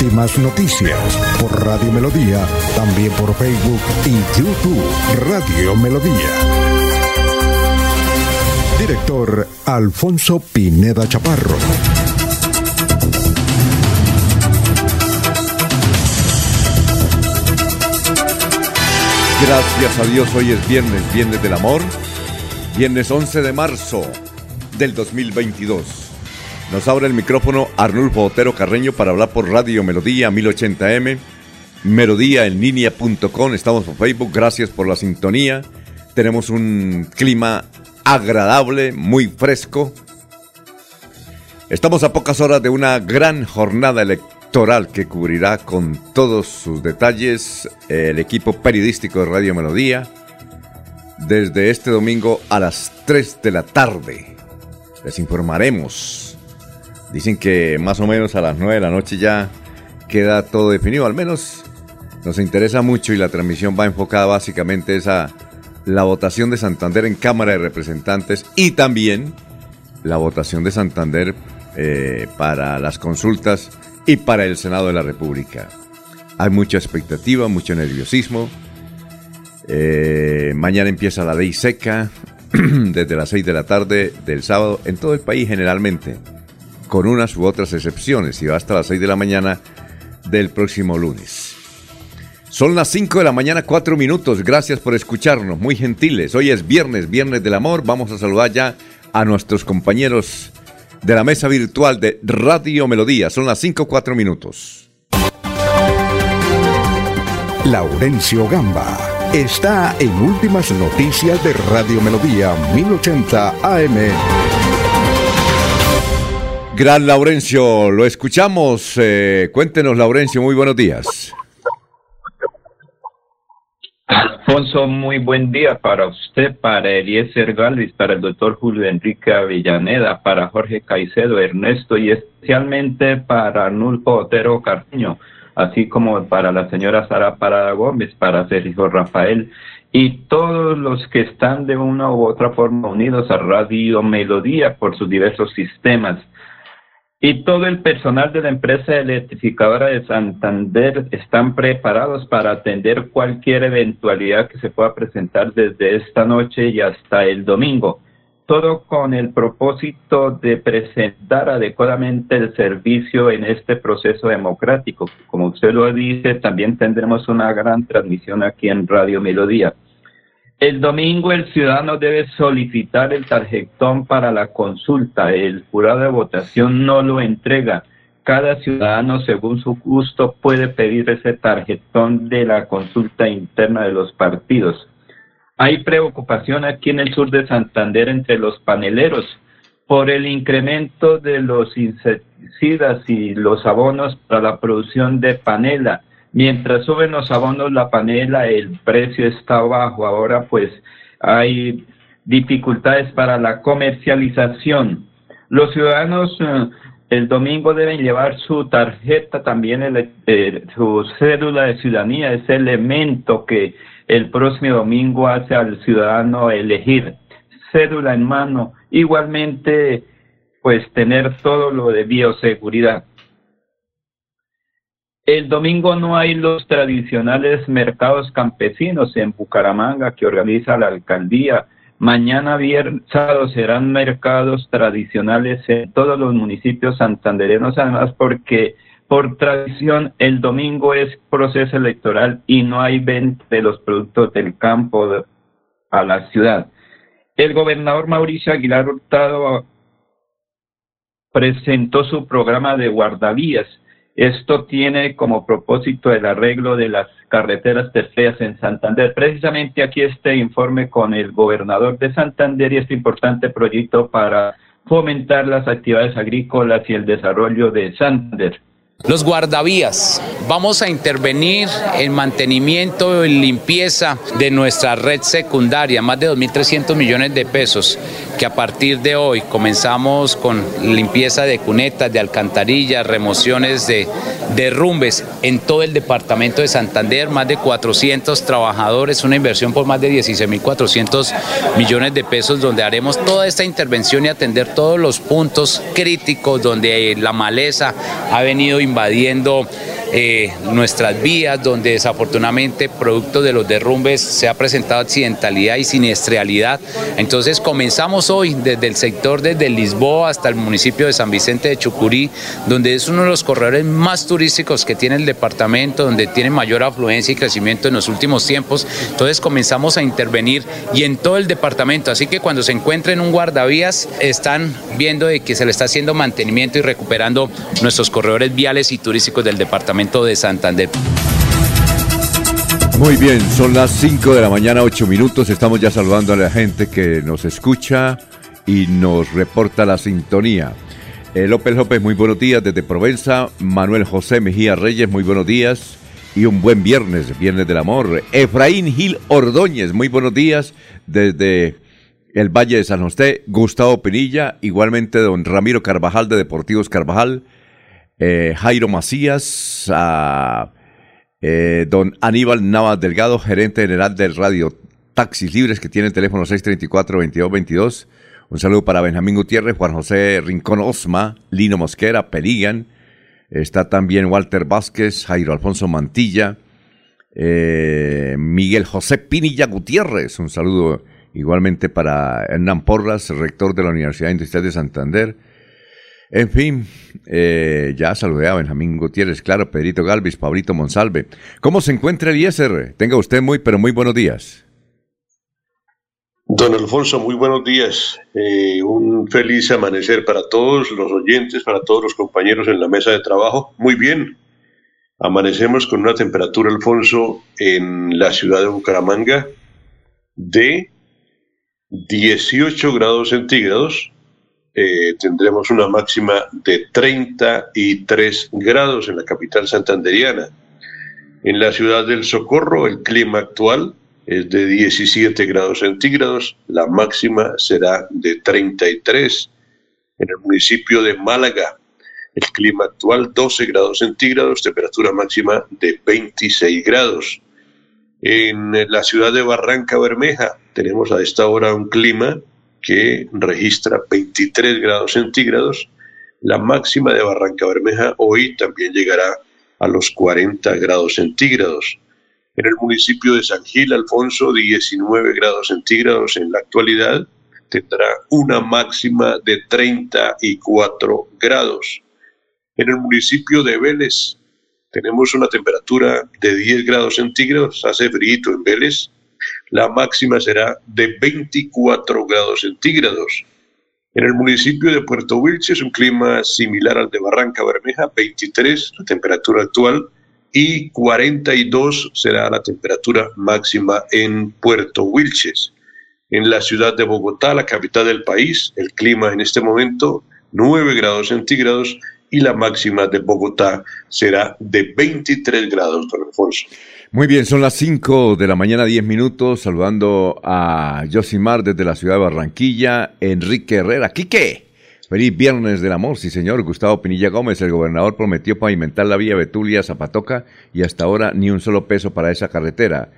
Últimas noticias por Radio Melodía, también por Facebook y YouTube Radio Melodía. Director Alfonso Pineda Chaparro. Gracias a Dios, hoy es viernes, viernes del amor, viernes 11 de marzo del 2022. Nos abre el micrófono Arnulfo Otero Carreño para hablar por Radio Melodía 1080m, melodíaenlínea.com, estamos por Facebook, gracias por la sintonía. Tenemos un clima agradable, muy fresco. Estamos a pocas horas de una gran jornada electoral que cubrirá con todos sus detalles el equipo periodístico de Radio Melodía desde este domingo a las 3 de la tarde. Les informaremos. Dicen que más o menos a las 9 de la noche ya queda todo definido. Al menos nos interesa mucho y la transmisión va enfocada básicamente a la votación de Santander en Cámara de Representantes y también la votación de Santander eh, para las consultas y para el Senado de la República. Hay mucha expectativa, mucho nerviosismo. Eh, mañana empieza la ley seca desde las 6 de la tarde del sábado en todo el país generalmente, con unas u otras excepciones, y va hasta las 6 de la mañana del próximo lunes. Son las 5 de la mañana, 4 minutos. Gracias por escucharnos, muy gentiles. Hoy es viernes, viernes del amor. Vamos a saludar ya a nuestros compañeros de la mesa virtual de Radio Melodía. Son las 5 4 minutos. Laurencio Gamba está en Últimas Noticias de Radio Melodía 1080 AM. Gran Laurencio, lo escuchamos. Eh, cuéntenos, Laurencio, muy buenos días. Alfonso, muy buen día para usted, para Eliezer Galvis, para el doctor Julio Enrique Avellaneda, para Jorge Caicedo, Ernesto y especialmente para Nulfo Otero Carreño, así como para la señora Sara Parada Gómez, para Sergio Rafael y todos los que están de una u otra forma unidos a Radio Melodía por sus diversos sistemas y todo el personal de la empresa electrificadora de Santander están preparados para atender cualquier eventualidad que se pueda presentar desde esta noche y hasta el domingo. Todo con el propósito de presentar adecuadamente el servicio en este proceso democrático. Como usted lo dice, también tendremos una gran transmisión aquí en Radio Melodía. El domingo el ciudadano debe solicitar el tarjetón para la consulta. El jurado de votación no lo entrega. Cada ciudadano, según su gusto, puede pedir ese tarjetón de la consulta interna de los partidos. Hay preocupación aquí en el sur de Santander entre los paneleros por el incremento de los insecticidas y los abonos para la producción de panela Mientras suben los abonos, la panela, el precio está bajo. Ahora pues hay dificultades para la comercialización. Los ciudadanos eh, el domingo deben llevar su tarjeta, también el, eh, su cédula de ciudadanía, ese elemento que el próximo domingo hace al ciudadano elegir. Cédula en mano, igualmente pues tener todo lo de bioseguridad. El domingo no hay los tradicionales mercados campesinos en Bucaramanga que organiza la alcaldía. Mañana viernes, sábado serán mercados tradicionales en todos los municipios santanderenos, además porque por tradición el domingo es proceso electoral y no hay venta de los productos del campo a la ciudad. El gobernador Mauricio Aguilar Hurtado presentó su programa de guardavías esto tiene como propósito el arreglo de las carreteras terceras en Santander. Precisamente aquí este informe con el gobernador de Santander y este importante proyecto para fomentar las actividades agrícolas y el desarrollo de Santander. Los guardavías Vamos a intervenir en mantenimiento y limpieza de nuestra red secundaria, más de 2.300 millones de pesos, que a partir de hoy comenzamos con limpieza de cunetas, de alcantarillas, remociones de derrumbes en todo el departamento de Santander, más de 400 trabajadores, una inversión por más de 16.400 millones de pesos, donde haremos toda esta intervención y atender todos los puntos críticos donde la maleza ha venido invadiendo eh, nuestras vías, donde desafortunadamente producto de los derrumbes se ha presentado accidentalidad y siniestralidad. Entonces comenzamos hoy desde el sector, desde Lisboa hasta el municipio de San Vicente de Chucurí, donde es uno de los corredores más turísticos que tiene el departamento, donde tiene mayor afluencia y crecimiento en los últimos tiempos. Entonces comenzamos a intervenir y en todo el departamento. Así que cuando se encuentren un guardavías, están viendo de que se le está haciendo mantenimiento y recuperando nuestros corredores viales y turísticos del departamento de Santander. Muy bien, son las 5 de la mañana, 8 minutos. Estamos ya saludando a la gente que nos escucha y nos reporta la sintonía. Eh, López López, muy buenos días desde Provenza. Manuel José Mejía Reyes, muy buenos días. Y un buen viernes, viernes del amor. Efraín Gil Ordóñez, muy buenos días desde el Valle de San José. Gustavo Pinilla, igualmente don Ramiro Carvajal de Deportivos Carvajal. Eh, Jairo Macías, a eh, don Aníbal Navas Delgado, gerente general del Radio Taxis Libres, que tiene el teléfono 634-2222. Un saludo para Benjamín Gutiérrez, Juan José Rincón Osma, Lino Mosquera, Peligan. Está también Walter Vázquez, Jairo Alfonso Mantilla, eh, Miguel José Pinilla Gutiérrez. Un saludo igualmente para Hernán Porras, rector de la Universidad Industrial de Santander. En fin, eh, ya saludé a Benjamín Gutiérrez, claro, Pedrito Galvis, Pablito Monsalve. ¿Cómo se encuentra Eliezer? Tenga usted muy, pero muy buenos días. Don Alfonso, muy buenos días. Eh, un feliz amanecer para todos los oyentes, para todos los compañeros en la mesa de trabajo. Muy bien. Amanecemos con una temperatura, Alfonso, en la ciudad de Bucaramanga de 18 grados centígrados eh, tendremos una máxima de 33 grados en la capital santanderiana. En la ciudad del Socorro el clima actual es de 17 grados centígrados, la máxima será de 33. En el municipio de Málaga el clima actual 12 grados centígrados, temperatura máxima de 26 grados. En la ciudad de Barranca Bermeja tenemos a esta hora un clima que registra 23 grados centígrados. La máxima de Barranca Bermeja hoy también llegará a los 40 grados centígrados. En el municipio de San Gil, Alfonso, 19 grados centígrados en la actualidad, tendrá una máxima de 34 grados. En el municipio de Vélez tenemos una temperatura de 10 grados centígrados, hace frío en Vélez, la máxima será de 24 grados centígrados. En el municipio de Puerto Wilches, un clima similar al de Barranca Bermeja, 23 la temperatura actual y 42 será la temperatura máxima en Puerto Wilches. En la ciudad de Bogotá, la capital del país, el clima en este momento 9 grados centígrados y la máxima de Bogotá será de 23 grados, don Alfonso. Muy bien, son las 5 de la mañana, 10 minutos, saludando a Josimar desde la ciudad de Barranquilla, Enrique Herrera. ¿Quique? Feliz Viernes del Amor, sí señor. Gustavo Pinilla Gómez, el gobernador, prometió pavimentar la vía Betulia-Zapatoca y hasta ahora ni un solo peso para esa carretera.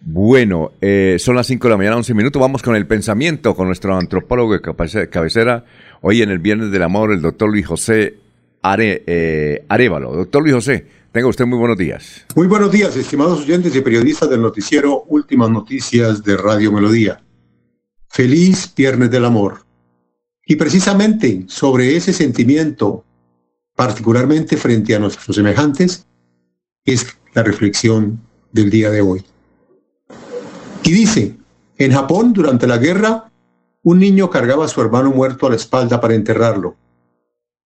Bueno, eh, son las 5 de la mañana, 11 minutos. Vamos con el pensamiento con nuestro antropólogo de cabecera. Hoy en el Viernes del Amor, el doctor Luis José Are, eh, Arevalo. Doctor Luis José, Tenga usted muy buenos días. Muy buenos días, estimados oyentes y periodistas del noticiero Últimas Noticias de Radio Melodía. Feliz Viernes del Amor. Y precisamente sobre ese sentimiento, particularmente frente a nuestros semejantes, es la reflexión del día de hoy. Y dice, en Japón, durante la guerra, un niño cargaba a su hermano muerto a la espalda para enterrarlo.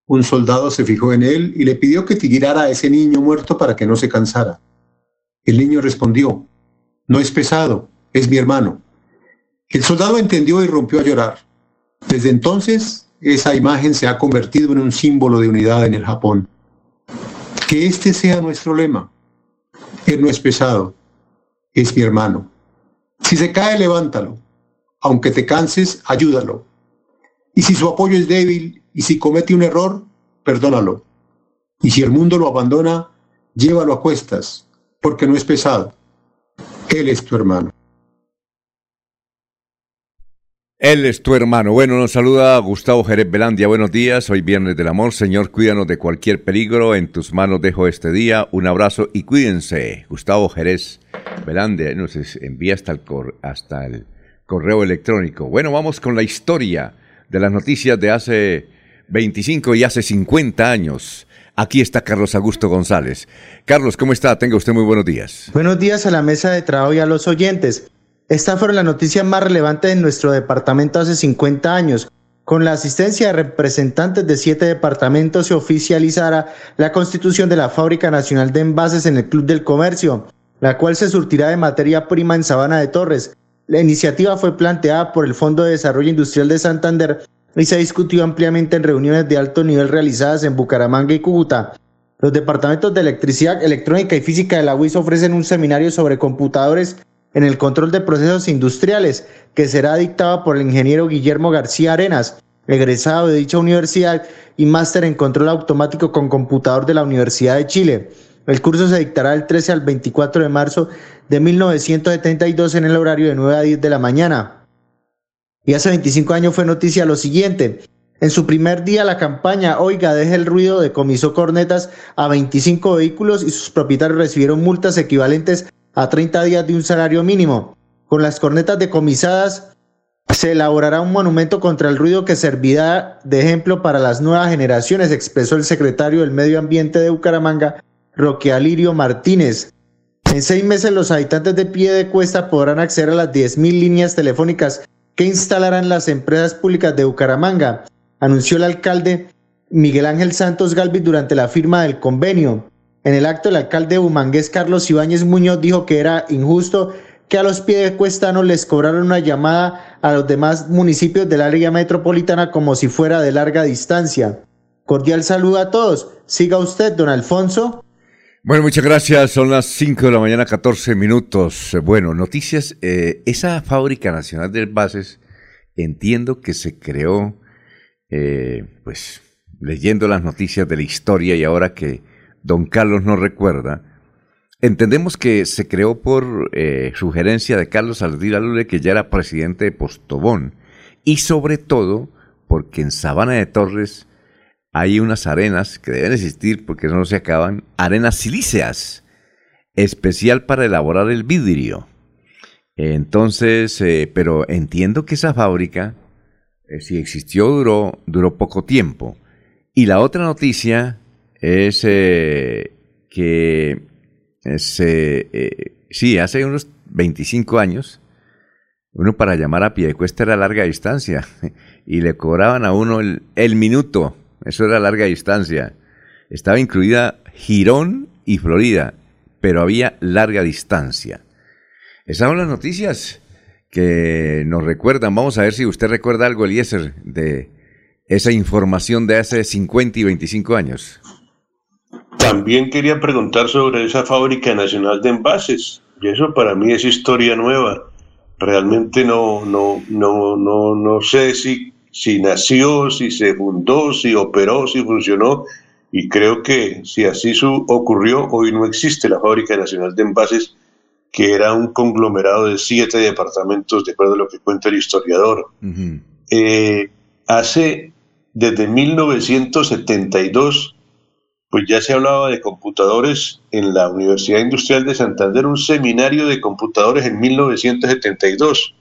Un soldado se fijó en él y le pidió que tirara a ese niño muerto para que no se cansara. El niño respondió, no es pesado, es mi hermano. El soldado entendió y rompió a llorar. Desde entonces, esa imagen se ha convertido en un símbolo de unidad en el Japón. Que este sea nuestro lema. Él no es pesado, es mi hermano. Si se cae, levántalo. Aunque te canses, ayúdalo. Y si su apoyo es débil y si comete un error, perdónalo. Y si el mundo lo abandona, llévalo a cuestas, porque no es pesado. Él es tu hermano. Él es tu hermano. Bueno, nos saluda Gustavo Jerez Belandia. Buenos días. Hoy Viernes del Amor. Señor, cuídanos de cualquier peligro. En tus manos dejo este día. Un abrazo y cuídense. Gustavo Jerez Belandia nos envía hasta el, hasta el correo electrónico. Bueno, vamos con la historia de las noticias de hace 25 y hace 50 años. Aquí está Carlos Augusto González. Carlos, ¿cómo está? Tenga usted muy buenos días. Buenos días a la mesa de trabajo y a los oyentes. Esta fue la noticia más relevante en nuestro departamento hace 50 años. Con la asistencia de representantes de siete departamentos se oficializará la constitución de la Fábrica Nacional de Envases en el Club del Comercio, la cual se surtirá de materia prima en Sabana de Torres. La iniciativa fue planteada por el Fondo de Desarrollo Industrial de Santander y se discutió ampliamente en reuniones de alto nivel realizadas en Bucaramanga y Cúcuta. Los departamentos de electricidad, electrónica y física de la UIS ofrecen un seminario sobre computadores en el control de procesos industriales, que será dictado por el ingeniero Guillermo García Arenas, egresado de dicha universidad y máster en control automático con computador de la Universidad de Chile. El curso se dictará del 13 al 24 de marzo de 1972 en el horario de 9 a 10 de la mañana. Y hace 25 años fue noticia lo siguiente. En su primer día la campaña Oiga, deje el ruido decomisó cornetas a 25 vehículos y sus propietarios recibieron multas equivalentes a 30 días de un salario mínimo. Con las cornetas decomisadas se elaborará un monumento contra el ruido que servirá de ejemplo para las nuevas generaciones, expresó el secretario del Medio Ambiente de Bucaramanga, Roque Alirio Martínez. En seis meses los habitantes de pie de cuesta podrán acceder a las 10.000 líneas telefónicas que instalarán las empresas públicas de Bucaramanga, anunció el alcalde Miguel Ángel Santos Galvis durante la firma del convenio. En el acto, el alcalde bumangués Carlos Ibáñez Muñoz dijo que era injusto que a los piedecuestanos les cobraron una llamada a los demás municipios del área metropolitana como si fuera de larga distancia. Cordial saludo a todos. Siga usted, don Alfonso. Bueno, muchas gracias. Son las 5 de la mañana, 14 minutos. Bueno, noticias. Eh, esa fábrica nacional de bases, entiendo que se creó, eh, pues, leyendo las noticias de la historia y ahora que don Carlos no recuerda, entendemos que se creó por eh, sugerencia de Carlos Aldira Lule, que ya era presidente de Postobón, y sobre todo porque en Sabana de Torres hay unas arenas que deben existir porque no se acaban, arenas silíceas, especial para elaborar el vidrio. Entonces, eh, pero entiendo que esa fábrica, eh, si existió, duró, duró poco tiempo. Y la otra noticia es eh, que sí, hace unos 25 años, uno para llamar a Piedecuesta era larga distancia y le cobraban a uno el minuto, eso era larga distancia. Estaba incluida Girón y Florida, pero había larga distancia. Esas son las noticias que nos recuerdan. Vamos a ver si usted recuerda algo, Eliezer, de esa información de hace 50 y 25 años. También quería preguntar sobre esa fábrica nacional de envases. Y eso para mí es historia nueva. Realmente no, no, no, no, no sé si, si nació, si se fundó, si operó, si funcionó. Y creo que si así su, ocurrió, hoy no existe la fábrica nacional de envases, que era un conglomerado de siete departamentos, de acuerdo a lo que cuenta el historiador. Eh, hace, desde 1972, pues ya se hablaba de computadores en la Universidad Industrial de Santander, un seminario de computadores en 1972.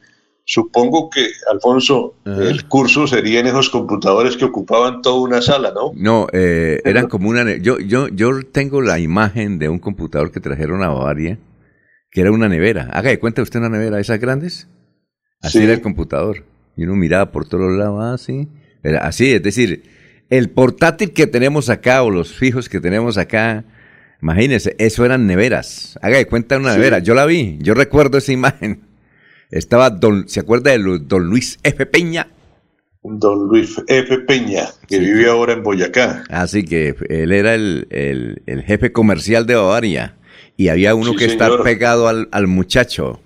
Supongo que, Alfonso, el curso sería en esos computadores que ocupaban toda una sala, ¿no? No, eh, eran como una... Yo, yo, yo tengo la imagen de un computador que trajeron a Bavaria, que era una nevera. Haga de cuenta usted una nevera, esas grandes. Así era el computador. Y uno miraba por todos lados, así. Era así, es decir, el portátil que tenemos acá o los fijos que tenemos acá, imagínense, eso eran neveras. Haga de cuenta una nevera. Yo la vi, yo recuerdo esa imagen. Estaba don, ¿se acuerda de don Luis F. Peña? don Luis F. Peña, que vive ahora en Boyacá. Así que él era el, jefe comercial de Bavaria y había uno que estar pegado al, al muchacho.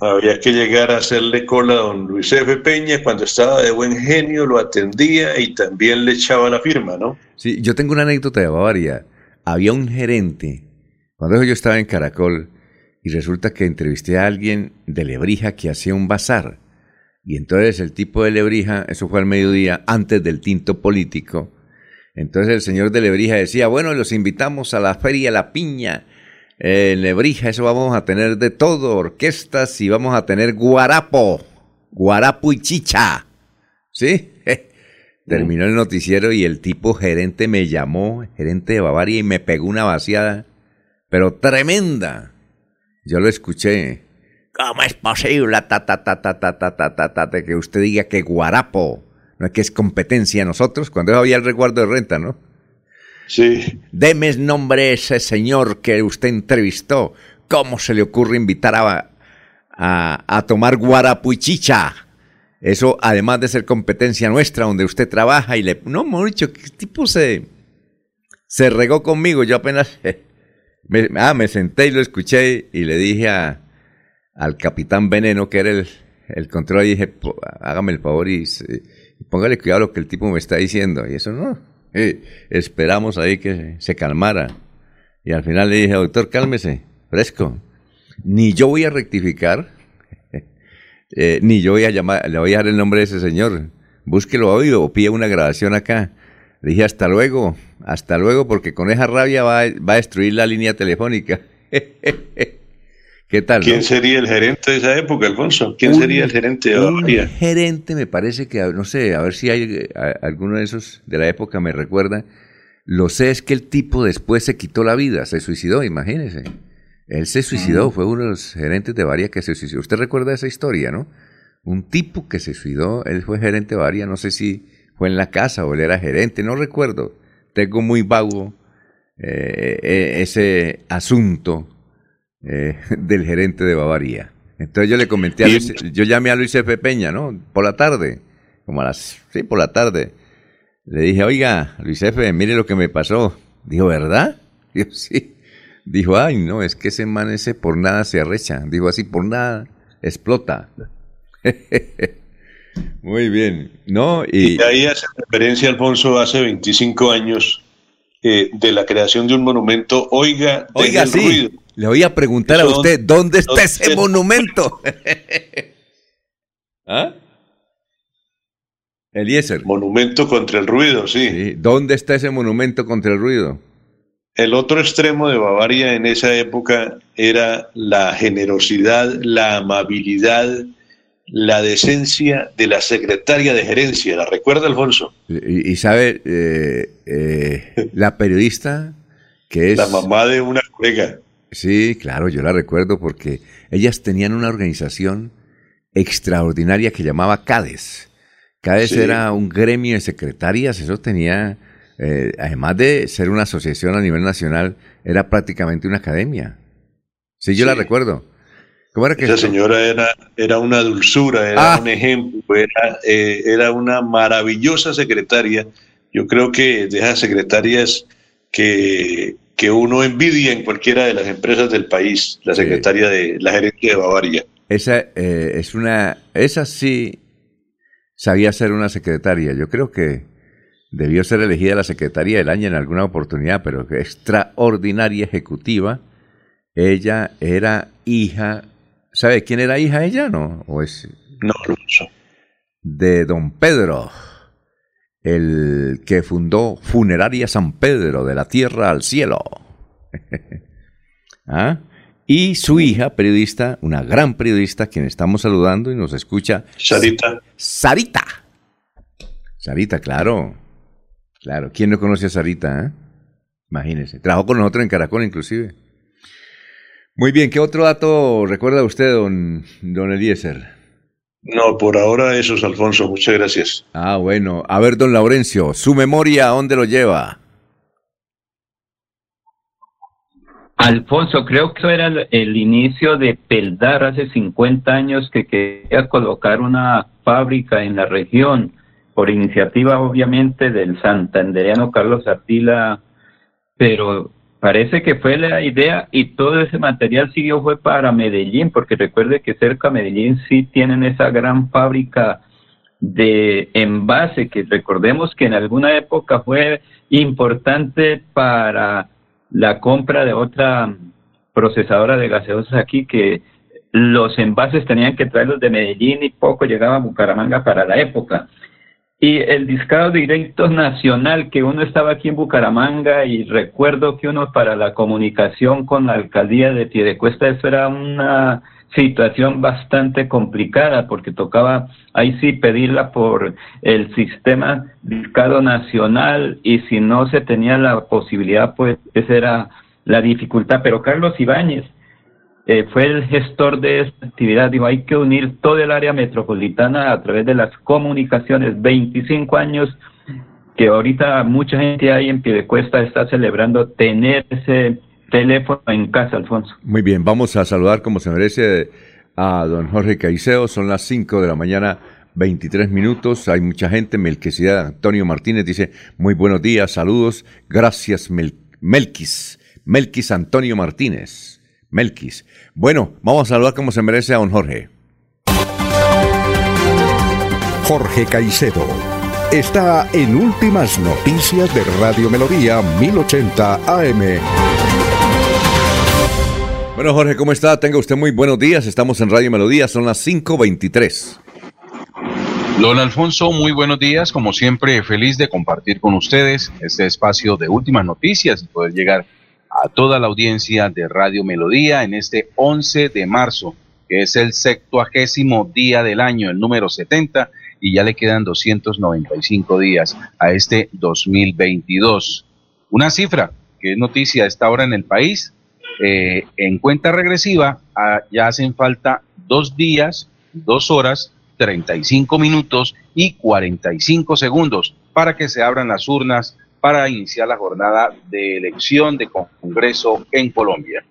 Había que llegar a hacerle cola a don Luis F. Peña cuando estaba de buen genio, lo atendía y también le echaba la firma, ¿no? Sí, yo tengo una anécdota de Bavaria. Había un gerente, cuando yo estaba en Caracol, y resulta que entrevisté a alguien de Lebrija que hacía un bazar. Y entonces el tipo de Lebrija, eso fue al mediodía, antes del tinto político. Entonces el señor de Lebrija decía, bueno, los invitamos a la feria La Piña en Lebrija, eso vamos a tener de todo, orquestas y vamos a tener guarapo, guarapo y chicha. ¿Sí? Terminó el noticiero y el tipo gerente me llamó, gerente de Bavaria, y me pegó una vaciada, pero tremenda. Yo lo escuché. ¿Cómo es posible ta, ta, ta, ta, ta, ta, ta, ta, que usted diga que guarapo no es que es competencia a nosotros? Cuando había el resguardo de renta, ¿no? Sí. Deme nombre ese señor que usted entrevistó. ¿Cómo se le ocurre invitar a, a, tomar guarapuichicha? Eso, además de ser competencia nuestra, donde usted trabaja y le... No, dicho, ¿qué tipo se... Se regó conmigo, yo apenas... Me, ah, me senté y lo escuché y le dije a, al capitán Veneno, que era el, el control, y dije, hágame el favor y, y póngale cuidado a lo que el tipo me está diciendo. Y eso no, esperamos ahí que se calmara. Y al final le dije, doctor, cálmese, fresco. Ni yo voy a rectificar, eh, ni yo voy a llamar, le voy a dar el nombre de ese señor. Búsquelo hoy o pide una grabación acá. Le dije, hasta luego, hasta luego, porque con esa rabia va, va a destruir la línea telefónica. ¿Qué tal? ¿Quién sería el gerente de esa época, Alfonso? ¿Quién sería el gerente de Un gerente, me parece que, no sé, a ver si hay alguno de esos de la época me recuerda. Lo sé es que el tipo después se quitó la vida, se suicidó, imagínese. Él se suicidó, fue uno de los gerentes de Varia que se suicidó. Usted recuerda esa historia, ¿no? Un tipo que se suicidó, él fue gerente de Varia, no sé si fue en la casa o él era gerente, no recuerdo. Tengo muy vago eh, eh, ese asunto eh, del gerente de Bavaria. Entonces yo le comenté a Luis, yo llamé a Luis F. Peña, ¿no? Por la tarde, como a las, sí, por la tarde. Le dije, oiga, Luis F., mire lo que me pasó. Dijo, ¿verdad? Dijo, sí. Dijo, ay, no, es que ese man ese por nada se arrecha. Dijo así, por nada, explota. Muy bien, ¿no? Y, ahí hace referencia, Alfonso, hace 25 años eh, de la creación de un monumento, oiga, oiga, sí. ruido. Le voy a preguntar a usted, ¿dónde está ese monumento? ¿Ah? Eliezer. Monumento contra el ruido, sí. ¿Dónde está ese monumento contra el ruido? El otro extremo de Bavaria en esa época era la generosidad, la amabilidad, la decencia de la secretaria de gerencia. ¿La recuerda, Alfonso? Y, sabe, eh, eh, la periodista que es... La mamá de una colega. Sí, claro, yo la recuerdo porque ellas tenían una organización extraordinaria que llamaba CADES. CADES era un gremio de secretarias, eso tenía, eh, además de ser una asociación a nivel nacional, era prácticamente una academia. Sí, yo la recuerdo. ¿Cómo era que Esa señora era, era una dulzura, era ah. un ejemplo, era, eh, era una maravillosa secretaria. Yo creo que de esas secretarias que que uno envidia en cualquiera de las empresas del país, la secretaria de la gerencia de Bavaria. Esa eh, es una, esa sí sabía ser una secretaria. Yo creo que debió ser elegida la secretaria del año en alguna oportunidad, pero extraordinaria ejecutiva. Ella era hija, ¿sabe quién era hija ella? No, o es no, no. De don Pedro el que fundó Funeraria San Pedro de la Tierra al Cielo. ¿Ah? Y su hija, periodista, una gran periodista, quien estamos saludando y nos escucha. Sarita. Sarita. Sarita, claro. Claro. ¿Quién no conoce a Sarita? Eh? Imagínese. Trabajó con nosotros en Caracol, inclusive. Muy bien, ¿qué otro dato recuerda usted, don, don Eliezer? No, por ahora eso es Alfonso, muchas gracias. Ah, bueno. A ver, don Laurencio, ¿su memoria a dónde lo lleva? Alfonso, creo que eso era el, inicio de Peldar hace 50 años que quería colocar una fábrica en la región, por iniciativa obviamente del santandereano Carlos Artila, pero parece que fue la idea y todo ese material siguió fue para Medellín, porque recuerde que cerca de Medellín sí tienen esa gran fábrica de envase que recordemos que en alguna época fue importante para la compra de otra procesadora de gaseosas aquí que los envases tenían que traerlos de Medellín y poco llegaba a Bucaramanga para la época y el discado directo nacional que uno estaba aquí en Bucaramanga y recuerdo que uno para la comunicación con la alcaldía de Piedecuesta eso era una situación bastante complicada porque tocaba ahí sí pedirla por el sistema discado nacional y si no se tenía la posibilidad pues esa era la dificultad. Pero Carlos Ibáñez eh, fue el gestor de esta actividad. Digo, hay que unir todo el área metropolitana a través de las comunicaciones. 25 años que ahorita mucha gente ahí en Piedecuesta está celebrando tener ese teléfono en casa, Alfonso. Muy bien, vamos a saludar como se merece a don Jorge Caicedo. Son las 5 de la mañana. 23 minutos, hay mucha gente, Melquisidad Antonio Martínez dice, muy buenos días, saludos, gracias Melquis, Melquis Antonio Martínez. Melquis. Bueno, vamos a saludar como se merece a don Jorge. Jorge Caicedo está en Últimas Noticias de Radio Melodía 1080 AM. Bueno, Jorge, ¿cómo está? Tenga usted muy buenos días. Estamos en Radio Melodía, son las 5.23. Don Alfonso, muy buenos días. Como siempre, feliz de compartir con ustedes este espacio de últimas noticias y poder llegar a toda la audiencia de Radio Melodía en este 11 de marzo, que es el septuagésimo día del año, el número 70, y ya le quedan 295 días a este 2022. Una cifra que es noticia a esta hora en el país, eh, en cuenta regresiva ah, ya hacen falta dos días, dos horas, 35 minutos y 45 segundos para que se abran las urnas para iniciar la jornada de elección de Congreso en Colombia.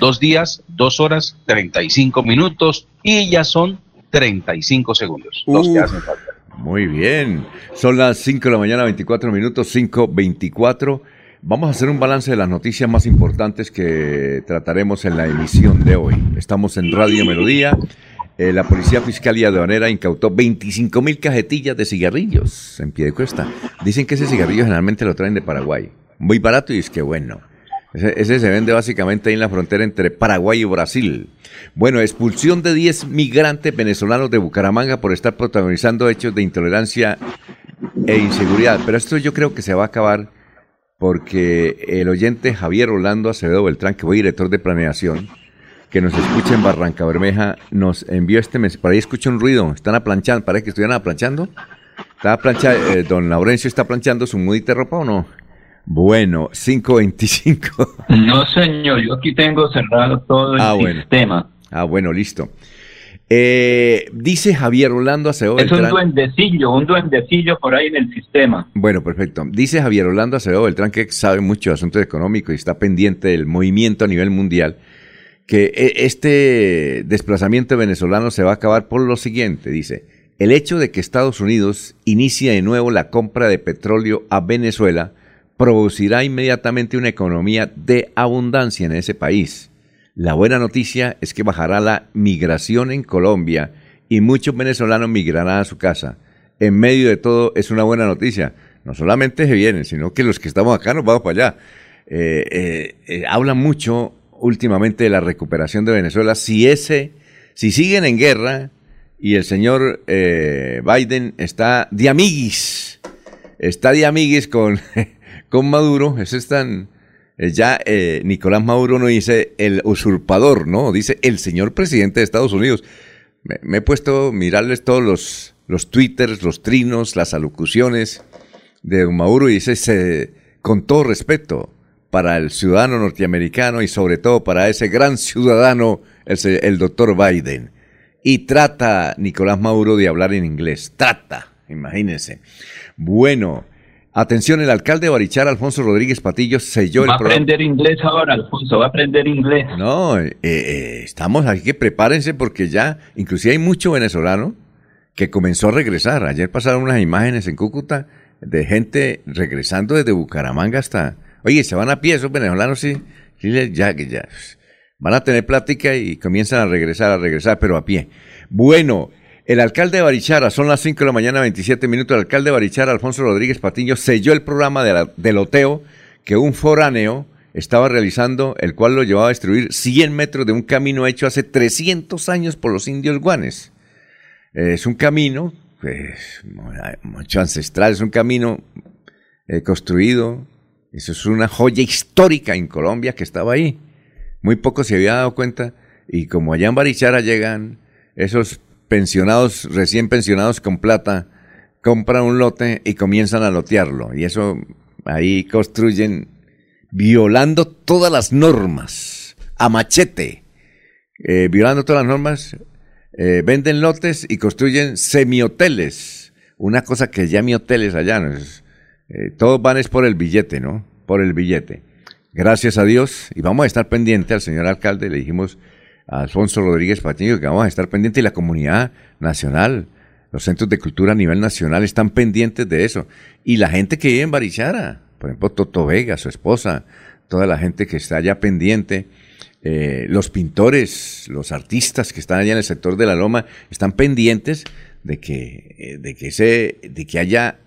Dos días, dos horas, 35 minutos y ya son 35 segundos los que hacen falta. Muy bien. Son las 5 de la mañana, 24 minutos, 5.24. Vamos a hacer un balance de las noticias más importantes que trataremos en la emisión de hoy. Estamos en Radio Melodía eh, la Policía Fiscal y Aduanera incautó 25 mil cajetillas de cigarrillos en pie de cuesta. Dicen que ese cigarrillo generalmente lo traen de Paraguay. Muy barato y es que bueno. Ese, se vende básicamente ahí en la frontera entre Paraguay y Brasil. Bueno, expulsión de 10 migrantes venezolanos de Bucaramanga por estar protagonizando hechos de intolerancia e inseguridad. Pero esto yo creo que se va a acabar porque el oyente Javier Orlando Acevedo Beltrán, que fue director de planeación, que nos escucha en Barranca Bermeja, nos envió este mensaje. Por ahí escucho un ruido, están aplanchando, parece que estuvieran aplanchando. ¿Está plancha, eh, don Laurencio está planchando su mudita de ropa o no? Bueno, 525. No, señor, yo aquí tengo cerrado todo el ah, sistema. Ah, bueno, listo. Eh, dice Javier Orlando Acevedo Es un duendecillo, un duendecillo por ahí en el sistema. Bueno, perfecto. Dice Javier Orlando Acevedo Beltrán que sabe mucho de asuntos económicos y está pendiente del movimiento a nivel mundial que e, este desplazamiento venezolano se va a acabar por lo siguiente, dice, el hecho de que Estados Unidos inicie de nuevo la compra de petróleo a Venezuela producirá inmediatamente una economía de abundancia en ese país. La buena noticia es que bajará la migración en Colombia y muchos venezolanos migrarán a su casa. En medio de todo es una buena noticia. No solamente se vienen, sino que los que estamos acá nos vamos para allá. Eh, eh, eh, habla mucho últimamente de la recuperación de Venezuela, si ese, si siguen en guerra y el señor eh, Biden está de amiguis, está de amiguis con, con Maduro, eso es tan, eh, ya eh, Nicolás Maduro no dice el usurpador, no, dice el señor presidente de Estados Unidos. Me, he puesto a mirarles todos los, los twitters, los trinos, las alocuciones de Maduro y dice, con todo respeto, para el ciudadano norteamericano y sobre todo para ese gran ciudadano, el, doctor Biden. Y trata Nicolás Maduro de hablar en inglés. Trata, imagínense. Bueno, atención, el alcalde de Barichara, Alfonso Rodríguez Patillo, selló el Va a aprender inglés ahora, Alfonso, va a aprender inglés. No, eh, eh, estamos aquí que prepárense porque ya, inclusive hay mucho venezolano que comenzó a regresar. Ayer pasaron unas imágenes en Cúcuta de gente regresando desde Bucaramanga hasta... Oye, se van a pie esos venezolanos, sí, sí ya, ya. Van a tener plática y comienzan a regresar, a regresar, pero a pie. Bueno, el alcalde de Barichara, son las 5 de la mañana, 27 minutos, el alcalde de Barichara, Alfonso Rodríguez Patiño, selló el programa de la, loteo que un foráneo estaba realizando, el cual lo llevaba a destruir 100 metros de un camino hecho hace 300 años por los indios guanes. Es un camino, pues, mucho ancestral, es un camino eh, construido, eso es una joya histórica en Colombia que estaba ahí. Muy poco se había dado cuenta, y como allá en Barichara llegan esos pensionados, recién pensionados con plata, compran un lote y comienzan a lotearlo. Y eso ahí construyen violando todas las normas, a machete, eh, violando todas las normas, eh, venden lotes y construyen semioteles. Una cosa que mi hoteles allá, ¿no? Es, eh, todos van es por el billete, ¿no? Por el billete. Gracias a Dios, y vamos a estar pendiente al señor alcalde, le dijimos, Alfonso Rodríguez Patiño, que vamos a estar pendientes y la comunidad nacional, los centros de cultura a nivel nacional están pendientes de eso. Y la gente que vive en Barichara, por ejemplo, Toto Vega, su esposa, toda la gente que está allá pendiente, eh, los pintores, los artistas que están allá en el sector de la Loma, están pendientes de que, eh, de que, se, de que haya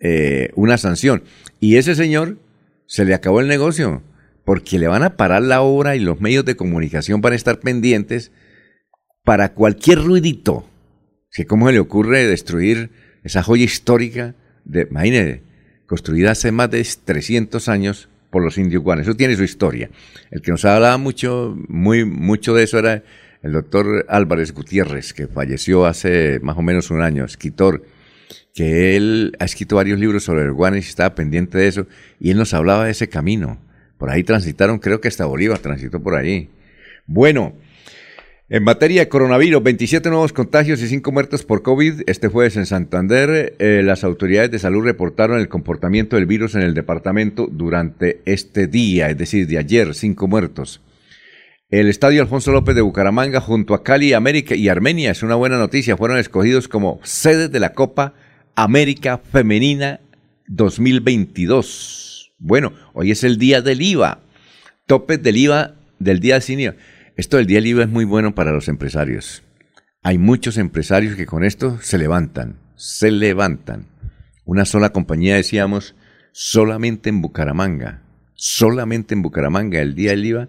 eh, una sanción. Y ese señor se le acabó el negocio porque le van a parar la obra y los medios de comunicación van a estar pendientes para cualquier ruidito. Que cómo se le ocurre destruir esa joya histórica, de, imagínese, construida hace más de 300 años por los indios guanes. Eso tiene su historia. El que nos hablaba mucho, muy, mucho de eso era el doctor Álvarez Gutiérrez, que falleció hace más o menos un año, escritor, que él ha escrito varios libros sobre el guanes y estaba pendiente de eso, y él nos hablaba de ese camino por ahí transitaron, creo que hasta Bolívar transitó por ahí. Bueno, en materia de coronavirus, 27 nuevos contagios y 5 muertos por COVID. Este jueves en Santander, eh, las autoridades de salud reportaron el comportamiento del virus en el departamento durante este día, es decir, de ayer, 5 muertos. El estadio Alfonso López de Bucaramanga, junto a Cali, América y Armenia, es una buena noticia, fueron escogidos como sedes de la Copa América Femenina 2022. Bueno, hoy es el día del IVA. Topes del IVA del día sin IVA. Esto del día del IVA es muy bueno para los empresarios. Hay muchos empresarios que con esto se levantan, se levantan. Una sola compañía, decíamos, solamente en Bucaramanga, solamente en Bucaramanga el día del IVA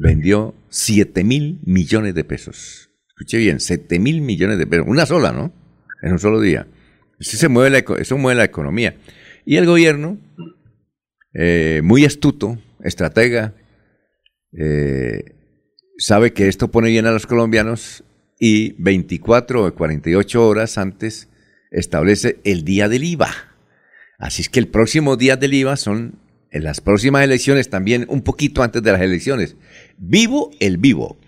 vendió 7 mil millones de pesos. Escuche bien, 7 mil millones de pesos. Una sola, ¿no? En un solo día. Eso, se mueve la, eso mueve la economía. Y el gobierno eh, muy astuto, estratega, eh, sabe que esto pone bien a los colombianos y 24 o 48 horas antes establece el día del IVA. Así es que el próximo día del IVA son en las próximas elecciones, también un poquito antes de las elecciones. Vivo el vivo.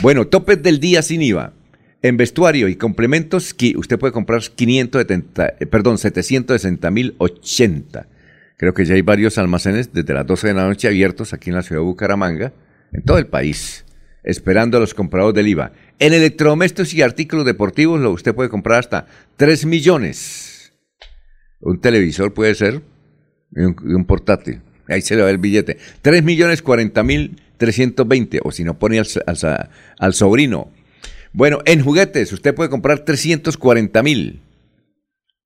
Bueno, topes del día sin IVA. En vestuario y complementos, usted puede comprar 570, eh, perdón, 760 mil 80. Creo que ya hay varios almacenes desde las 12 de la noche abiertos aquí en la ciudad de Bucaramanga, en todo el país, esperando a los compradores del IVA. En electrodomésticos y artículos deportivos lo usted puede comprar hasta 3 millones. Un televisor puede ser y un, portátil. Ahí se le va el billete. 3 millones 40 mil 320. O si no pone al, al sobrino. Bueno, en juguetes usted puede comprar 340 mil.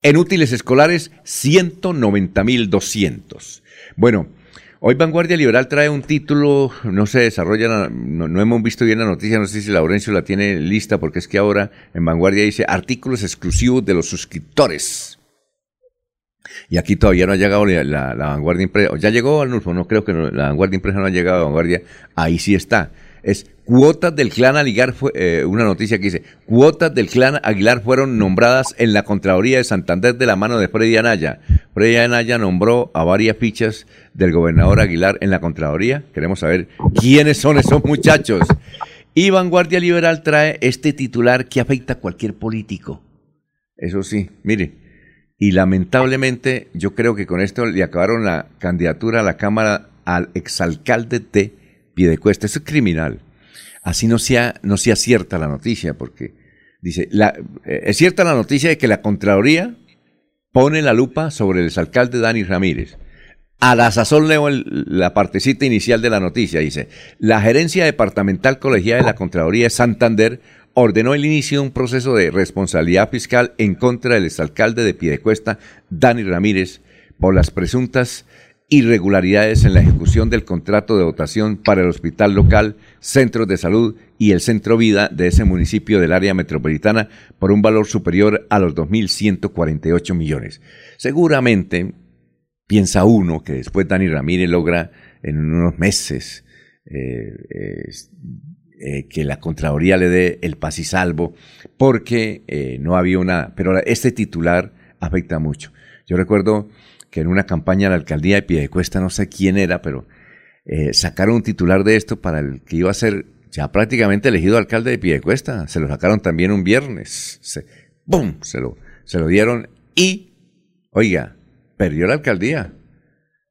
En útiles escolares, 190.200. Bueno, hoy Vanguardia Liberal trae un título, no se desarrolla, no, hemos visto bien la noticia, no sé si Laurencio la tiene lista, porque es que ahora en Vanguardia dice artículos exclusivos de los suscriptores. Y aquí todavía no ha llegado la, Vanguardia Impresa. ¿Ya llegó al No creo que la Vanguardia Impresa no ha llegado a Vanguardia. Ahí sí está es cuotas del clan Aguilar, fue, eh, una noticia que dice, cuotas del clan Aguilar fueron nombradas en la Contraloría de Santander de la mano de Freddy Anaya. Freddy Anaya nombró a varias fichas del gobernador Aguilar en la Contraloría. Queremos saber quiénes son esos muchachos. Y Vanguardia Liberal trae este titular que afecta a cualquier político. Eso sí, mire, y lamentablemente yo creo que con esto le acabaron la candidatura a la Cámara al exalcalde de Piedecuesta. Eso es criminal. Así no sea, no sea cierta la noticia, porque Dice, eh, es cierta la noticia de que la Contraloría pone la lupa sobre el exalcalde Dani Ramírez. A la sazón leo la partecita inicial de la noticia. Dice, la gerencia departamental colegiada de la Contraloría de Santander ordenó el inicio de un proceso de responsabilidad fiscal en contra del exalcalde de Piedecuesta, Dani Ramírez, por las presuntas irregularidades en la ejecución del contrato de dotación para el hospital local, centros de salud y el centro vida de ese municipio del área metropolitana por un valor superior a los 2.148 millones. Seguramente piensa uno que después Dani Ramírez logra en unos meses eh, eh, que la Contraloría le dé el paz y salvo porque eh, no había una... Pero este titular afecta mucho. Yo recuerdo que en una campaña la alcaldía de Piedecuesta, no sé quién era, pero eh, sacaron un titular de esto para el que iba a ser ya prácticamente elegido alcalde de Piedecuesta. Se lo sacaron también un viernes. Se, ¡Bum! Se lo, se lo dieron y, oiga, perdió la alcaldía.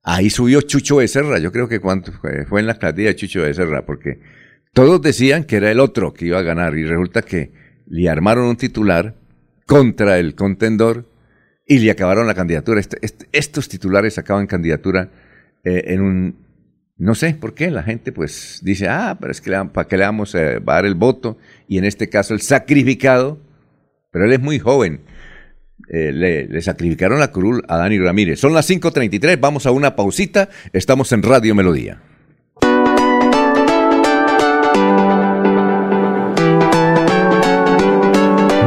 Ahí subió Chucho Becerra. Yo creo que cuánto fue, fue en la alcaldía de Chucho Becerra, porque todos decían que era el otro que iba a ganar y resulta que le armaron un titular contra el contendor y le acabaron la candidatura. Este, este, estos titulares acaban candidatura eh, en un... No sé por qué la gente pues dice, ah, pero es que para qué le vamos a dar el voto y en este caso el sacrificado, pero él es muy joven. Eh, le, sacrificaron la cruz a Dani Ramírez. Son las 5.33, vamos a una pausita, estamos en Radio Melodía.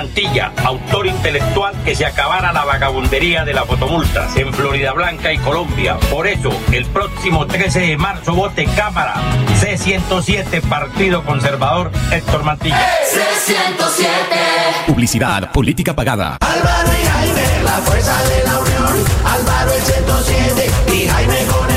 Mantilla, autor intelectual que se acabara la vagabundería de las fotomultas en Florida Blanca y Colombia. Por eso, el próximo 13 de marzo vote Cámara C107 Partido Conservador Héctor Mantilla. C107 Publicidad, política pagada. Álvaro y Jaime, la fuerza de la unión. Álvaro el 107 y Jaime con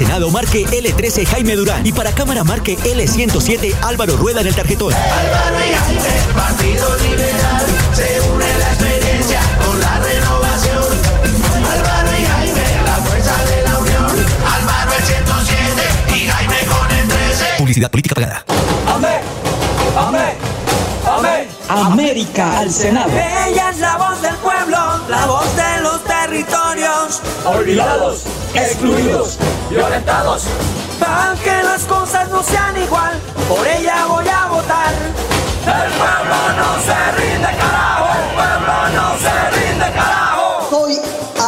Senado marque L13 Jaime Durán y para Cámara marque L107 Álvaro Rueda en el tarjetón. Álvaro y Jaime, Partido Liberal. Se une la experiencia con la renovación. Álvaro y Jaime, la fuerza de la unión. Álvaro el 107 y Jaime con el 13. Publicidad política pagada. Amén. Amén. Amén. América al Senado. Ella es la voz del pueblo, la voz de los territorios. Olvidados, excluidos, violentados. Para que las cosas no sean igual, por ella voy a votar. El pueblo no se rinde, carajo. El pueblo no se rinde, carajo. Soy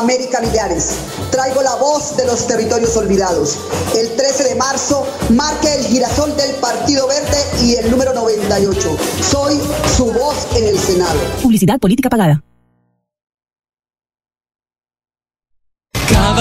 América Millares. Traigo la voz de los territorios olvidados. El 13 de marzo marque el girasol del Partido Verde y el número 98. Soy su voz en el Senado. Publicidad política pagada.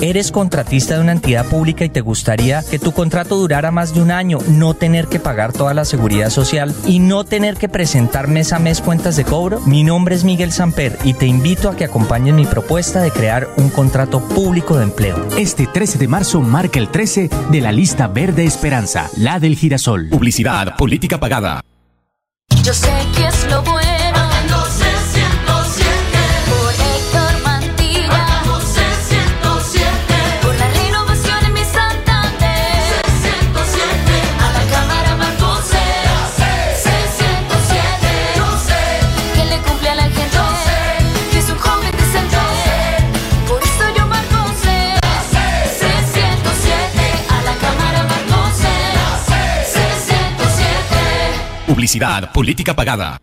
Eres contratista de una entidad pública y te gustaría que tu contrato durara más de un año, no tener que pagar toda la seguridad social y no tener que presentar mes a mes cuentas de cobro. Mi nombre es Miguel Samper y te invito a que acompañes mi propuesta de crear un contrato público de empleo. Este 13 de marzo marca el 13 de la lista Verde Esperanza, la del girasol. Publicidad, política pagada. Yo sé que es lo bueno. Publicidad, política pagada.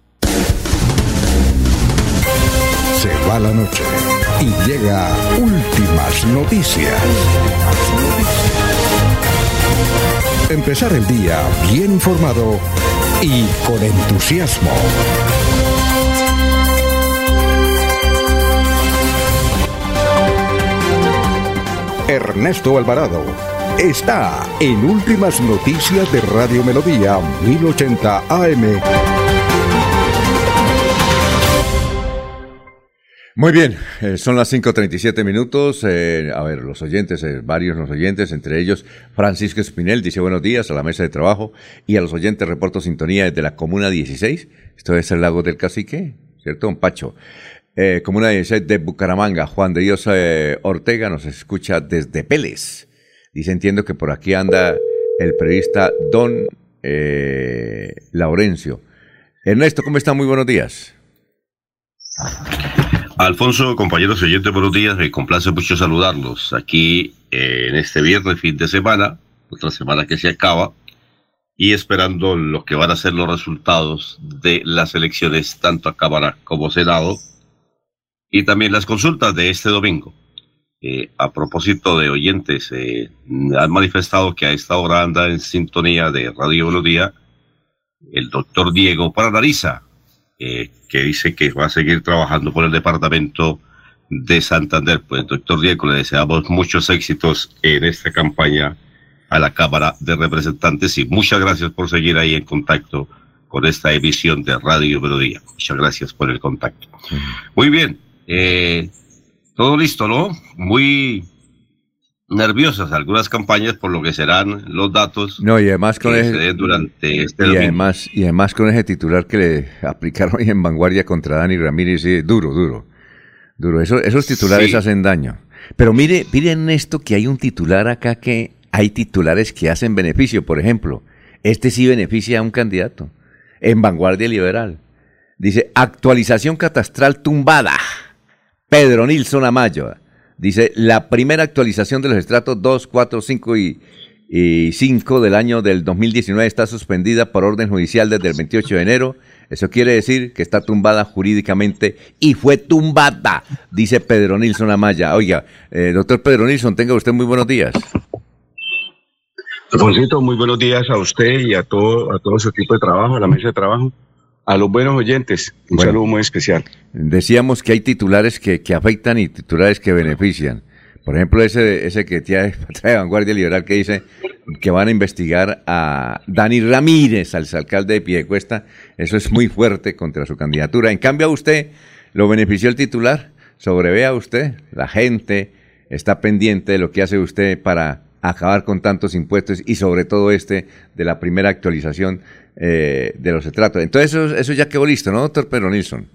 Se va la noche y llega últimas noticias. Empezar el día bien informado y con entusiasmo. Ernesto Alvarado está en Últimas Noticias de Radio Melodía 1080 AM. Muy bien, eh, son las 5.37 minutos. eh, a ver, los oyentes, eh, varios los oyentes, entre ellos Francisco Espinel, dice buenos días a la mesa de trabajo y a los oyentes reporto sintonía desde la Comuna 16. Esto es el lago del Cacique, ¿cierto? Un Pacho. Comuna 16 de Bucaramanga. Juan de Dios Ortega nos escucha desde Pérez. Dice, entiendo que por aquí anda el periodista Don eh, Laurencio. Ernesto, ¿cómo está? Muy buenos días. Alfonso, compañeros oyentes, buenos días. Me complace mucho saludarlos aquí eh, en este viernes, fin de semana, otra semana que se acaba, y esperando lo que van a ser los resultados de las elecciones, tanto a Cámara como Senado, y también las consultas de este domingo. Eh, a propósito de oyentes, eh, han manifestado que a esta hora anda en sintonía de Radio Buenos Días el doctor Diego Paranariza, eh, que dice que va a seguir trabajando por el departamento de Santander. Pues, doctor Diego, le deseamos muchos éxitos en esta campaña a la Cámara de Representantes y muchas gracias por seguir ahí en contacto con esta emisión de Radio Melodía. Muchas gracias por el contacto. Muy bien, eh, todo listo, ¿no? Muy nerviosas algunas campañas por lo que serán los datos No, y además con que ese- se den durante este y domingo. además, y además con ese titular que le aplicaron hoy en Vanguardia contra Dani Ramírez, sí, duro, duro, duro. Eso- esos titulares Sí. hacen daño. Pero mire, miren esto que hay un titular acá que hay titulares que hacen beneficio. Por ejemplo, este sí beneficia a un candidato en Vanguardia Liberal. Dice, actualización catastral tumbada. Pedro Nilsson Amaya. Dice, la primera actualización de los estratos 2, 4, 5 y, y 5 del año del 2019 está suspendida por orden judicial desde el 28 de enero. Eso quiere decir que está tumbada jurídicamente y fue tumbada, dice Pedro Nilsson Amaya. Oiga, eh, doctor Pedro Nilsson, tenga usted muy buenos días. Alfonsito, muy buenos días a usted y a todo, a todo su equipo de trabajo, a la mesa de trabajo, a los buenos oyentes. Un Bueno. saludo muy especial. Decíamos que hay titulares que, que afectan y titulares que benefician. Por ejemplo, ese, ese que trae, trae Vanguardia Liberal que dice que van a investigar a Dani Ramírez, al alcalde de Piedecuesta. Eso es muy fuerte contra su candidatura. En cambio, a usted lo benefició el titular. Sobrevea usted, la gente está pendiente de lo que hace usted para acabar con tantos impuestos y sobre todo este de la primera actualización eh, de los estratos. Entonces eso, eso ya quedó listo, ¿no, doctor Pedro Nilsson?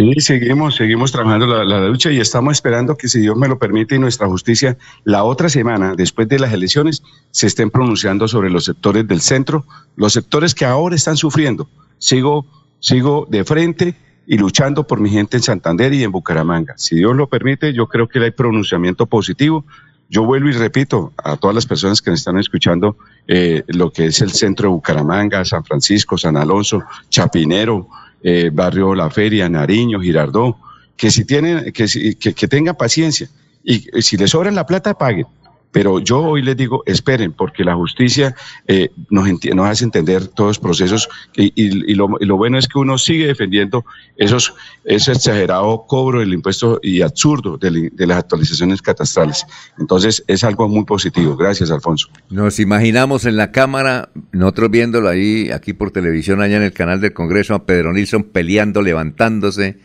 Y seguimos, seguimos trabajando la, la lucha y estamos esperando que, si Dios me lo permite y nuestra justicia, la otra semana, después de las elecciones, se estén pronunciando sobre los sectores del centro, los sectores que ahora están sufriendo. Sigo, sigo de frente y luchando por mi gente en Santander y en Bucaramanga. Si Dios lo permite, yo creo que hay pronunciamiento positivo. Yo vuelvo y repito a todas las personas que me están escuchando eh, lo que es el centro de Bucaramanga, San Francisco, San Alonso, Chapinero, eh, Barrio La Feria, Nariño, Girardó, que si tienen, que, si- que, que tengan paciencia y si les sobra la plata, paguen. Pero yo hoy les digo, esperen, porque la justicia eh, nos, hace entender todos los procesos y, y- lo, y lo bueno es que uno sigue defendiendo esos, ese exagerado cobro del impuesto y absurdo de las actualizaciones catastrales. Entonces es algo muy positivo. Gracias, Alfonso. Nos imaginamos en la Cámara, nosotros viéndolo ahí, aquí por televisión, allá en el canal del Congreso, a Pedro Nilsson peleando, levantándose,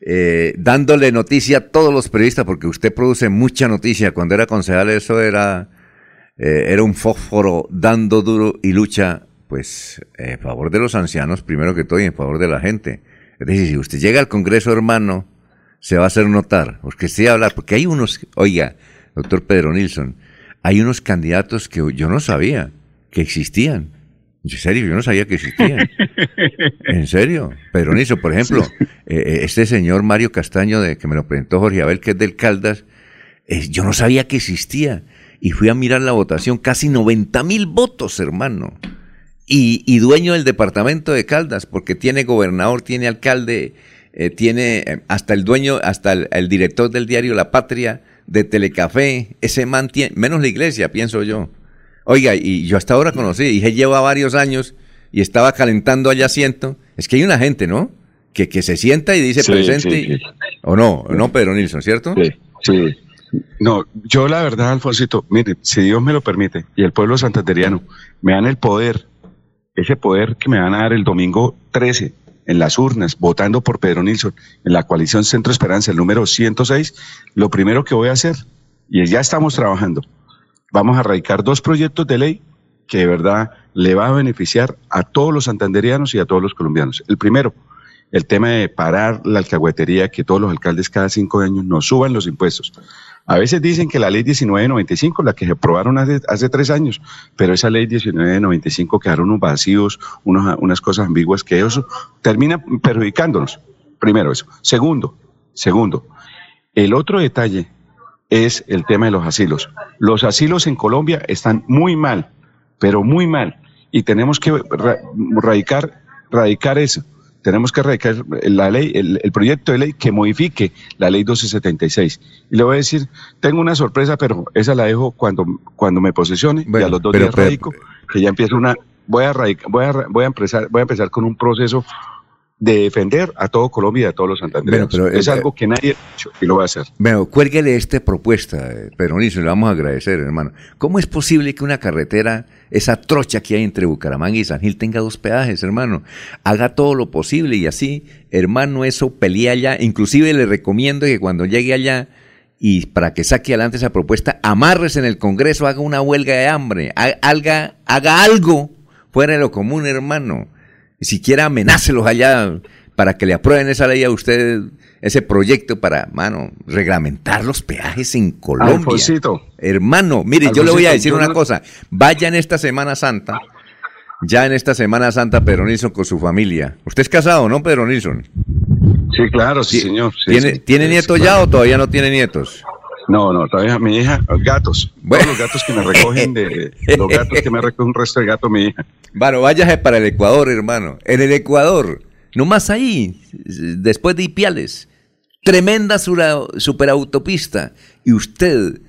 eh, dándole noticia a todos los periodistas, porque usted produce mucha noticia. Cuando era concejal eso era, eh, era un fósforo dando duro y lucha, pues, eh, a favor de los ancianos, primero que todo, y en favor de la gente. Es decir, si usted llega al Congreso, hermano, se va a hacer notar, porque sí hablar, porque hay unos, oiga, doctor Pedro Nilsson, hay unos candidatos que yo no sabía que existían. En serio, yo no sabía que existían. En serio. Pedro Nilsson, por ejemplo, eh, eh, este señor Mario Castaño, de, que me lo presentó Jorge Abel, que es del Caldas, eh, yo no sabía que existía. Y fui a mirar la votación, casi 90 mil votos, hermano. y, y dueño del departamento de Caldas, porque tiene gobernador, tiene alcalde, eh, tiene hasta el dueño, hasta el, el director del diario La Patria, de Telecafé, ese man tiene, menos la iglesia, pienso yo. Oiga, y yo hasta ahora conocí, y él lleva varios años y estaba calentando allá asiento. Es que hay una gente, ¿no? Que, que se sienta y dice Sí, presente. sí, sí. O no, no, Pedro Nilsson, ¿cierto? Sí, sí. No, yo la verdad, Alfonsito, mire, si Dios me lo permite y el pueblo santanderiano me dan el poder, ese poder que me van a dar el domingo 13 en las urnas, votando por Pedro Nilsson en la coalición Centro Esperanza, el número 106, lo primero que voy a hacer, y ya estamos trabajando, vamos a radicar dos proyectos de ley que de verdad le va a beneficiar a todos los santanderianos y a todos los colombianos. El primero, el tema de parar la alcahuetería, que todos los alcaldes cada cinco años nos suban los impuestos. A veces dicen que la ley 1995, la que se aprobaron hace, tres años, pero esa ley 1995 quedaron unos vacíos, unos- unas cosas ambiguas que eso termina perjudicándonos. Primero eso. Segundo, segundo, el otro detalle es el tema de los asilos. Los asilos en Colombia están muy mal, pero muy mal, y tenemos que ra- radicar, radicar eso. Tenemos que radicar la ley, el, el proyecto de ley que modifique la ley 1276. Y le voy a decir, tengo una sorpresa, pero esa la dejo cuando, cuando me posesione y a los dos pero- días pero- radico, que ya empieza una, voy a, radica- voy a, voy a empezar, voy a empezar con un proceso de defender a todo Colombia y a todos los santandereanos. Bueno, pero, es eh, algo que nadie ha hecho y lo va a hacer. Bueno, cuélguele esta propuesta, eh, Pedro Nilsson, le vamos a agradecer, hermano. ¿Cómo es posible que una carretera, esa trocha que hay entre Bucaramanga y San Gil, tenga dos peajes, hermano? Haga todo lo posible y así, hermano, eso pelea allá. Inclusive le recomiendo que cuando llegue allá y para que saque adelante esa propuesta, amarres en el Congreso, haga una huelga de hambre, ha- haga, haga algo fuera de lo común, hermano. Siquiera amenácelos allá para que le aprueben esa ley a usted, ese proyecto para, mano, reglamentar los peajes en Colombia. Alfonsito. Hermano, mire, yo le voy a decir una no- cosa. Vaya en esta Semana Santa, ya en esta Semana Santa, Pedro Nilsson con su familia. ¿Usted es casado, no, Pedro Nilsson? Sí, claro, sí, señor. sí, ¿Tiene, sí. ¿tiene Sí, nietos ya claro. o todavía no tiene nietos? No, no, todavía mi hija, gatos. Todos los gatos que me recogen de los gatos que me recogen un resto de gato mi hija. Bueno, váyase para el Ecuador, hermano. En el Ecuador, nomás ahí, después de Ipiales, tremenda superautopista. Y usted,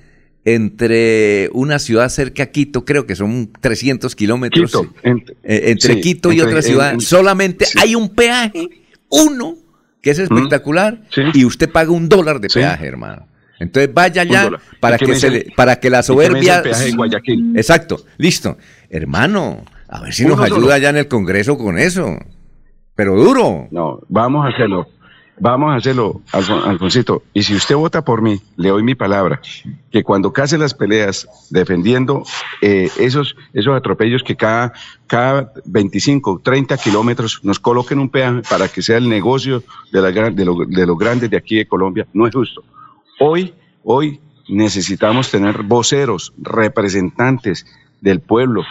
entre una ciudad cerca a Quito, creo que son 300 kilómetros. Quito, ent- eh, entre sí, Quito y entre- otra ciudad, en- solamente hay un peaje, uno, que es espectacular, y usted paga un dólar de peaje, hermano. Entonces vaya allá para ¿Y qué que, se le- para que la soberbia... peaje de Guayaquil? Exacto, listo. Hermano, a ver si Uno nos ayuda solo. allá en el Congreso con eso. Pero duro. No, vamos a hacerlo. Vamos a hacerlo, Alfon- Alfonsito. Y si usted vota por mí, le doy mi palabra, que cuando case las peleas defendiendo eh, esos, esos atropellos que cada, cada 25, 30 kilómetros nos coloquen un peaje para que sea el negocio de, la, de, lo- de los grandes de aquí de Colombia, no es justo. Hoy, hoy necesitamos tener voceros, representantes del pueblo.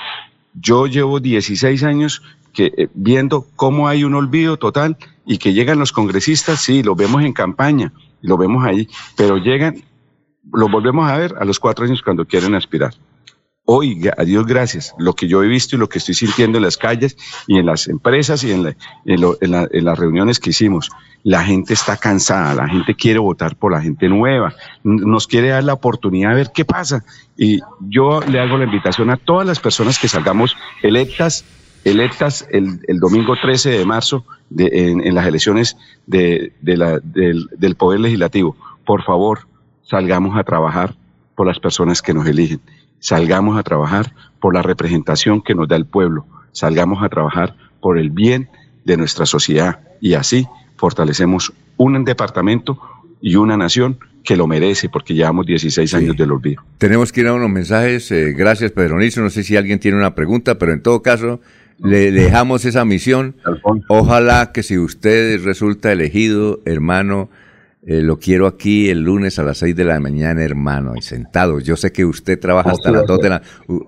Yo llevo 16 años que, eh, viendo cómo hay un olvido total y que llegan los congresistas, sí, los vemos en campaña, lo vemos ahí, pero llegan, los volvemos a ver a los cuatro años cuando quieren aspirar. Hoy, a Dios gracias, lo que yo he visto y lo que estoy sintiendo en las calles y en las empresas y en, la- en lo- en la- en las reuniones que hicimos, la gente está cansada, la gente quiere votar por la gente nueva, nos quiere dar la oportunidad de ver qué pasa. Y yo le hago la invitación a todas las personas que salgamos electas, electas el, domingo 13 de marzo de- en, las elecciones de, la- del Poder Legislativo. Por favor, salgamos a trabajar por las personas que nos eligen. Salgamos a trabajar por la representación que nos da el pueblo. Salgamos a trabajar por el bien de nuestra sociedad y así fortalecemos un departamento y una nación que lo merece porque llevamos 16 años del olvido. Tenemos que ir a unos mensajes. eh, gracias, Pedro Nilsson. No sé si alguien tiene una pregunta, pero en todo caso, le le dejamos esa misión. Ojalá que si usted resulta elegido, hermano, eh, lo quiero aquí el lunes a las 6 de la mañana, hermano, y sentado. Yo sé que usted trabaja hasta las va a 2 de la...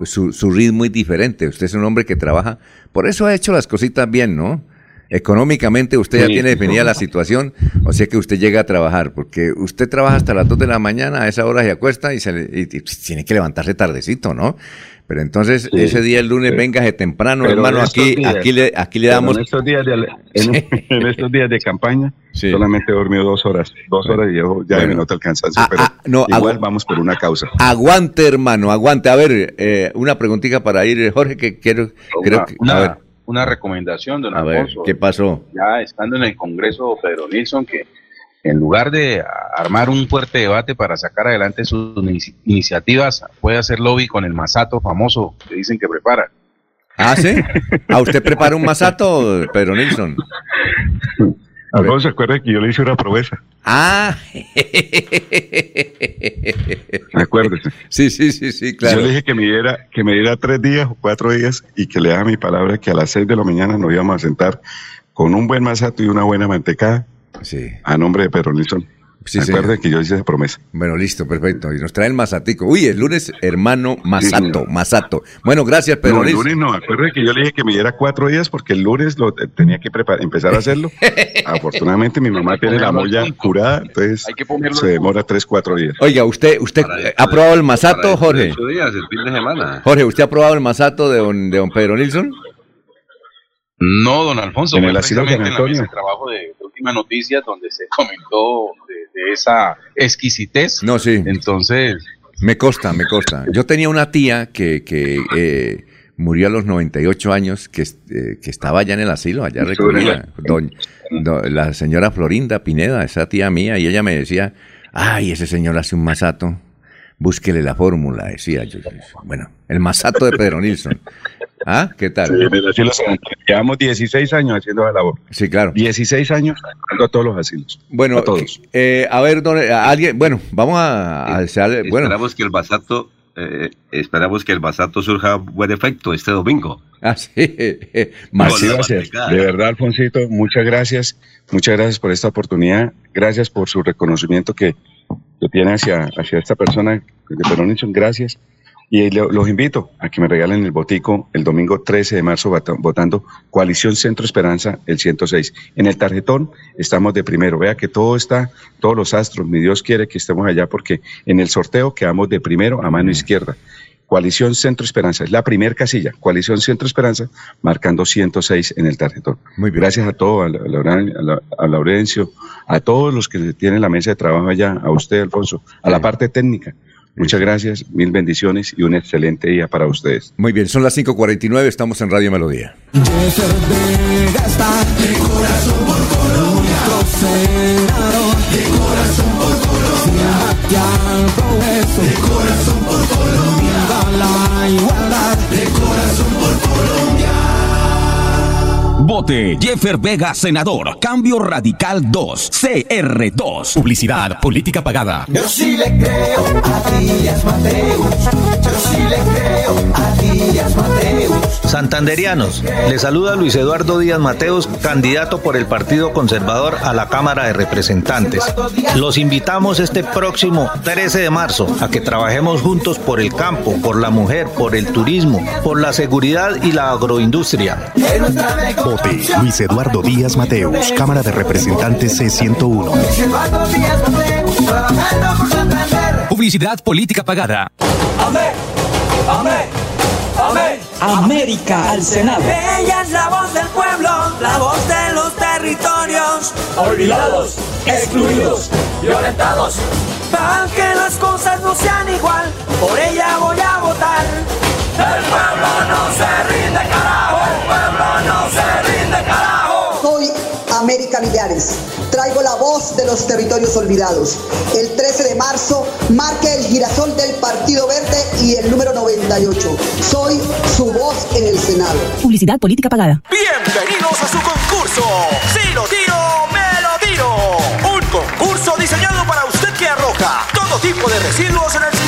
Su, su ritmo es diferente. Usted es un hombre que trabaja... Por eso ha hecho las cositas bien, ¿no? Económicamente usted ya Sí, tiene definida la situación, o sea que usted llega a trabajar, porque usted trabaja hasta las 2 de la mañana, a esa hora se acuesta y, se le- y- y tiene que levantarse tardecito, ¿no? Pero entonces Sí, ese día el lunes sí. véngase temprano, Pero hermano, aquí, días- aquí le, aquí le pero damos. En estos días de, en, en estos días de campaña, Sí. solamente he dormido dos horas. Dos horas y yo ya Bueno. me nota el cansancio, Ah, pero ah, no, igual vamos por una causa. Aguante, hermano, aguante. A ver, eh, una preguntita para ir, Jorge, que quiero, creo Una, que, a una, ver, una recomendación, don a ver, Alfonso. ¿qué pasó? ya estando en el Congreso Pedro Nilsson, que en lugar de armar un fuerte debate para sacar adelante sus inici- iniciativas, puede hacer lobby con el masato famoso que dicen que prepara. Ah, ¿sí? ¿A usted prepara un masato, Pedro Nilsson? Alfonso, ¿se acuerda que yo le hice una promesa? Ah. Acuérdese. Sí, sí, sí, sí, claro. Yo le dije que me diera, que me diera tres días o cuatro días y que le daba mi palabra que a las seis de la mañana nos íbamos a sentar con un buen masato y una buena mantecada Sí. a nombre de Pedro Nilsson. Sí, señor. que yo hice esa promesa. Bueno, listo, perfecto. Y nos trae el masatico. Uy, el lunes, hermano Masato. Masato. Bueno, gracias, Pedro no, el lunes no, acuérdate que yo le dije que me diera cuatro días porque el lunes lo te- tenía que prepar- empezar a hacerlo. Afortunadamente mi mamá tiene la molla curada, entonces Hay que ponerlo se demora tres, cuatro días. Oiga, ¿usted, usted ha probado el masato, Jorge? Ocho días, el fin de semana. Jorge, ¿usted ha probado el masato de don, de don Pedro Nilsson? No, don Alfonso, En el precisamente en la Antonio. mesa de trabajo de, de Últimas Noticias donde se comentó de, de esa exquisitez. No, sí. Entonces, Me consta, me consta. Yo tenía una tía que, que eh, murió a los 98 años, que, eh, que estaba allá en el asilo, allá recogida. Doña- do- la señora Florinda Pineda, esa tía mía, y ella me decía, ay, ese señor hace un masato, búsquele la fórmula, decía yo. Bueno, el masato de Pedro Nilsson. ¿Ah? ¿Qué Sí, tal? en el asilo San Antonio. Llevamos 16 años haciendo la labor. Sí, claro. 16 años a todos los asilos. Bueno, a todos. eh, a ver, don- a alguien, bueno, vamos a, a desearle, bueno, Esperamos que el Basato, eh, esperamos que el Basato surja a buen efecto este domingo. así, Así va a ser. De verdad, Alfonsito, muchas gracias. Muchas gracias por esta oportunidad. Gracias por su reconocimiento que, que tiene hacia, hacia esta persona de Perón Nilsson. Gracias. Y lo- los invito a que me regalen el botico el domingo 13 de marzo vota- votando Coalición Centro Esperanza, el 106. En el tarjetón estamos de primero. Vea que todo está, todos los astros, mi Dios quiere que estemos allá porque en el sorteo quedamos de primero a mano izquierda. Coalición Centro Esperanza, es la primer casilla, Coalición Centro Esperanza, marcando 106 en el tarjetón. Muy bien. Gracias a todos, a, Lauren- a, la- a Laurencio, a todos los que tienen la mesa de trabajo allá, a usted, Alfonso, a la parte técnica. Muchas gracias, mil bendiciones y un excelente día para ustedes. Muy bien, son las 5.49, estamos en Radio Melodía. Vote Jeffer Vega, senador. Cambio Radical 2, CR2. Publicidad, política pagada. Yo sí le creo a Díaz Mateus. Yo sí le creo a Díaz Mateus. Santanderianos, le saluda Luis Eduardo Díaz Mateos, candidato por el Partido Conservador a la Cámara de Representantes. Los invitamos este próximo 13 de marzo a que trabajemos juntos por el campo, por la mujer, por el turismo, por la seguridad y la agroindustria. Vote Luis Eduardo Díaz Mateus, Cámara de Representantes C101. Luis Eduardo Díaz Mateus, trabajando por Santander. Publicidad, política pagada. Amén, amén, amén. América al Senado. Ella es la voz del pueblo, la voz de los territorios. Olvidados, excluidos, violentados. Para que las cosas no sean igual, por ella voy a votar. El pueblo no se rinde, Traigo la voz de los territorios olvidados. El 13 de marzo marque el girasol del Partido Verde y el número 98. Soy su voz en el Senado. Publicidad política pagada. Bienvenidos a su concurso. Si lo tiro, me lo tiro. Un concurso diseñado para usted que arroja todo tipo de residuos en el.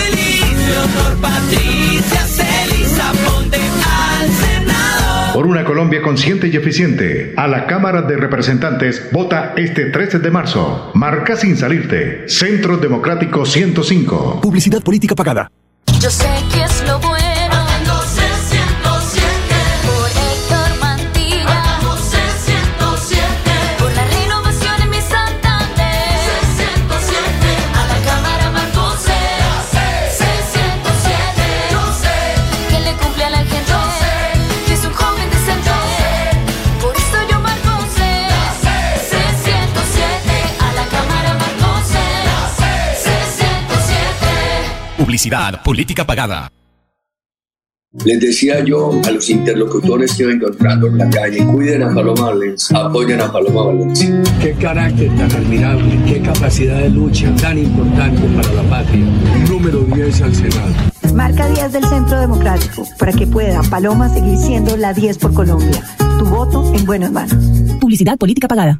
por una Colombia consciente y eficiente, a la Cámara de Representantes vota este 13 de marzo. Marca sin salirte. Centro Democrático 105. Publicidad política pagada. Yo sé que es lo bueno. Publicidad política pagada. Les decía yo a los interlocutores que iba encontrando en la calle, cuiden a Paloma Valencia, apoyen a Paloma Valencia. Qué carácter tan admirable, qué capacidad de lucha tan importante para la patria. Número 10 al Senado. Marca 10 del Centro Democrático para que pueda Paloma seguir siendo la 10 por Colombia. Tu voto en buenas manos. Publicidad política pagada.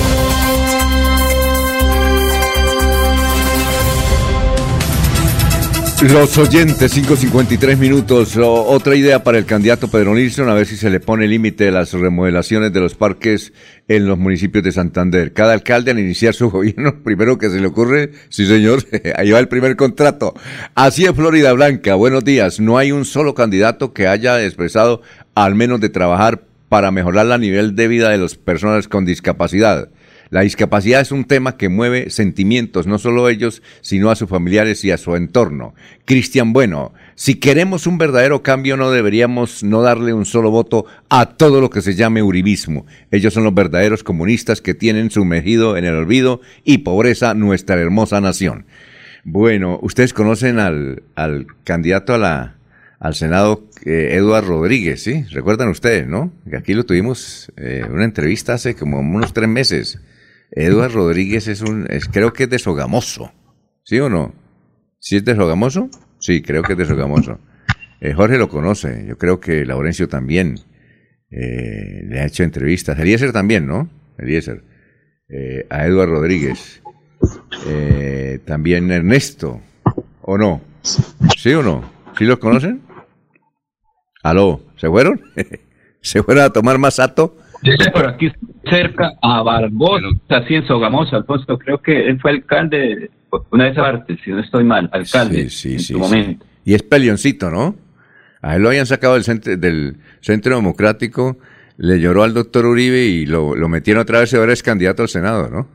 Los oyentes, 5.53 minutos. Otra idea para el candidato Pedro Nilsson, a ver si se le pone límite a las remodelaciones de los parques en los municipios de Santander. Cada alcalde al iniciar su gobierno, primero que se le ocurre, sí señor, ahí va el primer contrato. Así es Florida Blanca, buenos días. No hay un solo candidato que haya expresado al menos de trabajar para mejorar la nivel de vida de las personas con discapacidad. La discapacidad es un tema que mueve sentimientos, no solo ellos, sino a sus familiares y a su entorno. Cristian Bueno, si queremos un verdadero cambio no deberíamos no darle un solo voto a todo lo que se llame uribismo. Ellos son los verdaderos comunistas que tienen sumergido en el olvido y pobreza nuestra hermosa nación. Bueno, ustedes conocen al, al candidato a la, al Senado, eh, Eduardo Rodríguez, ¿sí? Recuerdan ustedes, ¿no? Que aquí lo tuvimos eh, una entrevista hace como unos tres meses. Eduardo Rodríguez es un, es- creo que es de Sogamoso, ¿sí o no? ¿Sí es de Sogamoso? Sí, creo que es de Sogamoso. Eh, Jorge lo conoce, yo creo que Laurencio también eh, le ha hecho entrevistas. Eliezer también, ¿no? Eliezer. Eh, a Eduardo Rodríguez. Eh, también Ernesto, ¿o no? ¿Sí o no? ¿Sí los conocen? ¿Aló? ¿Se fueron? ¿Se fueron a tomar más estoy por aquí cerca a Barbosa, así en Sogamoso, Alfonso. Creo que él fue alcalde de una de esas partes, si no estoy mal, alcalde Sí, en sí, su momento. Y es pelioncito, ¿no? A él lo habían sacado del centro, del centro democrático, le lloró al doctor Uribe y lo, lo metieron otra vez y ahora es candidato al Senado, ¿no?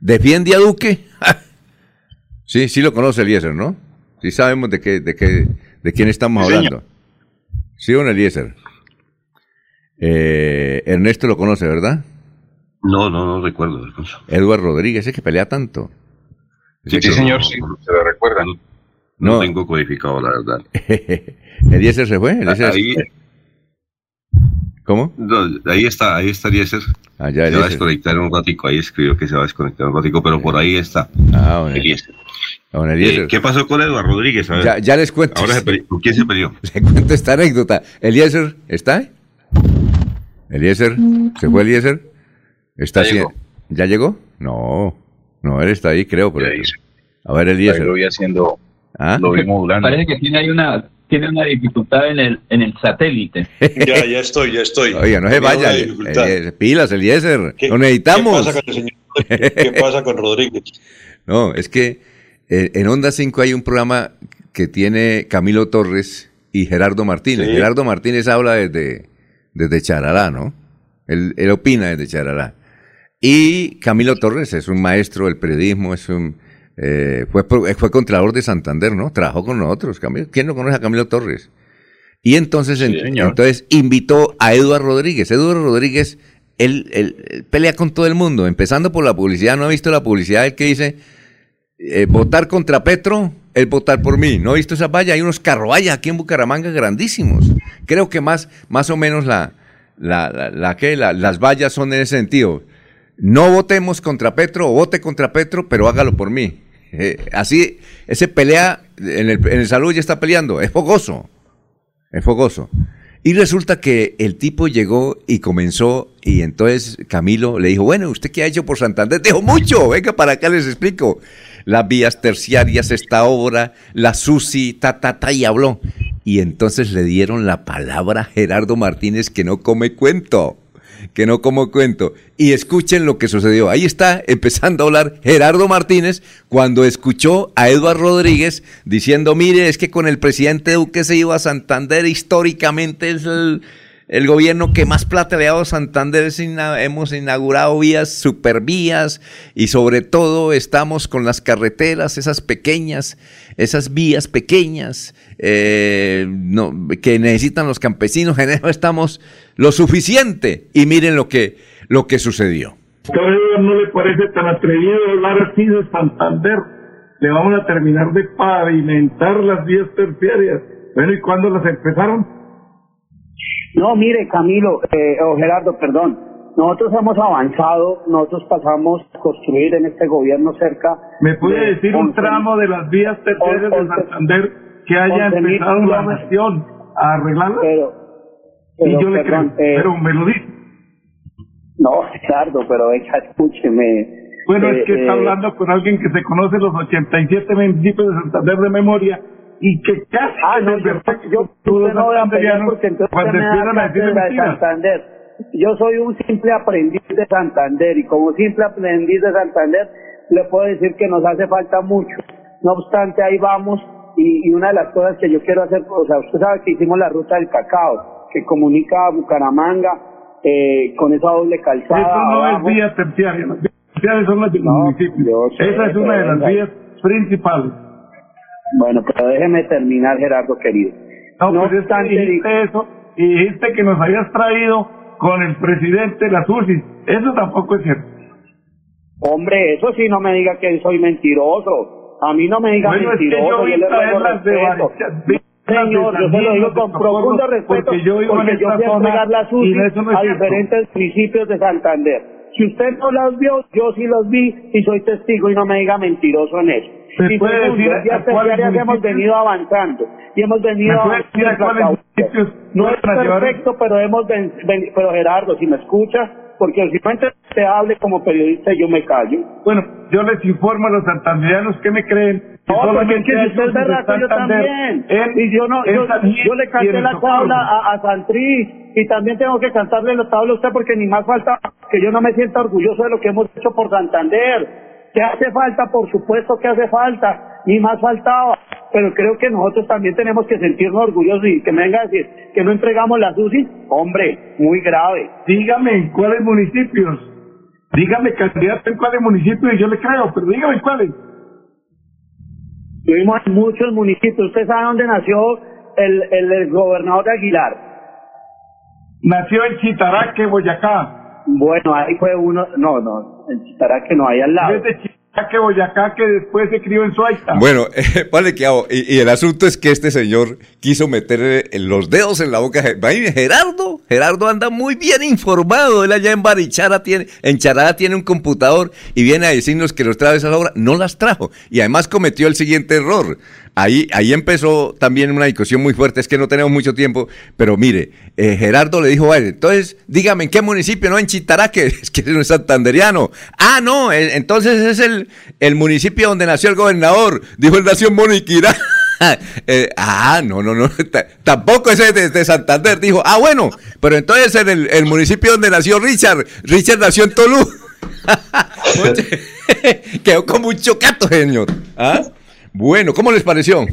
¿Defiende a Duque? sí, sí lo conoce Eliezer, ¿no? Sí sabemos de qué, de qué, de quién estamos Sí, señor. hablando. Sí, don Eliezer. Eh, Ernesto lo conoce, ¿verdad? No, no, no recuerdo, Alfonso. Eduardo Rodríguez, ese que pelea tanto. Sí, sí, señor, sí, se lo recuerda. No, No. tengo codificado, la verdad. Eliezer se fue. Ahí, ¿Cómo? no, ahí está, ahí está Eliezer. Ah, ya, se va a desconectar un ratico, ahí escribió que se va a desconectar un ratico, pero por ahí está. Ah, bueno. Eliezer. Eliezer. Eh, ¿Qué pasó con Eduardo Rodríguez? A ver. Ya, ya les cuento. Ahora se. ¿Con quién se peleó? Le cuento esta anécdota. Eliezer, ¿está? Eliezer, ¿se fue Eliezer? ¿Está Ya llegó. ¿Ya llegó? No, no, él está ahí, creo. A ver, Ahí Eliezer. lo vi haciendo, ¿Ah? lo vi modulando. Parece que tiene ahí una tiene una dificultad en el en el satélite. Ya, ya estoy, ya estoy. Oiga, no se vaya. pilas, Eliezer. ¿Qué- Lo necesitamos. ¿Qué pasa con el señor? ¿Qué pasa con Rodríguez? No, es que eh, en Onda 5 hay un programa que tiene Camilo Torres y Gerardo Martínez. Sí. Gerardo Martínez habla desde, desde Charalá, ¿no? Él, él opina desde Charalá. Y Camilo Torres es un maestro del periodismo, es un eh, fue, pro- fue contralor de Santander, ¿no? Trabajó con nosotros. Camilo- ¿Quién no conoce a Camilo Torres? Y entonces, en- entonces invitó a Eduardo Rodríguez. Eduardo Rodríguez, él, él- él pelea con todo el mundo, empezando por la publicidad. ¿No ha visto la publicidad? El que dice, eh, votar contra Petro es votar por mí. ¿No he visto esa valla? Hay unos carrovallas aquí en Bucaramanga grandísimos. Creo que más, más o menos la, la, la, la que la- las vallas son en ese sentido. No votemos contra Petro o vote contra Petro, pero hágalo por mí. Eh, así, ese pelea en el, en el salud ya está peleando, es fogoso. Es fogoso. Y resulta que el tipo llegó y comenzó, y entonces Camilo le dijo, bueno, ¿usted qué ha hecho por Santander? Dijo, mucho, venga para acá les explico. Las vías terciarias, esta obra, la SUSI, ta, ta, ta, y habló. Y entonces le dieron la palabra a Gerardo Martínez que no come cuento, que no come cuento. Y escuchen lo que sucedió. Ahí está empezando a hablar Gerardo Martínez cuando escuchó a Eduardo Rodríguez diciendo, mire, es que con el presidente Duque se iba a Santander, históricamente es el, el gobierno que más plata le ha dado hemos inaugurado vías, supervías y sobre todo estamos con las carreteras, esas pequeñas, esas vías pequeñas eh, que necesitan los campesinos. En eso estamos lo suficiente. Y miren lo que, lo que sucedió. No le parece tan atrevido hablar así de Santander. Le vamos a terminar de pavimentar las vías terciarias. Bueno, ¿y cuándo las empezaron? No, mire, Camilo, eh, o Gerardo, perdón. Nosotros hemos avanzado, nosotros pasamos a construir en este gobierno cerca. ¿Me puede de decir un 11 tramo de las vías terciarias de Santander que haya 11.000 empezado la nación a arreglarlas? Pero, y pero, yo le perdón, creo, eh, pero me lo dice. No, Gerardo, pero venga, escúcheme. Bueno, Eh, es que está eh, hablando con alguien que se conoce los 87 municipios de Santander de memoria y que casi Ah, no, yo, yo, usted no voy a pelear santanderianos, porque entonces cuando me da empiezan a decir cátedra de. Santander. Yo soy un simple aprendiz de Santander y como simple aprendiz de Santander le puedo decir que nos hace falta mucho. No obstante, ahí vamos y, y una de las cosas que yo quiero hacer, o sea, usted sabe que hicimos la ruta del cacao que comunica a Bucaramanga eh, con esa doble calzada. Eso no abajo. es vía terciaria, las vías terciarias son las del No, municipio. yo Esa es una de las vías principales. Bueno, pero déjeme terminar, Gerardo querido. No, No pues es que dijiste eso y dijiste que nos habías traído con el presidente las UCI. Eso tampoco es cierto. Hombre, eso sí no me diga que soy mentiroso. A mí no me diga Bueno, es que mentiroso, yo yo, le de Señor, yo de se lo digo con de profundo respeto porque yo en porque yo esta fui a UCI eso no a cierto. diferentes municipios de Santander. Si usted no las vio, yo sí los vi y soy testigo y no me diga mentiroso en eso. ¿Me Y puede segundo, decir en días a cuáles terciarias hemos venido avanzando y hemos venido ¿Me puede avanzando No es a llevar? perfecto, pero hemos ven- ven- pero Gerardo, si me escucha, porque si no te hable como periodista, yo me callo. Bueno, yo les informo a los santanderianos que me creen. No, porque es que si usted es berraco, yo también. en- y yo no, yo, yo le canté la tabla a, a Santrí y también tengo que cantarle la tabla a usted porque ni más falta que yo no me sienta orgulloso de lo que hemos hecho por Santander. ¿Qué hace falta? Por supuesto que hace falta, ni más faltaba. Pero creo que nosotros también tenemos que sentirnos orgullosos y que me venga a decir que no entregamos las UCI, hombre, muy grave. Dígame en cuáles municipios. Dígame candidato en cuáles municipios y yo le creo, pero dígame en cuáles. Tuvimos en muchos municipios. ¿Usted sabe dónde nació el, el, el gobernador de Aguilar? Nació en Chitaraque, Boyacá. Bueno, ahí fue uno, no, no, en Chitaraque no, ahí al lado. Es de Chitaraque, Boyacá, que después se crió en Suaita. Bueno, eh, vale que hago. Y, y el asunto es que este señor quiso meter los dedos en la boca. Gerardo, Gerardo anda muy bien informado. Él allá en Barichara tiene, en Charada tiene un computador y viene a decirnos que los trae esa obra. No las trajo. Y además cometió el siguiente error. Ahí, ahí empezó también una discusión muy fuerte. Es que no tenemos mucho tiempo. Pero mire, eh, Gerardo le dijo, vale, entonces dígame en qué municipio, no en Chitaraque, es que no es santanderiano. Ah, no, entonces es el, el municipio donde nació el gobernador. Dijo, él nació en Moniquirá. Eh, ah, no, no, no, ta- tampoco ese de, de Santander. Dijo, ah, bueno, pero entonces en el, el municipio donde nació Richard, Richard nació en Tolú. Quedó como un chocato, señor. ¿Ah? Bueno, ¿cómo les pareció?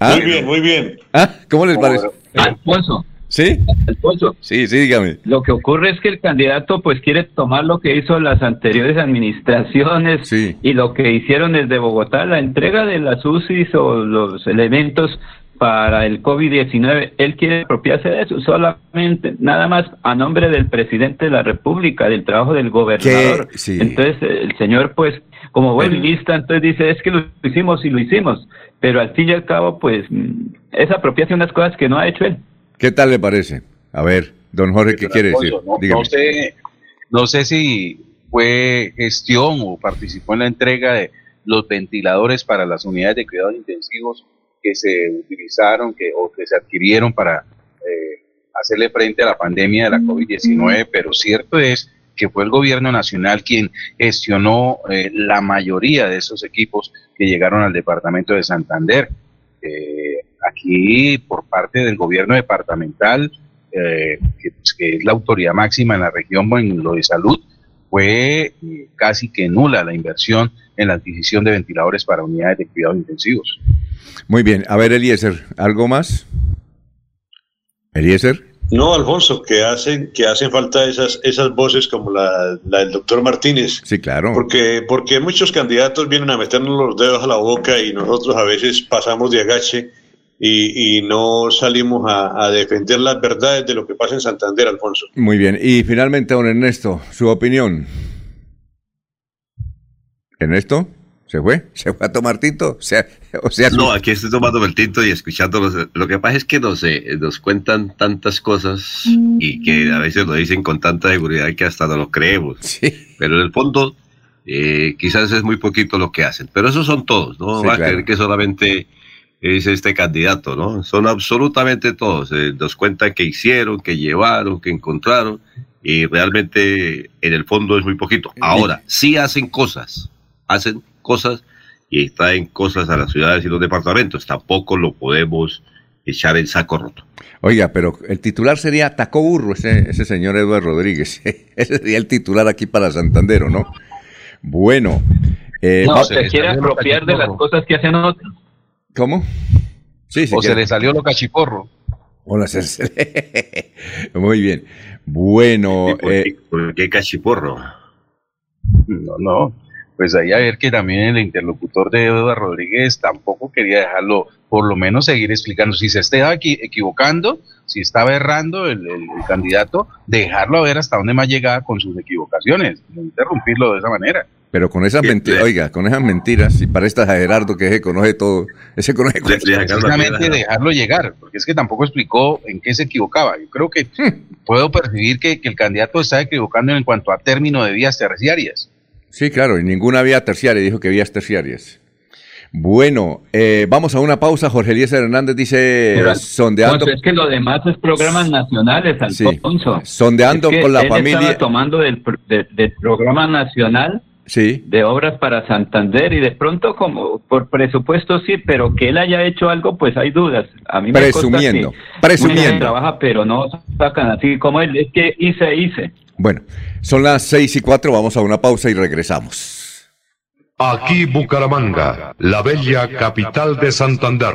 ¿Ah? Muy bien, muy bien. ¿Ah? ¿Cómo les pareció? Alfonso. ¿Sí? Alfonso. Sí, sí, dígame. Lo que ocurre es que el candidato pues quiere tomar lo que hizo las anteriores administraciones y lo que hicieron desde Bogotá, la entrega de las UCIs o los elementos para el COVID-19. Él quiere apropiarse de eso solamente, nada más a nombre del presidente de la República, del trabajo del gobernador. Sí. Entonces el señor pues como buen lista, entonces dice es que lo hicimos y lo hicimos, pero al fin y al cabo pues mm, es apropiarse de unas cosas que no ha hecho él. ¿Qué tal le parece? A ver, don Jorge, ¿qué quiere decir? No, sé, no sé si fue gestión o participó en la entrega de los ventiladores para las unidades de cuidados intensivos que se utilizaron que, o que se adquirieron para eh, hacerle frente a la pandemia de la COVID-19, pero cierto es que fue el gobierno nacional quien gestionó eh, la mayoría de esos equipos que llegaron al departamento de Santander. Eh, aquí, por parte del gobierno departamental, eh, que, pues, es la autoridad máxima en la región en lo de salud, fue eh, casi que nula la inversión en la adquisición de ventiladores para unidades de cuidados intensivos. Muy bien. A ver, Eliezer, ¿algo más? Eliezer. No, Alfonso, que hacen, que hacen falta esas, esas voces como la, la del doctor Martínez. Sí, claro. Porque, porque muchos candidatos vienen a meternos los dedos a la boca y nosotros a veces pasamos de agache y, y no salimos a, a defender las verdades de lo que pasa en Santander, Alfonso. Muy bien. Y finalmente, don Ernesto, su opinión. ¿Ernesto? ¿Se fue? ¿Se fue a tomar tinto? O sea, o sea, No, aquí estoy tomando el tinto y escuchando. Lo que pasa es que nos, eh, nos cuentan tantas cosas y que a veces lo dicen con tanta seguridad que hasta no lo creemos. Pero en el fondo, eh, quizás es muy poquito lo que hacen. Pero esos son todos, ¿no? Sí, Va a claro. creer que solamente es este candidato, ¿no? Son absolutamente todos. Eh, nos cuentan que hicieron, que llevaron, que encontraron. Y realmente en el fondo es muy poquito. Ahora, sí hacen cosas. Hacen cosas y traen cosas a las ciudades y los departamentos. Tampoco lo podemos echar en saco roto. Oiga, pero el titular sería Tacó Burro, ese, ese señor Eduardo Rodríguez. ese sería el titular aquí para Santander, ¿o ¿no? Bueno. eh, no, se quiere apropiar de las cosas que hacen otros. ¿Cómo? Sí, o se le salió lo cachiporro. Hola, se- Muy bien. Bueno. eh, ¿Por qué cachiporro? No, no. Pues ahí a ver que también el interlocutor de Eduardo Rodríguez tampoco quería dejarlo, por lo menos seguir explicando. Si se estaba equi- equivocando, si estaba errando el, el- el candidato, dejarlo a ver hasta dónde más llegaba con sus equivocaciones, no interrumpirlo de esa manera. pero con esas mentiras, oiga, con esas mentiras, y para esta Gerardo que se conoce todo, ese conoce Precisamente dejarlo llegar, porque es que tampoco explicó en qué se equivocaba. Yo creo que puedo percibir que, que el candidato está equivocando en cuanto a término de vías terciarias. Sí, claro, y ninguna vía terciaria, dijo que vías terciarias. Bueno, eh, vamos a una pausa. Jorge Eliezer Hernández dice, Pero, sondeando, es que lo demás es programas nacionales, Alfonso. sondeando Es que con la él familia. Estaba tomando del, pro- de- del programa nacional Sí. de obras para Santander y de pronto como por presupuesto sí, pero que él haya hecho algo, pues hay dudas. A mí me Presumiendo, que presumiendo. trabaja, pero no sacan así como él. Es que hice, hice. Bueno, son las seis y cuatro, vamos a una pausa y regresamos. Aquí Bucaramanga, la bella capital de Santander.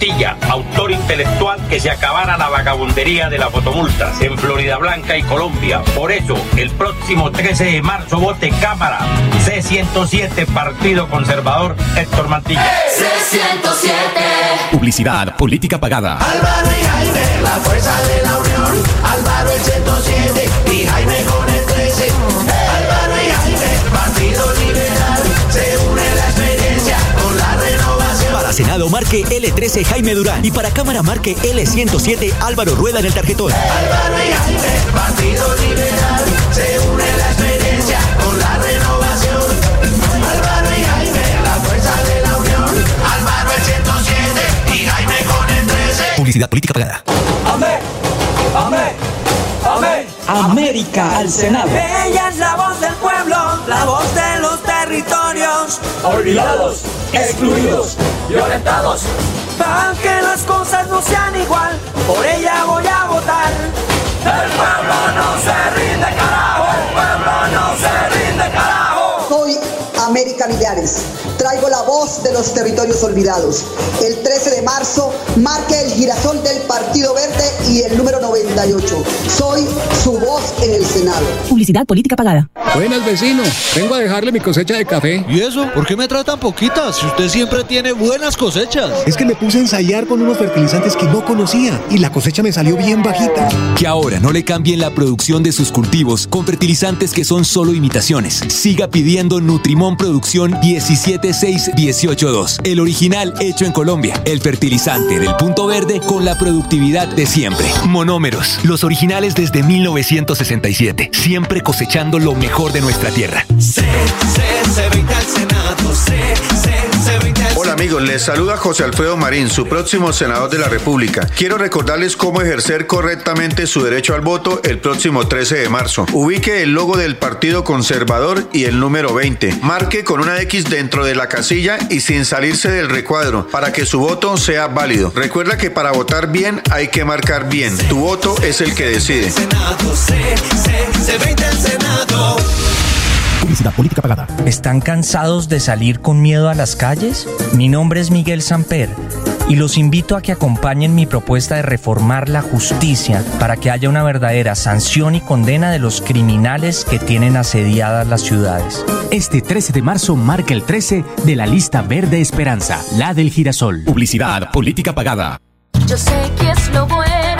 Héctor Mantilla, autor intelectual que se acabara la vagabundería de las fotomultas en Florida Blanca y Colombia. Por eso, el próximo 13 de marzo vote Cámara C107 Partido Conservador Héctor Mantilla. C107. Publicidad, política pagada. Álvaro y Jaime, la fuerza de la unión. Álvaro el 107 y Jaime con el 13. Para Senado marque L13 Jaime Durán y para Cámara marque L107 Álvaro Rueda en el tarjetón. Álvaro y Jaime, Partido Liberal. Se une la experiencia con la renovación. Álvaro y Jaime, la fuerza de la unión. Álvaro el 107 y Jaime con el 13. Publicidad, política pagada. Amén, amén, amén. América al Senado. Ella es la voz del pueblo, la voz de los territorios. Olvidados, excluidos, violentados. Para que las cosas no sean igual, por ella voy a votar. El pueblo no se rinde, carajo. El pueblo no se rinde, carajo. Soy América familiares. Traigo la voz de los territorios olvidados. El 13 de marzo marque el girasol del Partido Verde y el número 98. Soy su voz en el Senado. Publicidad política pagada. Buenas, vecino. Vengo a dejarle mi cosecha de café. ¿Y eso? ¿Por qué me trae tan poquitas? Si usted siempre tiene buenas cosechas. Es que me puse a ensayar con unos fertilizantes que no conocía y la cosecha me salió bien bajita. Que ahora no le cambien la producción de sus cultivos con fertilizantes que son solo imitaciones. Siga pidiendo Nutrimón Producción 1761882. El original hecho en Colombia. El fertilizante del punto verde con la productividad de siempre. Monómeros. Los originales desde 1967. Siempre cosechando lo mejor de nuestra tierra. Hola amigos, les saluda José Alfredo Marín, su próximo senador de la República. Quiero recordarles cómo ejercer correctamente su derecho al voto el próximo 13 de marzo. Ubique el logo del Partido Conservador y el número 20. Marque con una X dentro de la casilla y sin salirse del recuadro para que su voto sea válido. Recuerda que para votar bien hay que marcar bien. Tu voto es el que decide. Publicidad política pagada. ¿Están cansados de salir con miedo a las calles? Mi nombre es Miguel Samper y los invito a que acompañen mi propuesta de reformar la justicia para que haya una verdadera sanción y condena de los criminales que tienen asediadas las ciudades. Este 13 de marzo marca el 13 de la lista Verde Esperanza, la del girasol. Publicidad política pagada. Yo sé que es lo bueno.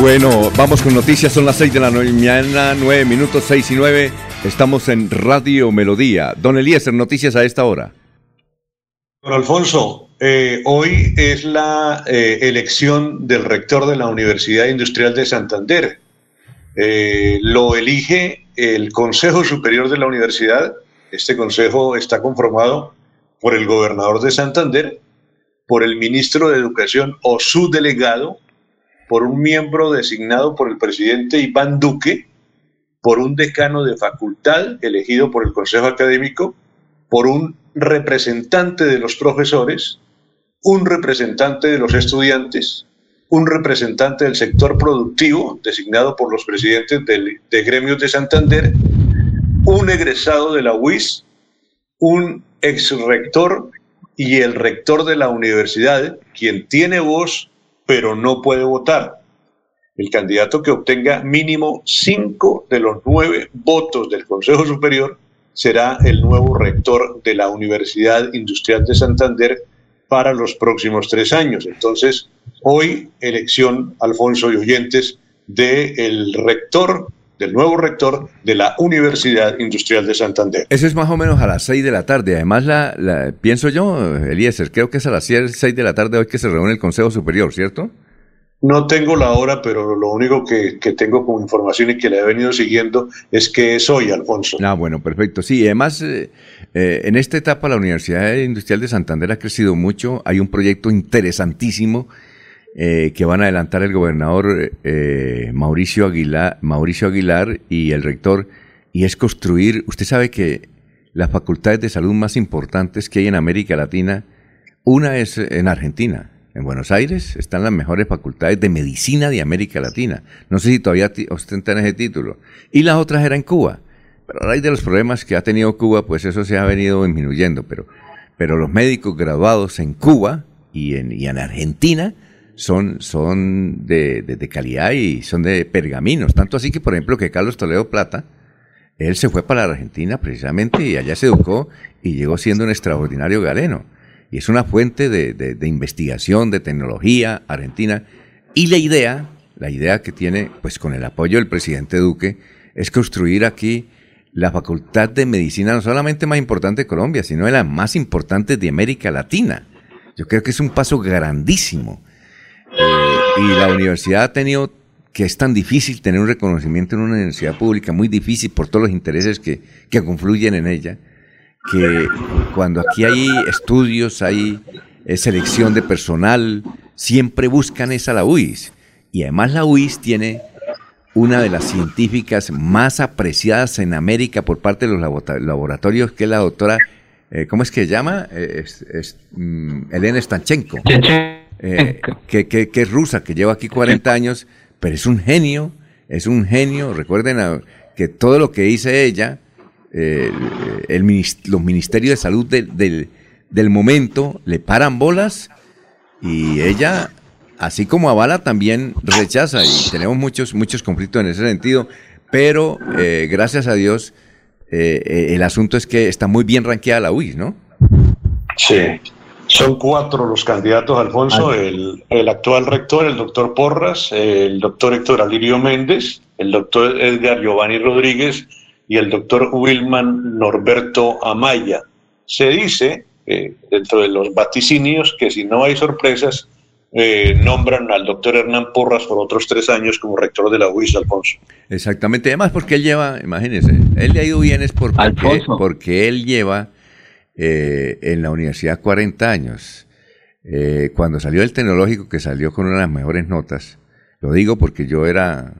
Bueno, vamos con noticias, son las 6 de la mañana, 9 minutos, 6 y 9. Estamos en Radio Melodía. Don Eliezer, noticias a esta hora. Don Alfonso, eh, hoy es la eh, elección del rector de la Universidad Industrial de Santander. Eh, lo elige el Consejo Superior de la Universidad. Este consejo está conformado por el gobernador de Santander, por el ministro de Educación o su delegado, por un miembro designado por el presidente Iván Duque, por un decano de facultad elegido por el Consejo Académico, por un representante de los profesores, un representante de los estudiantes, un representante del sector productivo designado por los presidentes de gremios de Santander, un egresado de la UIS, un ex rector y el rector de la universidad, quien tiene voz pero no puede votar. El candidato que obtenga mínimo cinco de los nueve votos del Consejo Superior será el nuevo rector de la Universidad Industrial de Santander para los próximos tres años. Entonces, hoy elección, Alfonso y oyentes, del rector, del nuevo rector de la Universidad Industrial de Santander. Eso es más o menos a las 6 de la tarde. Además, la, la- pienso yo, Eliezer, creo que es a las 6 de la tarde hoy que se reúne el Consejo Superior, ¿cierto? No tengo la hora, pero lo único que, que tengo como información y que le he venido siguiendo es que es hoy, Alfonso. Ah, bueno, perfecto. Sí, y además, eh, eh, en esta etapa la Universidad Industrial de Santander ha crecido mucho. Hay un proyecto interesantísimo eh, que van a adelantar el gobernador eh, Mauricio, Aguilar, Mauricio Aguilar y el rector, y es construir, usted sabe que las facultades de salud más importantes que hay en América Latina, una es en Argentina. En Buenos Aires están las mejores facultades de medicina de América Latina. No sé si todavía ostentan ese título. Y las otras eran en Cuba. Pero a raíz de los problemas que ha tenido Cuba, pues eso se ha venido disminuyendo. Pero, pero los médicos graduados en Cuba y en, y en Argentina son, son de, de- calidad y son de pergaminos. Tanto así que, por ejemplo, que Carlos Toledo Plata, él se fue para la Argentina precisamente y allá se educó y llegó siendo un extraordinario galeno. Y es una fuente de, de investigación, de tecnología argentina. Y la idea, la idea que tiene, pues con el apoyo del presidente Duque, es construir aquí la facultad de medicina no solamente más importante de Colombia, sino de las más importantes de América Latina. Yo creo que es un paso grandísimo. Eh, y la universidad ha tenido que es tan difícil tener un reconocimiento en una universidad pública, muy difícil por todos los intereses que, que confluyen en ella, que cuando aquí hay estudios, hay eh, selección de personal, siempre buscan esa la UIS. Y además la UIS tiene una de las científicas más apreciadas en América por parte de los laboratorios, que es la doctora, eh, ¿cómo es que se llama? Mm, Elena Stanchenko, eh, que, que, es rusa, que lleva aquí 40 años, pero es un genio, es un genio. Recuerden que todo lo que dice ella, el, los ministerios de salud del, del momento le paran bolas y ella así como Avala también rechaza y tenemos muchos, muchos conflictos en ese sentido, pero eh, gracias a Dios eh, eh, el asunto es que está muy bien ranqueada la UIS, ¿no? Sí, son cuatro los candidatos, Alfonso, el, el, actual rector, el doctor Porras, el doctor Héctor Alirio Méndez, el doctor Edgar Giovanni Rodríguez y el doctor Wilman Norberto Amaya. Se dice, dentro de los vaticinios, que si no hay sorpresas, eh, nombran al doctor Hernán Porras por otros tres años como rector de la UIS, Alfonso. Exactamente, además porque él lleva, imagínense, él le ha ido bien es porque, porque él lleva eh, en la universidad 40 años. Eh, cuando salió el tecnológico, que salió con una de las mejores notas, lo digo porque yo era,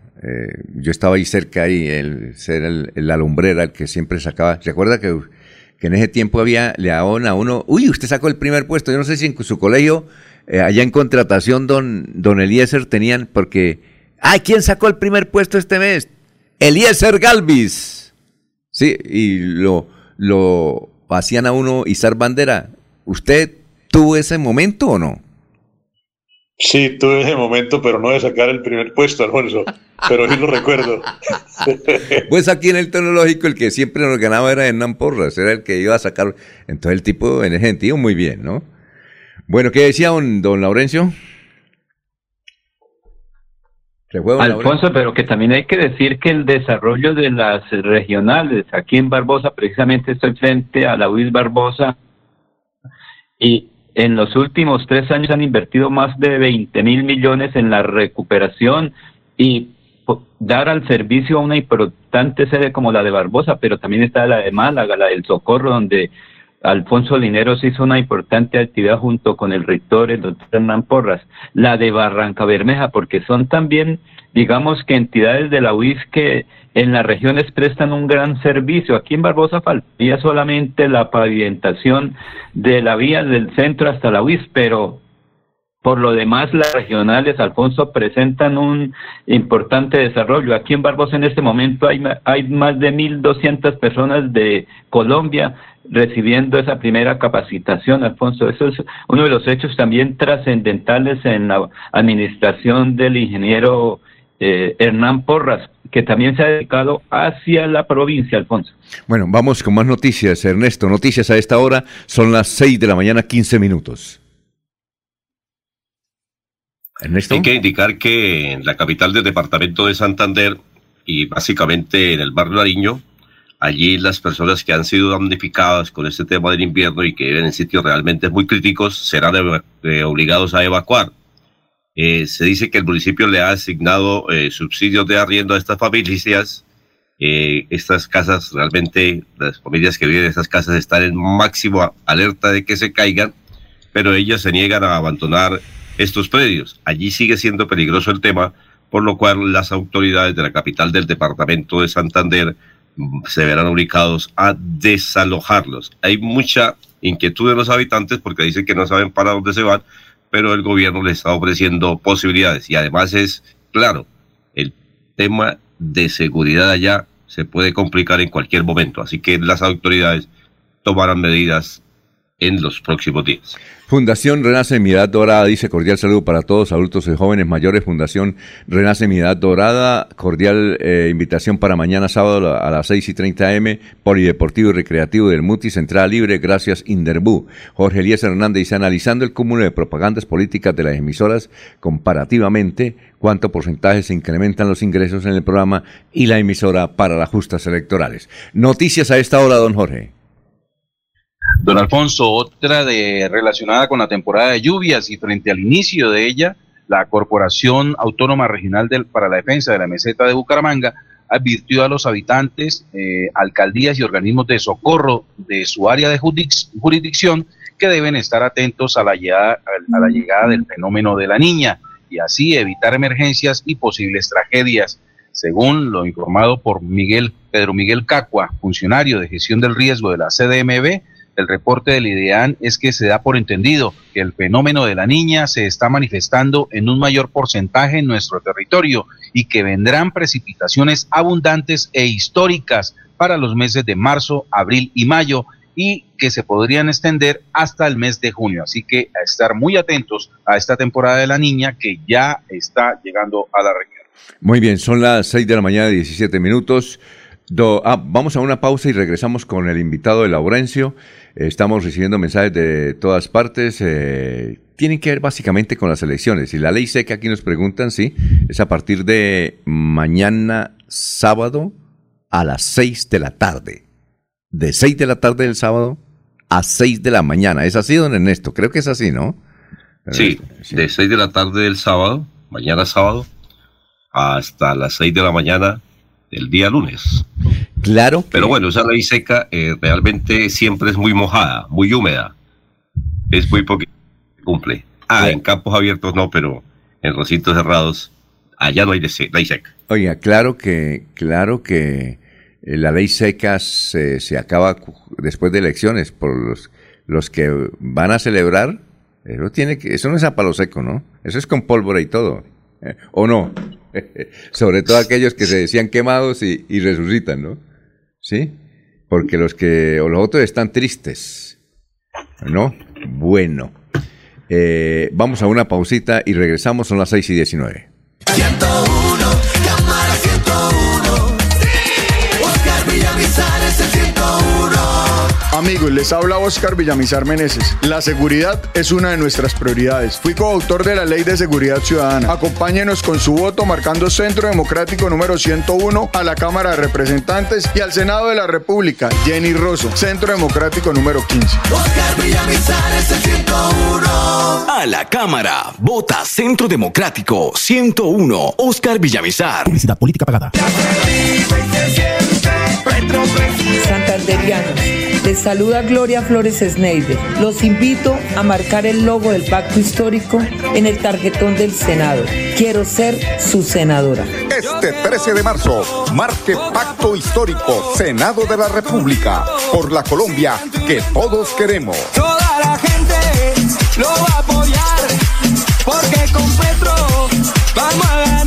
yo estaba ahí cerca y él era la lumbrera, el que siempre sacaba. ¿Recuerda que, que en ese tiempo había, le daban a uno, uy, usted sacó el primer puesto? Yo no sé si en su colegio eh, allá en contratación don, don Eliezer tenían, porque, ay, ¿quién sacó el primer puesto este mes? Eliezer Galvis. Sí, y lo, lo hacían a uno izar bandera. ¿Usted tuvo ese momento o no? Sí, tuve ese momento, pero no de sacar el primer puesto, Alfonso. Pero sí lo recuerdo. pues aquí en el tecnológico el que siempre nos ganaba era Hernán Porras, era el que iba a sacar. Entonces el tipo en ese sentido muy bien, ¿no? Bueno, ¿qué decía don, don Laurencio? Alfonso, pero que también hay que decir que el desarrollo de las regionales, aquí en Barbosa, precisamente estoy frente a la UIS Barbosa, y en los últimos tres años han invertido más de 20 mil millones en la recuperación y dar al servicio a una importante sede como la de Barbosa, pero también está la de Málaga, la del Socorro, donde Alfonso Lineros hizo una importante actividad junto con el rector, el doctor Hernán Porras, la de Barranca Bermeja, porque son también, digamos que entidades de la UIS que en las regiones prestan un gran servicio. Aquí en Barbosa faltaría solamente la pavimentación de la vía del centro hasta la UIS, pero por lo demás, las regionales, Alfonso, presentan un importante desarrollo. Aquí en Barbosa en este momento hay, hay más de 1.200 personas de Colombia recibiendo esa primera capacitación, Alfonso. Eso es uno de los hechos también trascendentales en la administración del ingeniero eh, Hernán Porras, que también se ha dedicado hacia la provincia, Alfonso. Bueno, vamos con más noticias, Ernesto. Noticias a esta hora, son las 6 de la mañana, 15 minutos. Hay que indicar que en la capital del departamento de Santander y básicamente en el barrio Nariño, allí las personas que han sido damnificadas con este tema del invierno y que viven en sitios realmente muy críticos serán eh, obligados a evacuar. Eh, se dice que el municipio le ha asignado eh, subsidios de arriendo a estas familias. estas casas, realmente, las familias que viven en estas casas están en máximo alerta de que se caigan, pero ellas se niegan a abandonar estos predios. Allí sigue siendo peligroso el tema, por lo cual las autoridades de la capital del departamento de Santander se verán obligados a desalojarlos. Hay mucha inquietud de los habitantes porque dicen que no saben para dónde se van, pero el gobierno les está ofreciendo posibilidades y además es claro, el tema de seguridad allá se puede complicar en cualquier momento, así que las autoridades tomarán medidas en los próximos días. Fundación Renace Mi Edad Dorada dice cordial saludo para todos, adultos y jóvenes mayores. Fundación Renace Mi Edad Dorada, cordial eh, invitación para mañana sábado a las 6 y 30 am, Polideportivo y Recreativo del Mutis, entrada libre, gracias Inderbú. Jorge Elías Hernández dice, analizando el cúmulo de propagandas políticas de las emisoras comparativamente, cuánto porcentaje se incrementan los ingresos en el programa y la emisora para las justas electorales. Noticias a esta hora, don Jorge. Don Alfonso, otra de relacionada con la temporada de lluvias y frente al inicio de ella, la Corporación Autónoma Regional para la Defensa de la Meseta de Bucaramanga advirtió a los habitantes, eh, alcaldías y organismos de socorro de su área de jurisdicción que deben estar atentos a la, llegada, a la llegada del fenómeno de la niña y así evitar emergencias y posibles tragedias. Según lo informado por Miguel Pedro Miguel Cacua, funcionario de gestión del riesgo de la CDMB, el reporte del IDEAN es que se da por entendido que el fenómeno de la niña se está manifestando en un mayor porcentaje en nuestro territorio y que vendrán precipitaciones abundantes e históricas para los meses de marzo, abril y mayo y que se podrían extender hasta el mes de junio. Así que a estar muy atentos a esta temporada de la niña que ya está llegando a la región. Muy bien, son las 6 de la mañana, 17 minutos. Ah, vamos a una pausa y regresamos con el invitado de Laurencio. Estamos recibiendo mensajes de todas partes. Eh, tienen que ver básicamente con las elecciones. Y la ley seca aquí nos preguntan, sí, es a partir de mañana sábado a las 6 de la tarde. De 6 de la tarde del sábado a 6 de la mañana. ¿Es así, don Ernesto? Creo que es así, ¿no? Sí, de 6 de la tarde del sábado, mañana sábado, hasta las 6 de la mañana del día lunes. Claro. Pero bueno, esa ley seca eh, realmente siempre es muy mojada, muy húmeda. Es muy poquito cumple. Ah, en campos abiertos no, pero en recintos cerrados allá no hay ley seca. Oiga, claro que, claro que eh, la ley seca se, se acaba después de elecciones por los, los que van a celebrar. Eso tiene que, eso no es a palo seco, ¿no? Eso es con pólvora y todo. ¿eh? ¿O no? Sobre todo aquellos que se decían quemados y, y resucitan, ¿no? ¿Sí? Porque los que, o los otros están tristes, ¿no? Bueno, eh, vamos a una pausita y regresamos, son las 6 y 19. 101, Amigos, les habla Oscar Villamizar Meneses. La seguridad es una de nuestras prioridades. Fui coautor de la Ley de Seguridad Ciudadana. Acompáñenos con su voto marcando Centro Democrático número 101 a la Cámara de Representantes y al Senado de la República. Jenny Rosso, Centro Democrático número 15. Oscar Villamizar es el 101. A la Cámara, vota Centro Democrático 101. Oscar Villamizar. Publicidad política pagada. Santanderianos, les saluda Gloria Flores Sneider. Los invito a marcar el logo del pacto histórico en el tarjetón del Senado. Quiero ser su senadora. Este 13 de marzo, marque Pacto Histórico, Senado de la República, por la Colombia que todos queremos. Toda la gente lo va a apoyar porque con Petro vamos a ganar.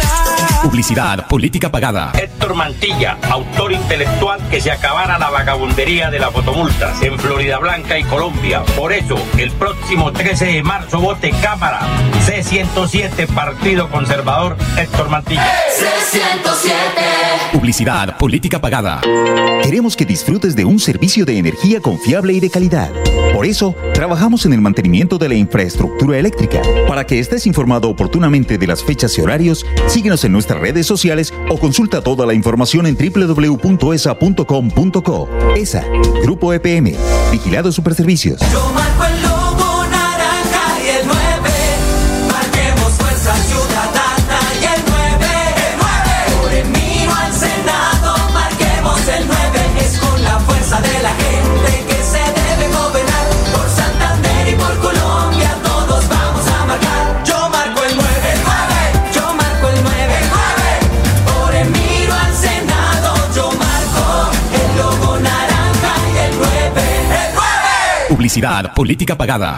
Publicidad política pagada. Héctor Mantilla, autor intelectual que se acabara la vagabundería de las fotomultas en Florida Blanca y Colombia. Por eso, el próximo 13 de marzo vote Cámara C107 Partido Conservador Héctor Mantilla. C107. Publicidad política pagada. Queremos que disfrutes de un servicio de energía confiable y de calidad. Por eso, trabajamos en el mantenimiento de la infraestructura eléctrica. Para que estés informado oportunamente de las fechas y horarios, síguenos en nuestras redes sociales o consulta toda la información en www.esa.com.co. ESA, Grupo EPM, Vigilado Superservicios. Yo Política pagada.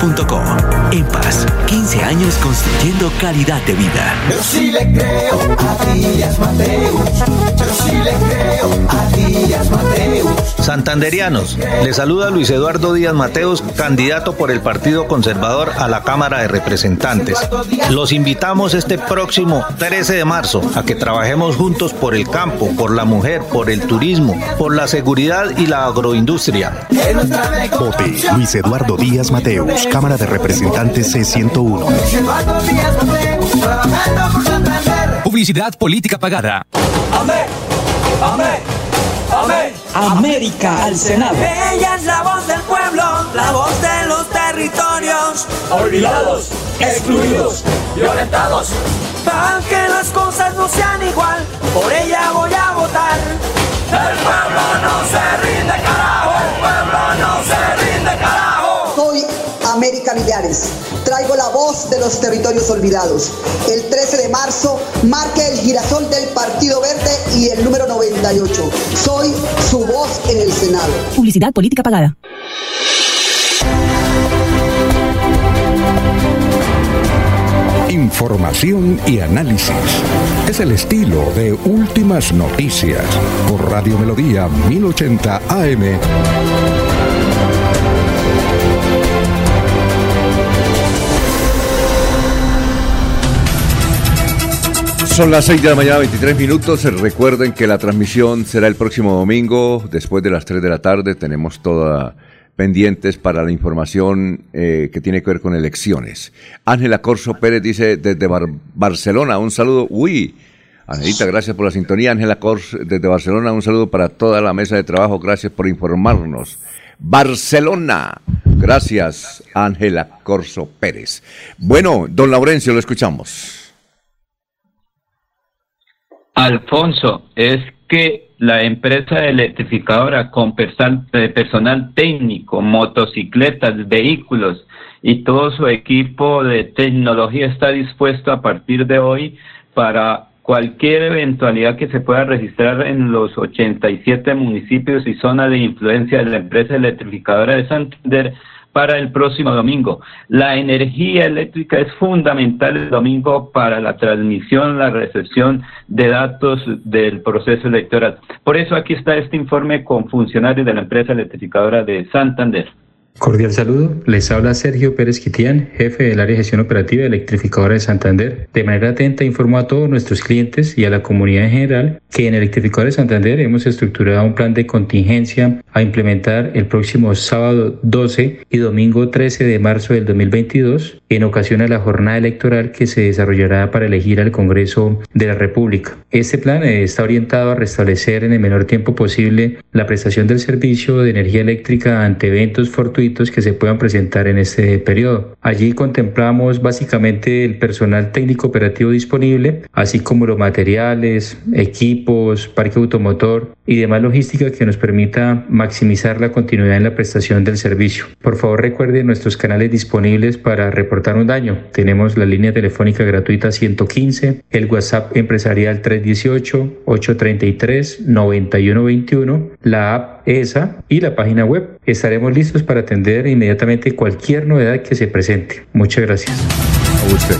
www.empas.gov.co. EMPAS, 15 años construyendo calidad de vida. Yo sí le creo a Díaz Mateus. Yo sí le creo a Díaz Mateus. Santanderianos, le saluda Luis Eduardo Díaz Mateos, candidato por el Partido Conservador a la Cámara de Representantes. Los invitamos este próximo 13 de marzo a que trabajemos juntos por el campo, por la mujer, por el turismo, por la seguridad y la agroindustria. Vote Luis Eduardo Díaz Mateus, Cámara de Representantes C101. Publicidad política pagada. Amén, amén, amén. América al Senado. Ella es la voz del pueblo, la voz de los territorios. Olvidados, excluidos, violentados. Para que las cosas no sean igual, por ella voy a votar. El pueblo no se rinde, carajo. El pueblo no se rinde, carajo. América Millares. Traigo la voz de los territorios olvidados. El 13 de marzo marque el girasol del Partido Verde y el número 98. Soy su voz en el Senado. Publicidad política pagada. Información y análisis. Es el estilo de Últimas Noticias por Radio Melodía 1080 AM. Son las 6 de la mañana, 23 minutos. Recuerden que la transmisión será el próximo domingo, después de las 3 de la tarde. Tenemos toda pendientes para la información eh, que tiene que ver con elecciones. Ángela Corso Pérez dice desde Bar- Barcelona, un saludo. Uy, Angelita, gracias por la sintonía. Ángela Corso desde Barcelona, un saludo para toda la mesa de trabajo. Gracias por informarnos. Barcelona. Gracias, Ángela Corso Pérez. Bueno, don Laurencio, lo escuchamos. Alfonso, es que la empresa electrificadora con eh, personal técnico, motocicletas, vehículos y todo su equipo de tecnología está dispuesto a partir de hoy para cualquier eventualidad que se pueda registrar en los 87 municipios y zonas de influencia de la empresa electrificadora de Santander para el próximo domingo. La energía eléctrica es fundamental el domingo para la transmisión, la recepción de datos del proceso electoral. Por eso aquí está este informe con funcionarios de la empresa electrificadora de Santander. Cordial saludo, les habla Sergio Pérez Quitián, jefe del área de gestión operativa de Electrificadora de Santander. De manera atenta informo a todos nuestros clientes y a la comunidad en general que en Electrificadora de Santander hemos estructurado un plan de contingencia a implementar el próximo sábado 12 y domingo 13 de marzo del 2022 en ocasión a la jornada electoral que se desarrollará para elegir al Congreso de la República. Este plan eh, está orientado a restablecer en el menor tiempo posible la prestación del servicio de energía eléctrica ante eventos fortuitos que se puedan presentar en este periodo. Allí contemplamos básicamente el personal técnico operativo disponible, así como los materiales, equipos, parque automotor y demás logística que nos permita maximizar la continuidad en la prestación del servicio. Por favor recuerden nuestros canales disponibles para reportar un daño. Tenemos la línea telefónica gratuita 115, el WhatsApp empresarial 318-833-9121, la app ESA y la página web. Estaremos listos para atender inmediatamente cualquier novedad que se presente. Muchas gracias. A usted.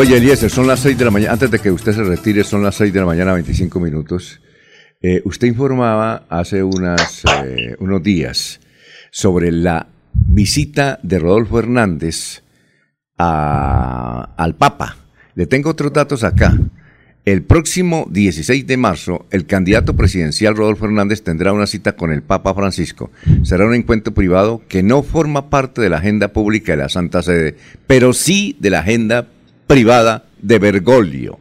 Oye, Eliezer, son las 6 de la mañana, antes de que usted se retire, son las 6 de la mañana, 25 minutos. Eh, usted informaba hace unas, eh, unos días sobre la visita de Rodolfo Hernández a- al Papa. Le tengo otros datos acá. El próximo 16 de marzo, el candidato presidencial Rodolfo Hernández tendrá una cita con el Papa Francisco. Será un encuentro privado que no forma parte de la agenda pública de la Santa Sede, pero sí de la agenda privada de Bergoglio.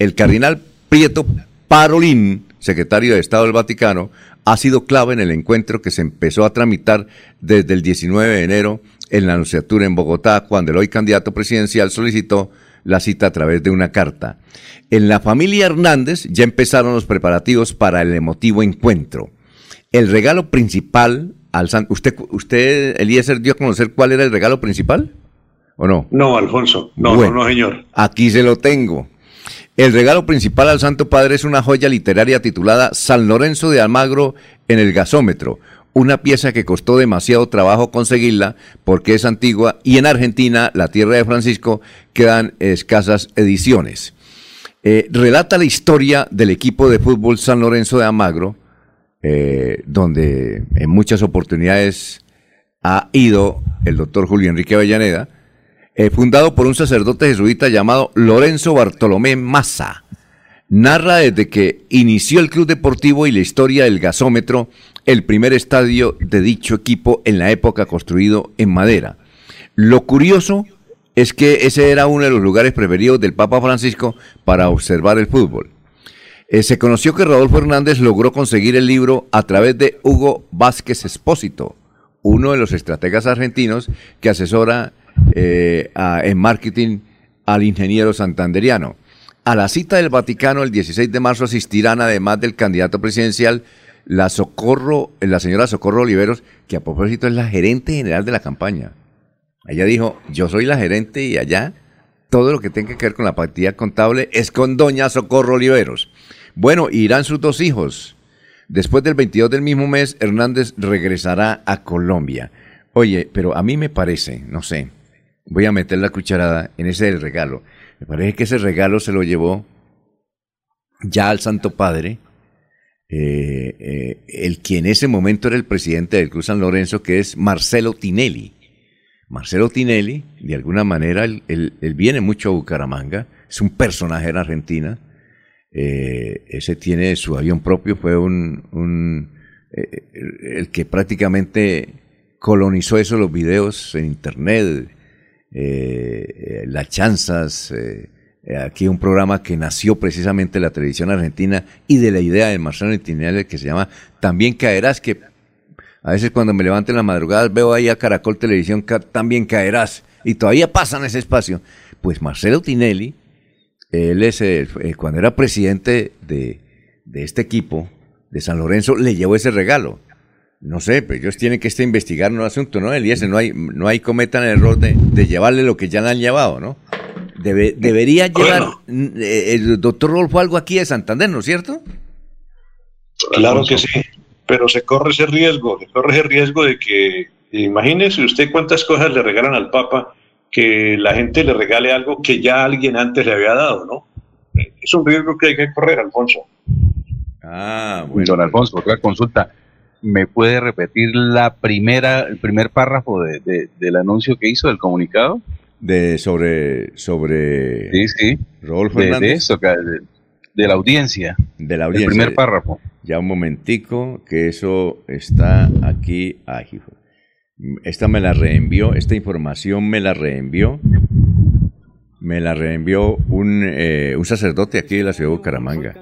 El cardenal Prieto Parolín, secretario de Estado del Vaticano, ha sido clave en el encuentro que se empezó a tramitar desde el 19 de enero en la anunciatura en Bogotá cuando el hoy candidato presidencial solicitó la cita a través de una carta. En la familia Hernández ya empezaron los preparativos para el emotivo encuentro. El regalo principal al San... ¿Usted, usted Eliezer, dio a conocer cuál era el regalo principal? ¿O no? No, Alfonso. No, no, no, señor. Aquí se lo tengo. El regalo principal al Santo Padre es una joya literaria titulada San Lorenzo de Almagro en el gasómetro, una pieza que costó demasiado trabajo conseguirla porque es antigua y en Argentina, la tierra de Francisco, quedan escasas ediciones. Eh, relata la historia del equipo de fútbol San Lorenzo de Almagro, eh, donde en muchas oportunidades ha ido el doctor Julio Enrique Avellaneda, eh, fundado por un sacerdote jesuita llamado Lorenzo Bartolomé Massa. Narra desde que inició el club deportivo y la historia del gasómetro, el primer estadio de dicho equipo en la época construido en madera. Lo curioso es que ese era uno de los lugares preferidos del Papa Francisco para observar el fútbol. Eh, se conoció que Rodolfo Hernández logró conseguir el libro a través de Hugo Vázquez Espósito, uno de los estrategas argentinos que asesora eh, en marketing al ingeniero santanderiano. A la cita del Vaticano el 16 de marzo asistirán, además del candidato presidencial, la Socorro, la señora Socorro Oliveros, que a propósito es la gerente general de la campaña. Ella dijo, yo soy la gerente y allá todo lo que tenga que ver con la partida contable es con doña Socorro Oliveros. Bueno, irán sus dos hijos. Después del 22 del mismo mes, Hernández regresará a Colombia. Oye, pero a mí me parece, no sé, voy a meter la cucharada en ese regalo. Me parece que ese regalo se lo llevó ya al Santo Padre, eh, eh, el que en ese momento era el presidente del Cruz San Lorenzo, que es Marcelo Tinelli. Marcelo Tinelli, de alguna manera, él, viene mucho a Bucaramanga, es un personaje en Argentina, eh, ese tiene su avión propio, fue un, eh, el que prácticamente colonizó eso, los videos en internet, las chanzas, aquí un programa que nació precisamente de la televisión argentina y de la idea de Marcelo Tinelli que se llama También caerás, que a veces cuando me levanto en la madrugada veo ahí a Caracol Televisión, también caerás. Y todavía pasan ese espacio. Pues Marcelo Tinelli, él es, eh, cuando era presidente de, este equipo, de San Lorenzo, le llevó ese regalo. No sé, pero ellos tienen que este investigar un asunto, ¿no? Eliezer, no hay, no hay cometan el error de, llevarle lo que ya le han llevado, ¿no? Debería llevar eh, el doctor Rolfo algo aquí de Santander, ¿no es cierto? Claro que sí pero se corre ese riesgo, se corre ese riesgo de que, imagínese usted cuántas cosas le regalan al Papa, que la gente le regale algo que ya alguien antes le había dado, ¿no? Es un riesgo que hay que correr, Alfonso. Ah, bueno. Don Alfonso, otra consulta. ¿Me puede repetir la primera, el primer párrafo de, del anuncio que hizo del comunicado? De sobre sobre sí sí Rodolfo de, Hernández. de, de la audiencia. De la audiencia. El primer párrafo. Ya un momentico, que eso está aquí. Ay, esta me la reenvió, esta información me la reenvió. Me la reenvió un, eh, un sacerdote aquí de la ciudad de Bucaramanga.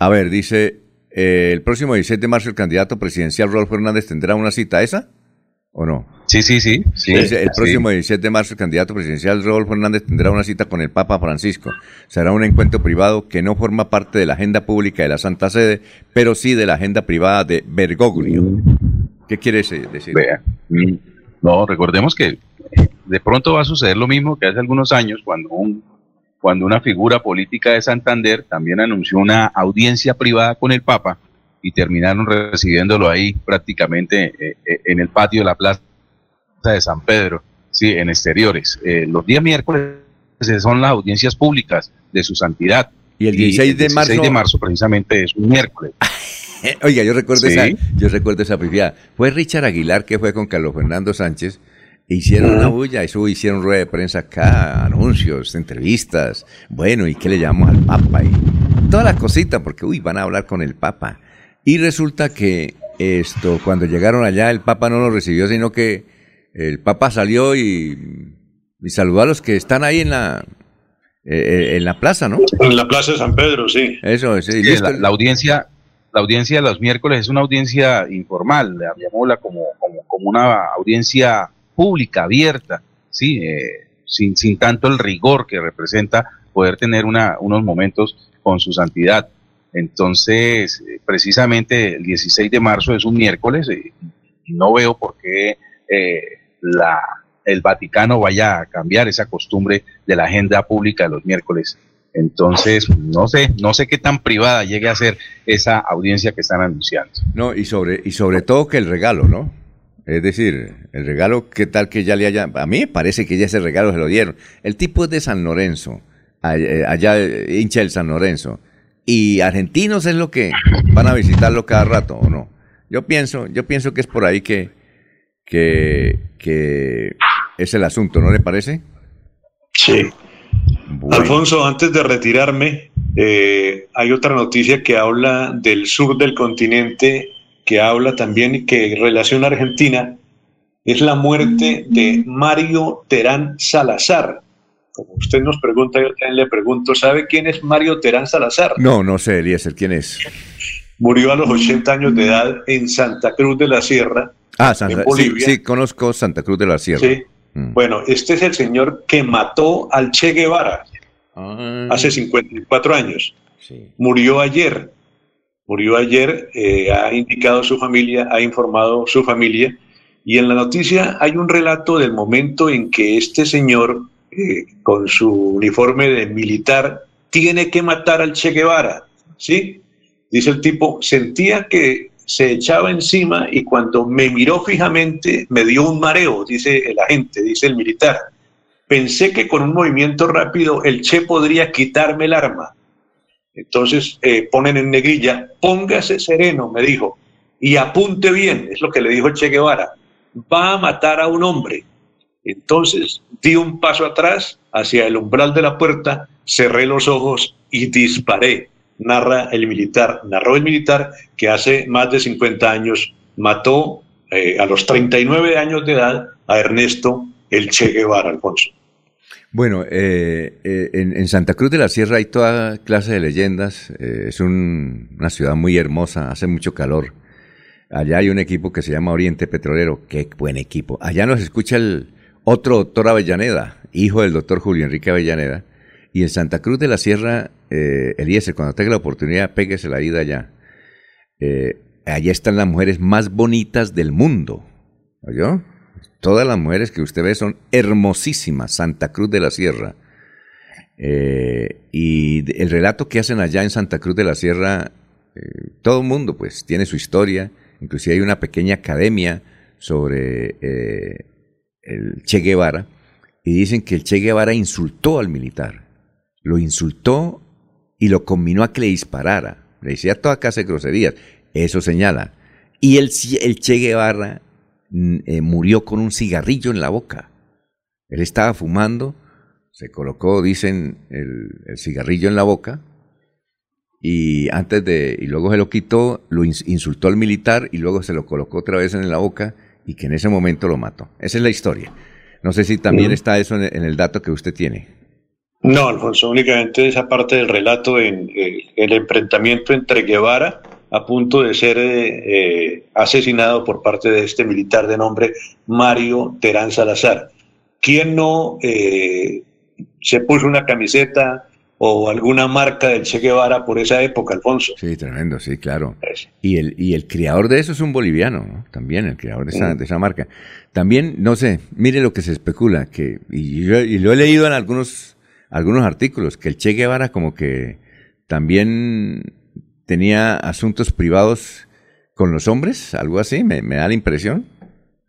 A ver, dice, eh, el próximo 17 de marzo el candidato presidencial Rolfo Hernández tendrá una cita esa. ¿O no? Sí, sí, sí. sí el próximo 17 de marzo, el candidato presidencial Rodolfo Hernández tendrá una cita con el Papa Francisco. Será un encuentro privado que no forma parte de la agenda pública de la Santa Sede, pero sí de la agenda privada de Bergoglio. ¿Qué quiere decir? Vea. Mm, no, recordemos que de pronto va a suceder lo mismo que hace algunos años cuando un cuando una figura política de Santander también anunció una audiencia privada con el Papa y terminaron recibiéndolo ahí prácticamente eh, eh, en el patio de la plaza de San Pedro, sí, en exteriores. Eh, los días miércoles son las audiencias públicas de su santidad. Y el 16 de marzo. de marzo precisamente es un miércoles. Oiga, yo recuerdo esa, yo recuerdo esa Fue Richard Aguilar que fue con Carlos Fernando Sánchez. E hicieron una bulla, eso hicieron rueda de prensa acá, anuncios, entrevistas. Bueno, ¿y qué le llamamos al Papa? Y todas las cositas, porque uy, van a hablar con el Papa. Y resulta que esto, cuando llegaron allá, el Papa no lo recibió, sino que el Papa salió y, saludó a los que están ahí en la, eh, eh, en la plaza, ¿no? En la plaza de San Pedro, sí. Eso, sí. la, audiencia, la audiencia de los miércoles es una audiencia informal, llamémosla como, como, como una audiencia pública, abierta, ¿sí? Eh, sin, sin tanto el rigor que representa poder tener una, unos momentos con su santidad. Entonces, eh, precisamente el 16 de marzo es un miércoles y no veo por qué la, el Vaticano vaya a cambiar esa costumbre de la agenda pública de los miércoles. Entonces, no sé, no sé qué tan privada llegue a ser esa audiencia que están anunciando. No, y sobre, y sobre todo que el regalo, ¿no? Es decir, el regalo, ¿qué tal que ya le haya... A mí parece que ya ese regalo se lo dieron. El tipo es de San Lorenzo, eh, allá eh, hincha del San Lorenzo. Y argentinos es lo que van a visitarlo cada rato, ¿o no? Yo pienso, yo pienso que es por ahí que, que, que es el asunto, ¿no le parece? Sí. Alfonso, antes de retirarme, eh, hay otra noticia que habla del sur del continente, que habla también que relaciona a Argentina, es la muerte de Mario Terán Salazar. Como usted nos pregunta, yo también le pregunto, ¿sabe quién es Mario Terán Salazar? No, no sé, Eliezer, ¿quién es? Murió a los 80 años de edad en Santa Cruz de la Sierra. Ah, Santa, sí, sí, conozco Santa Cruz de la Sierra. Sí, Mm. Bueno, este es el señor que mató al Che Guevara ah. hace 54 años. Murió ayer. Murió ayer, eh, ha indicado su familia, ha informado su familia. Y en la noticia hay un relato del momento en que este señor, eh, con su uniforme de militar, tiene que matar al Che Guevara. ¿Sí? Dice el tipo, sentía que se echaba encima y cuando me miró fijamente me dio un mareo, dice el agente, dice el militar. Pensé que con un movimiento rápido el Che podría quitarme el arma. Entonces eh, ponen en negrilla, póngase sereno, me dijo, y apunte bien, es lo que le dijo Che Guevara, va a matar a un hombre. Entonces di un paso atrás hacia el umbral de la puerta, cerré los ojos y disparé narra el militar, narró el militar que hace más de 50 años mató eh, a los 39 años de edad a Ernesto el Che Guevara, Alfonso. Bueno, eh, eh, en, Santa Cruz de la Sierra hay toda clase de leyendas. es una ciudad muy hermosa, hace mucho calor. Allá hay un equipo que se llama Oriente Petrolero. Qué buen equipo. Allá nos escucha el otro doctor Avellaneda, hijo del doctor Julio Enrique Avellaneda, y en Santa Cruz de la Sierra, eh, Eliezer, cuando tenga la oportunidad, péguese la ida allá. Eh, allá están las mujeres más bonitas del mundo. ¿Oyó? Todas las mujeres que usted ve son hermosísimas. Santa Cruz de la Sierra. Eh, y el relato que hacen allá en Santa Cruz de la Sierra, eh, todo el mundo pues tiene su historia. Inclusive hay una pequeña academia sobre el Che Guevara. Y dicen que el Che Guevara insultó al militar lo insultó y lo combinó a que le disparara. Le decía toda clase de groserías. Eso señala. Y el, el Che Guevara mm, eh, murió con un cigarrillo en la boca. Él estaba fumando, se colocó, dicen, el, cigarrillo en la boca y antes de y luego se lo quitó, lo insultó al militar y luego se lo colocó otra vez en la boca y que en ese momento lo mató. Esa es la historia. No sé si también está eso en el dato que usted tiene. No, Alfonso, únicamente esa parte del relato en eh, el enfrentamiento entre Guevara a punto de ser eh, eh, asesinado por parte de este militar de nombre Mario Terán Salazar. ¿Quién no se puso una camiseta o alguna marca del Che Guevara por esa época, Alfonso? Sí, tremendo, sí, claro. Y el, y el creador de eso es un boliviano, ¿no? También, el creador de esa, de esa marca. También, no sé, mire lo que se especula, que, y, y lo he leído en algunos algunos artículos, que el Che Guevara como que también tenía asuntos privados con los hombres, algo así, me, da la impresión.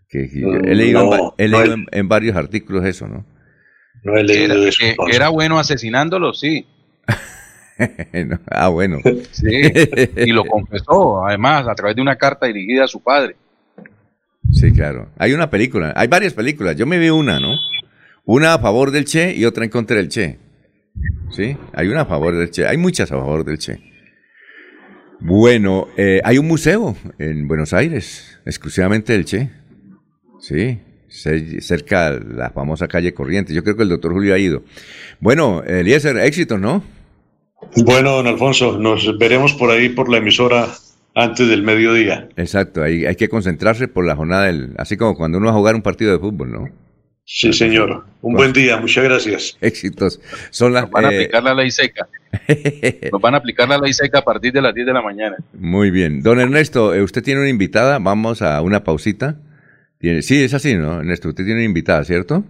Que, he leído, en, varios artículos eso, ¿no? No he leído era, eso. era bueno asesinándolos, sí. ah, bueno. Sí, y lo confesó, además, a través de una carta dirigida a su padre. Sí, claro. Hay una película, hay varias películas. Yo me vi una, ¿no? Una a favor del Che y otra en contra del Che. ¿Sí? Hay una a favor del Che. Hay muchas a favor del Che. Bueno, eh, hay un museo en Buenos Aires, exclusivamente del Che. Sí, cerca de la famosa calle Corrientes. Yo creo que el doctor Julio ha ido. Bueno, Eliezer, éxito, ¿no? Bueno, don Alfonso, nos veremos por ahí por la emisora antes del mediodía. Exacto, hay, hay que concentrarse por la jornada del, así como cuando uno va a jugar un partido de fútbol, ¿no? Sí, señor. Un buen día, muchas gracias. Éxitos. Son las, Nos van a eh, aplicar la ley seca. Nos van a aplicar la ley seca a partir de las 10 de la mañana. Muy bien. Don Ernesto, eh, usted tiene una invitada, vamos a una pausita. Tiene- Sí, es así, ¿no? Ernesto, usted tiene una invitada, ¿cierto?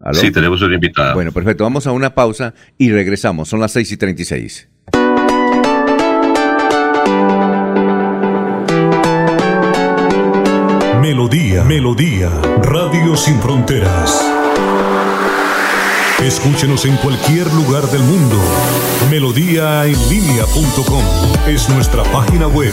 ¿Aló? Sí, tenemos una invitada. Bueno, perfecto. Vamos a una pausa y regresamos. Son las 6 y 36. Melodía, Melodía, Radio Sin Fronteras. Escúchenos en cualquier lugar del mundo. Melodíaenlínea.com es nuestra página web.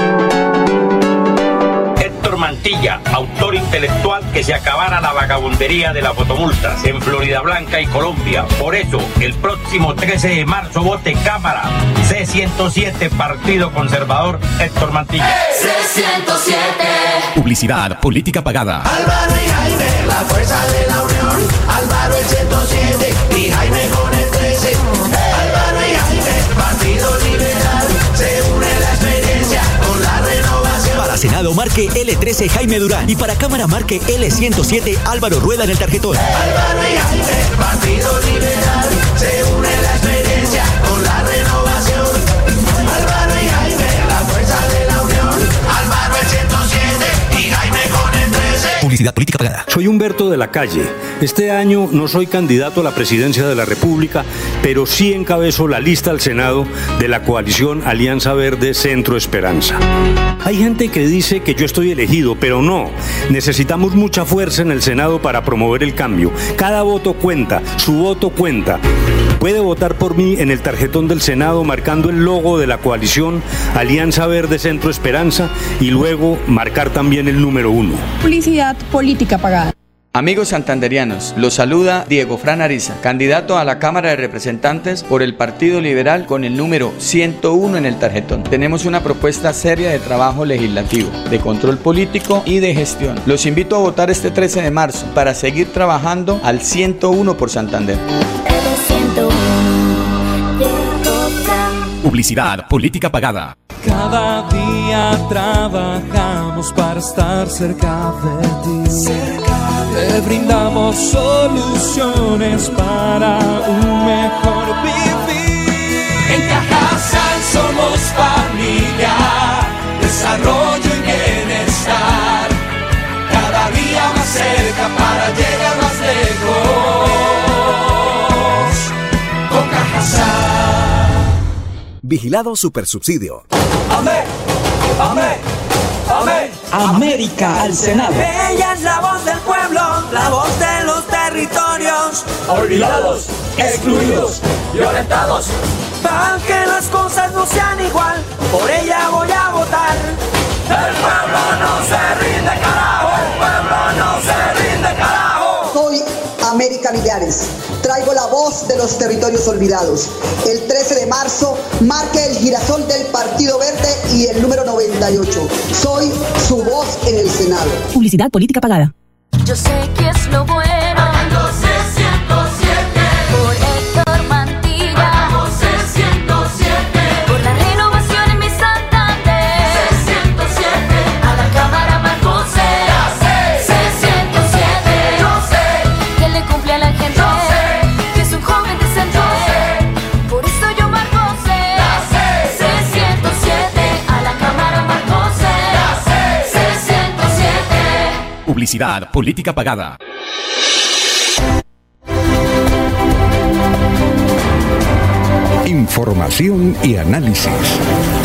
Héctor Mantilla, autor intelectual que se acabara la vagabundería de las fotomultas en Florida Blanca y Colombia. Por eso, el próximo 13 de marzo vote Cámara C107 Partido Conservador Héctor Mantilla. C107. Publicidad, política pagada. Álvaro y Jaime, la fuerza de la unión. Álvaro el 107 y Jaime Senado marque L13 Jaime Durán y para Cámara marque L107 Álvaro Rueda en el tarjetón. Publicidad política pagada. Soy Humberto de la Calle. Este año no soy candidato a la presidencia de la República, pero sí encabezo la lista al Senado de la coalición Alianza Verde Centro Esperanza. Hay gente que dice que yo estoy elegido, pero no. Necesitamos mucha fuerza en el Senado para promover el cambio. Cada voto cuenta, su voto cuenta. Puede votar por mí en el tarjetón del Senado marcando el logo de la coalición Alianza Verde Centro Esperanza y luego marcar también el número uno. Publicidad política pagada. Amigos santanderianos, los saluda Diego Fran Ariza, candidato a la Cámara de Representantes por el Partido Liberal con el número 101 en el tarjetón. Tenemos una propuesta seria de trabajo legislativo, de control político y de gestión. Los invito a votar este 13 de marzo para seguir trabajando al 101 por Santander. Publicidad, política pagada. Cada día trabajamos para estar cerca de ti. Te brindamos soluciones para un mejor vivir. En Cajasal somos familia, desarrollo Vigilado Supersubsidio. Amén, amén, amén. América al Senado. Ella es la voz del pueblo, la voz de los territorios. Olvidados, excluidos, violentados. Para que las cosas no sean igual, por ella voy a votar. El pueblo no se rinde, carajo. El pueblo no se rinde, América Millares. Traigo la voz de los territorios olvidados. El 13 de marzo marque el girasol del Partido Verde y el número 98. Soy su voz en el Senado. Publicidad política pagada. Yo sé que es lo bueno. Publicidad política pagada. Información y análisis.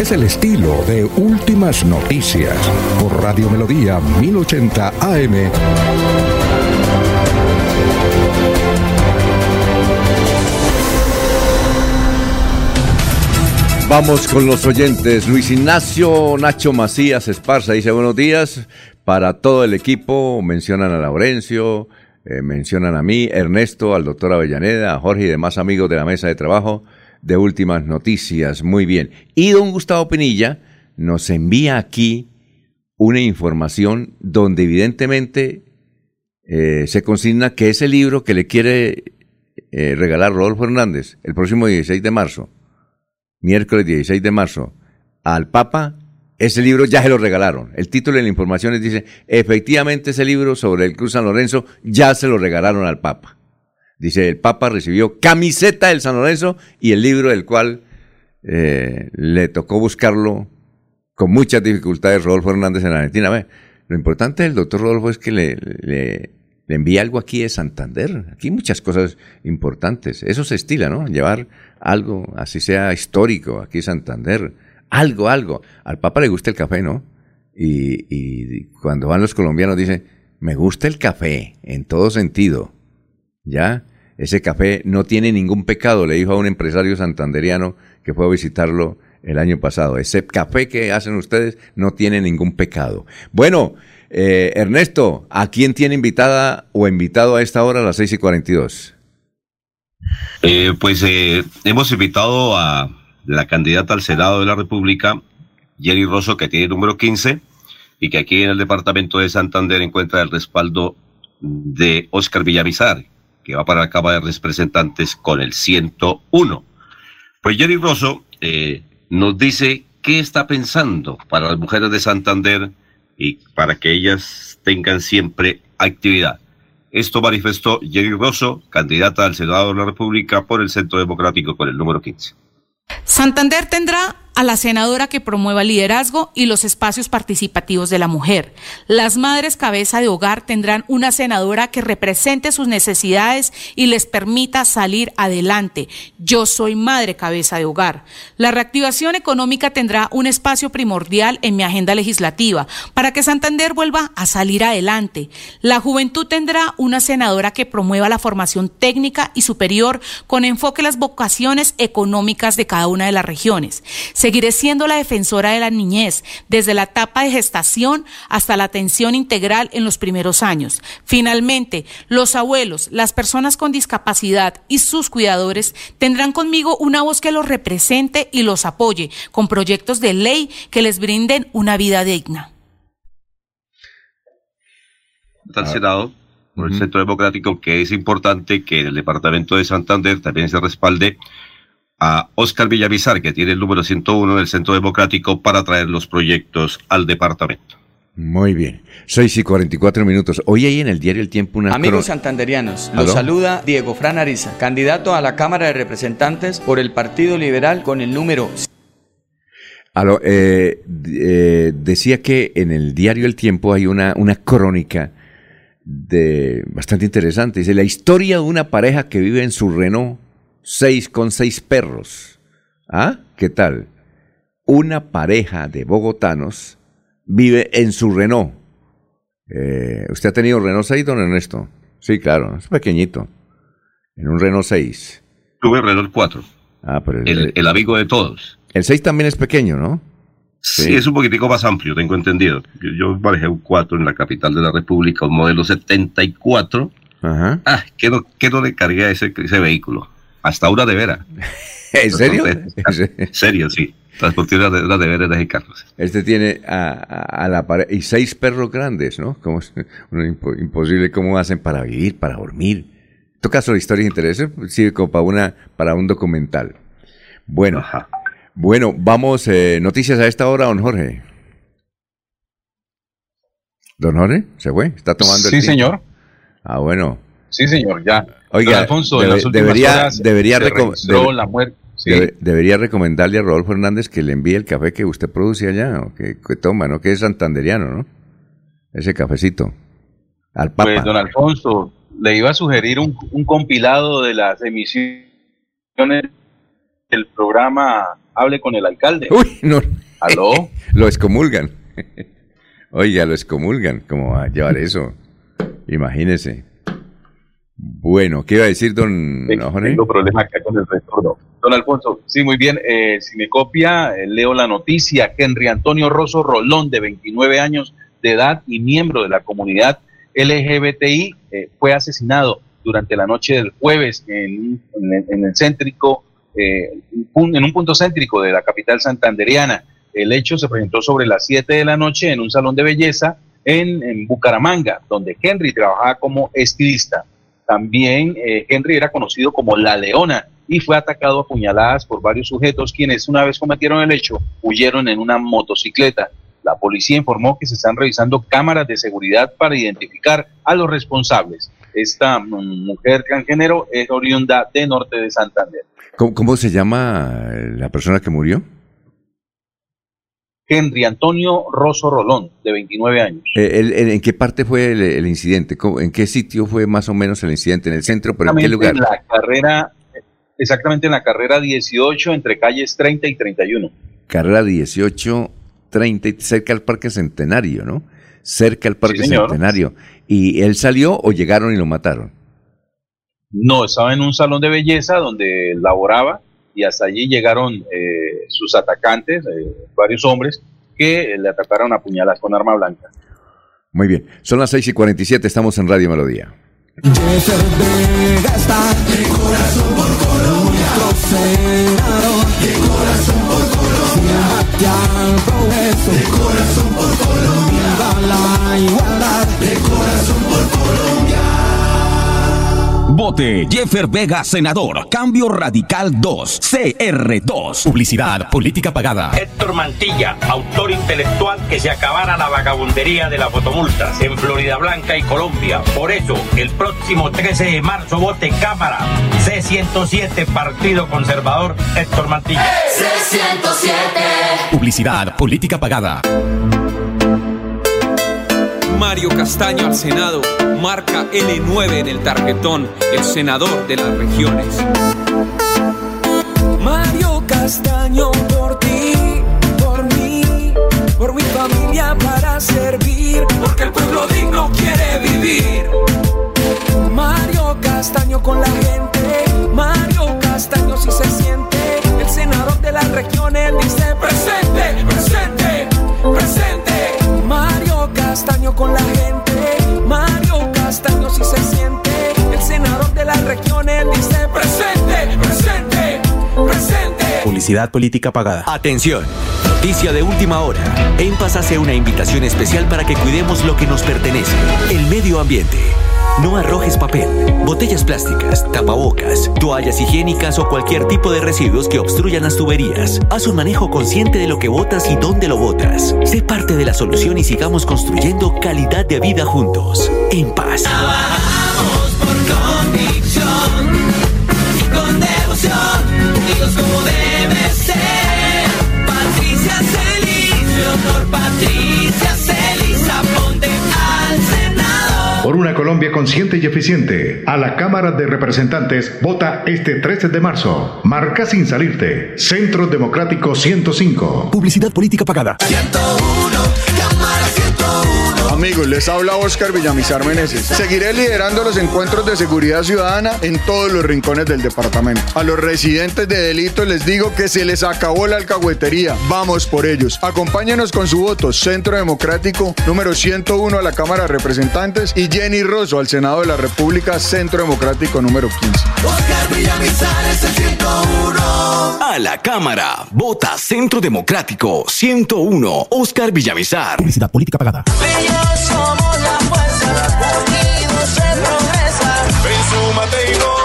Es el estilo de Últimas Noticias por Radio Melodía 1080 AM. Vamos con los oyentes. Luis Ignacio Nacho Macías Esparza dice buenos días para todo el equipo. Mencionan a Laurencio, eh, mencionan a mí, Ernesto, al doctor Avellaneda, a Jorge y demás amigos de la mesa de trabajo de Últimas Noticias. Muy bien. Y don Gustavo Pinilla nos envía aquí una información donde evidentemente eh, se consigna que ese libro que le quiere eh, regalar Rodolfo Hernández el próximo 16 de marzo, miércoles 16 de marzo, al Papa, ese libro ya se lo regalaron. El título de la información dice, efectivamente ese libro sobre el Cruz San Lorenzo ya se lo regalaron al Papa. Dice, el Papa recibió camiseta del San Lorenzo y el libro del cual eh, le tocó buscarlo con muchas dificultades Rodolfo Hernández en Argentina. Ve, lo importante del doctor Rodolfo es que le, le, le envía algo aquí de Santander. Aquí muchas cosas importantes. Eso se estila, ¿no? Llevar algo, así sea histórico, aquí Santander. Algo, algo. Al Papa le gusta el café, ¿no? Y, cuando van los colombianos dice, me gusta el café, en todo sentido. ¿Ya? Ese café no tiene ningún pecado, le dijo a un empresario santanderiano que fue a visitarlo el año pasado. Ese café que hacen ustedes no tiene ningún pecado. Bueno, eh, Ernesto, ¿a quién tiene invitada o invitado a esta hora a las 6 y 42? Eh, pues eh, hemos invitado a la candidata al Senado de la República, Jerry Rosso, que tiene el número 15, y que aquí en el departamento de Santander encuentra el respaldo de Oscar Villamizar, que va para la Cámara de Representantes con el 101. Pues Jerry Rosso eh, nos dice qué está pensando para las mujeres de Santander y para que ellas tengan siempre actividad. Esto manifestó Jerry Rosso, candidata al Senado de la República por el Centro Democrático con el número 15. Santander tendrá a la senadora que promueva el liderazgo y los espacios participativos de la mujer. Las madres cabeza de hogar tendrán una senadora que represente sus necesidades y les permita salir adelante. Yo soy madre cabeza de hogar. La reactivación económica tendrá un espacio primordial en mi agenda legislativa para que Santander vuelva a salir adelante. La juventud tendrá una senadora que promueva la formación técnica y superior con enfoque en las vocaciones económicas de cada una de las regiones. Seguiré siendo la defensora de la niñez, desde la etapa de gestación hasta la atención integral en los primeros años. Finalmente, los abuelos, las personas con discapacidad y sus cuidadores tendrán conmigo una voz que los represente y los apoye con proyectos de ley que les brinden una vida digna. Al Senado, por el Centro Democrático, que es importante que el departamento de Santander también se respalde a Oscar Villamizar, que tiene el número 101 del Centro Democrático, para traer los proyectos al departamento. Muy bien. 6 y 44 minutos. Hoy hay en el diario El Tiempo una... Amigos santanderianos, los saluda Diego Fran Ariza, candidato a la Cámara de Representantes por el Partido Liberal con el número... Aló, eh, eh, decía que en el diario El Tiempo hay una, una crónica de bastante interesante. Dice, la historia de una pareja que vive en su Renault seis con seis perros. ¿Ah? ¿Qué tal? Una pareja de bogotanos vive en su Renault. Eh, ¿Usted ha tenido Renault 6, don Ernesto? Sí, claro, es pequeñito. En un Renault 6. Tuve Renault 4. Ah, pero el, el, amigo de todos. El 6 también es pequeño, ¿no? Sí, es un poquitico más amplio, tengo entendido. Yo, yo manejé un 4 en la capital de la República, un modelo 74. Ajá. Ah, ¿qué no, qué no le cargué a ese, ese vehículo? Hasta una de vera. ¿En serio? En serio, sí. Una de, una de veras de carros. Este tiene a, a, a la pared y seis perros grandes, ¿no? Como imposible cómo hacen para vivir, para dormir. En todo caso, la historia interesa, sirve como para una, para un documental. Bueno, Ajá. bueno, vamos, eh, noticias a esta hora, don Jorge. Don Jorge, ¿se fue? ¿Está tomando el Sí, tiempo? señor. Ah, bueno. Sí, señor, ya. Oiga, Don Alfonso, en las últimas debería, horas debería, recom- debe- la muerte. Sí. debe- debería recomendarle a Rodolfo Hernández que le envíe el café que usted produce allá, o que, que toma, ¿no? Que es santanderiano, ¿no? Ese cafecito. Al Papa. Pues, don Alfonso, le iba a sugerir un, un compilado de las emisiones del programa Hable con el alcalde. Uy, no. ¿Aló? lo excomulgan. Oiga, lo excomulgan. ¿Cómo va a llevar eso? Imagínese. Bueno, ¿qué iba a decir don Sí? Tengo problema acá con el retorno. Don Alfonso, sí, muy bien. Eh, si me copia, eh, leo la noticia. Henry Antonio Rosso Rolón, de 29 años de edad y miembro de la comunidad LGBTI, eh, fue asesinado durante la noche del jueves en, en- en el céntrico, eh, un- en un punto céntrico de la capital santanderiana. El hecho se presentó sobre las 7 de la noche en un salón de belleza en, en Bucaramanga, donde Henry trabajaba como estilista. También eh, Henry era conocido como La Leona y fue atacado a puñaladas por varios sujetos quienes una vez cometieron el hecho huyeron en una motocicleta. La policía informó que se están revisando cámaras de seguridad para identificar a los responsables. Esta mm, mujer transgénero es oriunda de Norte de Santander. ¿Cómo, cómo se llama la persona que murió? Henry Antonio Rosso Rolón, de 29 años. Eh, el- el- ¿En qué parte fue el, el incidente? ¿Cómo- ¿En qué sitio fue más o menos el incidente? ¿En el centro? ¿Pero en qué lugar? En la carrera, exactamente en la carrera 18 entre calles 30 y 31. Carrera 18, 30, y cerca al Parque Centenario, ¿no? Cerca al Parque señor. Centenario. ¿Y él salió o llegaron y lo mataron? No, estaba en un salón de belleza donde laboraba y hasta allí llegaron eh, sus atacantes, eh, varios hombres, que le atacaron a puñalas con arma blanca. Muy bien. Son las 6 y 47, estamos en Radio Melodía. Jeffer Vega está de corazón por Colombia. Vote Jeffer Vega, senador. Cambio Radical 2, CR2. Publicidad, política pagada. Héctor Mantilla, autor intelectual que se acabara la vagabundería de las fotomultas en Florida Blanca y Colombia. Por eso, el próximo 13 de marzo vote Cámara C107 Partido Conservador Héctor Mantilla. C107. Publicidad, política pagada. Mario Castaño al Senado, marca N9 en el tarjetón, el senador de las regiones. Mario Castaño por ti, por mí, por mi familia para servir, porque el pueblo digno quiere vivir. Mario Castaño con la gente, Mario Castaño si se siente, el senador de las regiones dice presente, presente, presente. Castaño con la gente, Mario Castaño si se siente, el senador de las regiones dice presente, presente, presente. Publicidad política pagada. Atención. Noticia de última hora. En Paz hace una invitación especial para que cuidemos lo que nos pertenece, el medio ambiente. No arrojes papel, botellas plásticas, tapabocas, toallas higiénicas o cualquier tipo de residuos que obstruyan las tuberías. Haz un manejo consciente de lo que botas y dónde lo botas. Sé parte de la solución y sigamos construyendo calidad de vida juntos. En paz. convicción y con devoción, como. Patricia Celis, Leonor Patricia Por una Colombia consciente y eficiente, a la Cámara de Representantes vota este 13 de marzo. Marca sin salirte. Centro Democrático 105. Publicidad política pagada. Amigos, les habla Oscar Villamizar Meneses. Seguiré liderando los encuentros de seguridad ciudadana en todos los rincones del departamento. A los residentes de delito les digo que se les acabó la alcahuetería. Vamos por ellos. Acompáñenos con su voto. Centro Democrático número 101 a la Cámara de Representantes y Jenny Rosso al Senado de la República, Centro Democrático número 15. Oscar Villamizar es el 101. A la Cámara. Vota Centro Democrático 101. Oscar Villamizar. Publicidad política pagada. somos la fuerza, unidos se progresa. Ven, súmate y vota.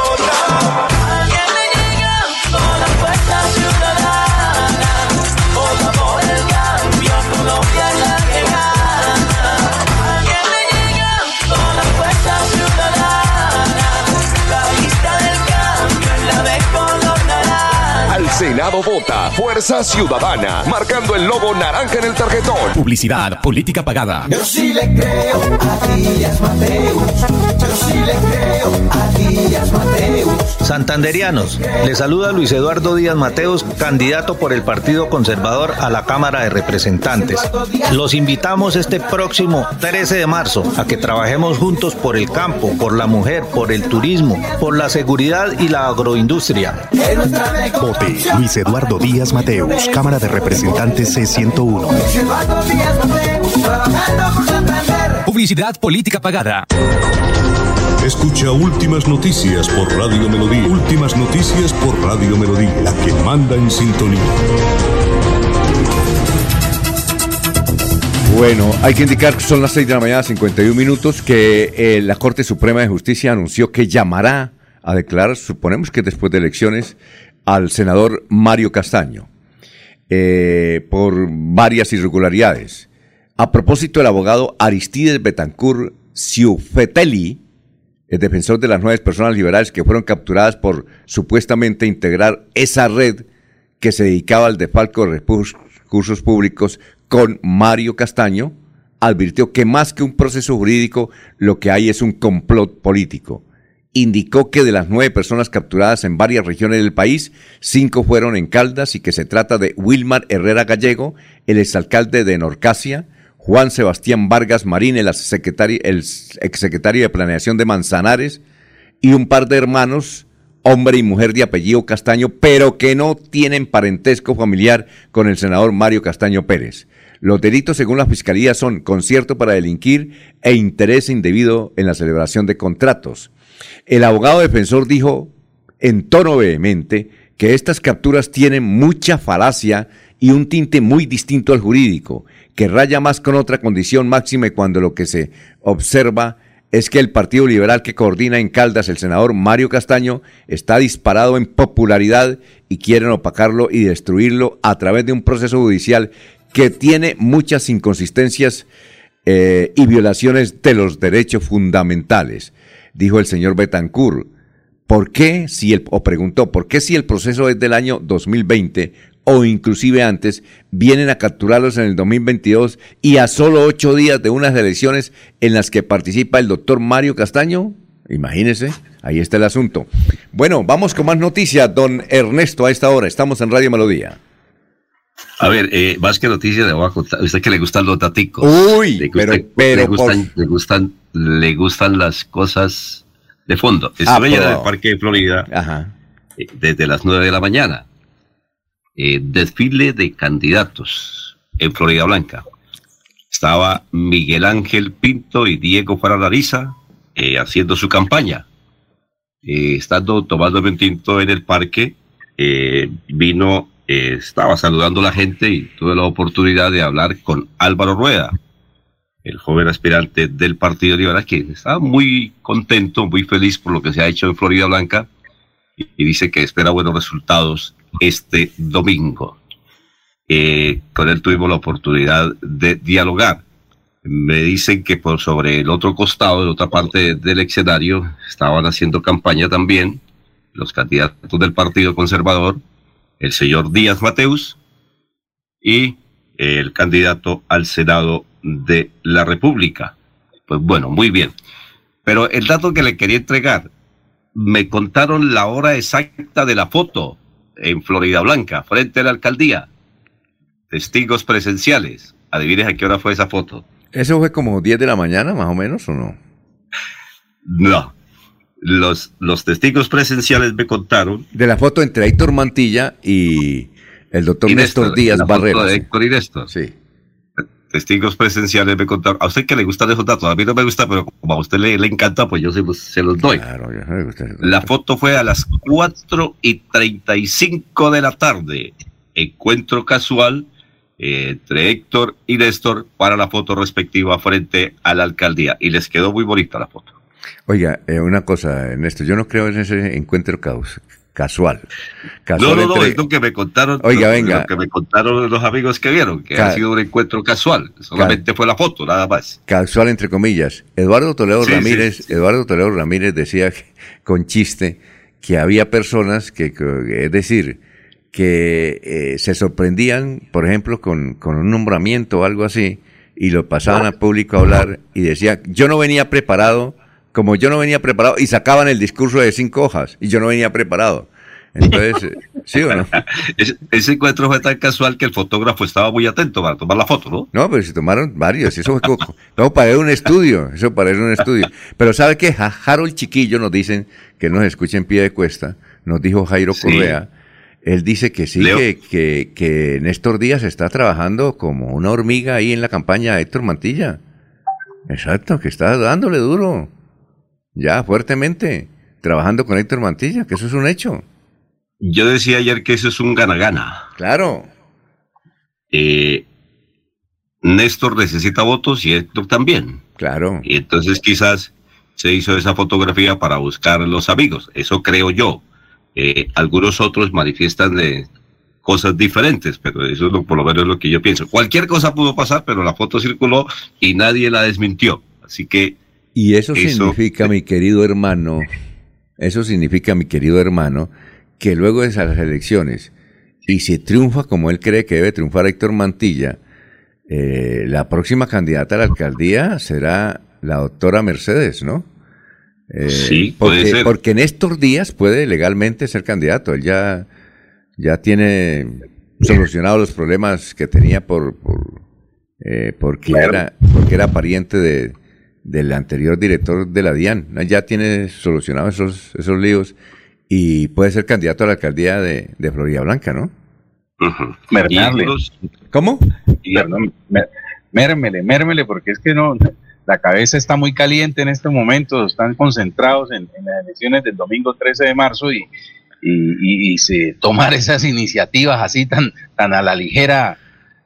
Senado vota Fuerza Ciudadana, marcando el logo naranja en el tarjetón. Publicidad política pagada. Yo sí le creo a Díaz Mateus. Yo sí le creo a Díaz Mateus. Santanderianos, le saluda Luis Eduardo Díaz Mateos, candidato por el Partido Conservador a la Cámara de Representantes. Los invitamos este próximo 13 de marzo a que trabajemos juntos por el campo, por la mujer, por el turismo, por la seguridad y la agroindustria. Vote Luis Eduardo Díaz Mateus, Cámara de Representantes C101. Eduardo Díaz Mateus, trabajando por Santander. Publicidad política pagada. Escucha Últimas Noticias por Radio Melodía. Últimas Noticias por Radio Melodía, la que manda en sintonía. Bueno, hay que indicar que son las 6 de la mañana, 51 minutos, que eh, la Corte Suprema de Justicia anunció que llamará a declarar, suponemos que después de elecciones, al senador Mario Castaño eh, por varias irregularidades. A propósito, el abogado Aristides Betancourt Ciufetelli, el defensor de las nueve personas liberales que fueron capturadas por supuestamente integrar esa red que se dedicaba al defalco de recursos públicos con Mario Castaño, advirtió que más que un proceso jurídico, lo que hay es un complot político. Indicó que de las nueve personas capturadas en varias regiones del país, cinco fueron en Caldas y que se trata de Wilmar Herrera Gallego, el exalcalde de Norcasia, Juan Sebastián Vargas Marín, el, el exsecretario de Planeación de Manzanares, y un par de hermanos, hombre y mujer de apellido Castaño, pero que no tienen parentesco familiar con el senador Mario Castaño Pérez. Los delitos, según la Fiscalía, son concierto para delinquir e interés indebido en la celebración de contratos. El abogado defensor dijo en tono vehemente que estas capturas tienen mucha falacia y un tinte muy distinto al jurídico que raya más con otra condición máxima cuando lo que se observa es que el Partido Liberal que coordina en Caldas el senador Mario Castaño está disparado en popularidad y quieren opacarlo y destruirlo a través de un proceso judicial que tiene muchas inconsistencias eh, y violaciones de los derechos fundamentales, dijo el señor Betancourt. ¿Por qué si el, o preguntó, ¿por qué si el proceso es del año 2020 o inclusive antes, vienen a capturarlos en el 2022 y a solo ocho días de unas elecciones en las que participa el doctor Mario Castaño. Imagínese, ahí está el asunto. Bueno, vamos con más noticias, don Ernesto, a esta hora. Estamos en Radio Melodía. A ver, eh, más que noticias, le voy a contar. usted que le gustan los daticos. Uy, pero, pero le, gustan, le, gustan, le gustan las cosas de fondo. Estoy ah, en el Parque de Florida Ajá. Eh, desde las nueve de la mañana eh, desfile de candidatos en Florida Blanca. Estaba Miguel Ángel Pinto y Diego Faralariza eh, haciendo su campaña. Estando tomando el tinto en el parque, eh, estaba saludando a la gente y tuve la oportunidad de hablar con Álvaro Rueda, el joven aspirante del Partido Liberal, que estaba muy contento, muy feliz por lo que se ha hecho en Florida Blanca y dice que espera buenos resultados este domingo. Eh, con él tuvimos la oportunidad de dialogar. Me dicen que por sobre el otro costado, de otra parte del escenario, estaban haciendo campaña también los candidatos del Partido Conservador, el señor Díaz Mateus y el candidato al Senado de la República. Pues bueno, muy bien. Pero el dato que le quería entregar, me contaron la hora exacta de la foto en Florida Blanca, frente a la alcaldía. Testigos presenciales. Adivines a qué hora fue esa foto. ¿Eso fue como 10 de la mañana, más o menos, o no? No. Los, los testigos presenciales me contaron. De la foto entre Héctor Mantilla y el doctor Néstor, Díaz Barrera. De Héctor y Néstor. Sí testigos presenciales me contaron. A usted que le gustan esos datos, a mí no me gusta, pero como a usted le, le encanta, pues yo se, se los doy. Claro, me gusta, la foto fue a las 4 y 35 de la tarde. Encuentro casual eh, entre Héctor y Néstor para la foto respectiva frente a la alcaldía. Y les quedó muy bonita la foto. Oiga, eh, una cosa, Néstor, yo no creo en ese encuentro casual. no, no, no, es lo que me contaron. Oiga, venga. Lo que me contaron los amigos que vieron, que ha sido un encuentro casual. Solamente fue la foto, nada más. Casual, entre comillas. Eduardo Toledo Ramírez, Eduardo Toledo Ramírez decía con chiste que había personas que, es decir, que eh, se sorprendían, por ejemplo, con, con un nombramiento o algo así, y lo pasaban al público a hablar y decía, yo no venía preparado como yo no venía preparado, y sacaban el discurso de cinco hojas, y yo no venía preparado. Entonces, ¿sí o no? Ese, encuentro fue tan casual que el fotógrafo estaba muy atento para tomar la foto, ¿no? No, pero se tomaron varios, eso fue como, no, para un estudio, eso para un estudio. Pero ¿sabe qué? Harold Chiquillo nos dicen, que nos escucha en pie de cuesta, nos dijo Jairo Correa, él dice que sí, que, que, que Néstor Díaz está trabajando como una hormiga ahí en la campaña de Héctor Mantilla. Exacto, que está dándole duro ya fuertemente, trabajando con Héctor Mantilla, que eso es un hecho. Yo decía ayer que eso es un gana-gana. Claro. Eh, Néstor necesita votos y Héctor también. Claro. Y entonces quizás se hizo esa fotografía para buscar los amigos. Eso creo yo. Eh, algunos otros manifiestan de cosas diferentes, pero eso es lo, por lo menos lo que yo pienso. Cualquier cosa pudo pasar, pero la foto circuló y nadie la desmintió. Así que... Y eso, significa, mi querido hermano, eso significa, mi querido hermano, que luego de esas elecciones, y si triunfa como él cree que debe triunfar Héctor Mantilla, eh, la próxima candidata a la alcaldía será la doctora Mercedes, ¿no? Eh, sí, porque, puede ser. Porque Néstor Díaz puede legalmente ser candidato. Él ya, ya tiene solucionado los problemas que tenía por, por eh, porque era porque era pariente de, del anterior director de la DIAN. Ya tiene solucionado esos, esos líos y puede ser candidato a la alcaldía de, de Florida Blanca, ¿no? ¿Cómo? Perdón, mer- mérmele, mérmele, porque es que no, la cabeza está muy caliente en este momento, están concentrados en, en las elecciones del domingo 13 de marzo y, y, y- y se tomar esas iniciativas así tan, tan a la ligera.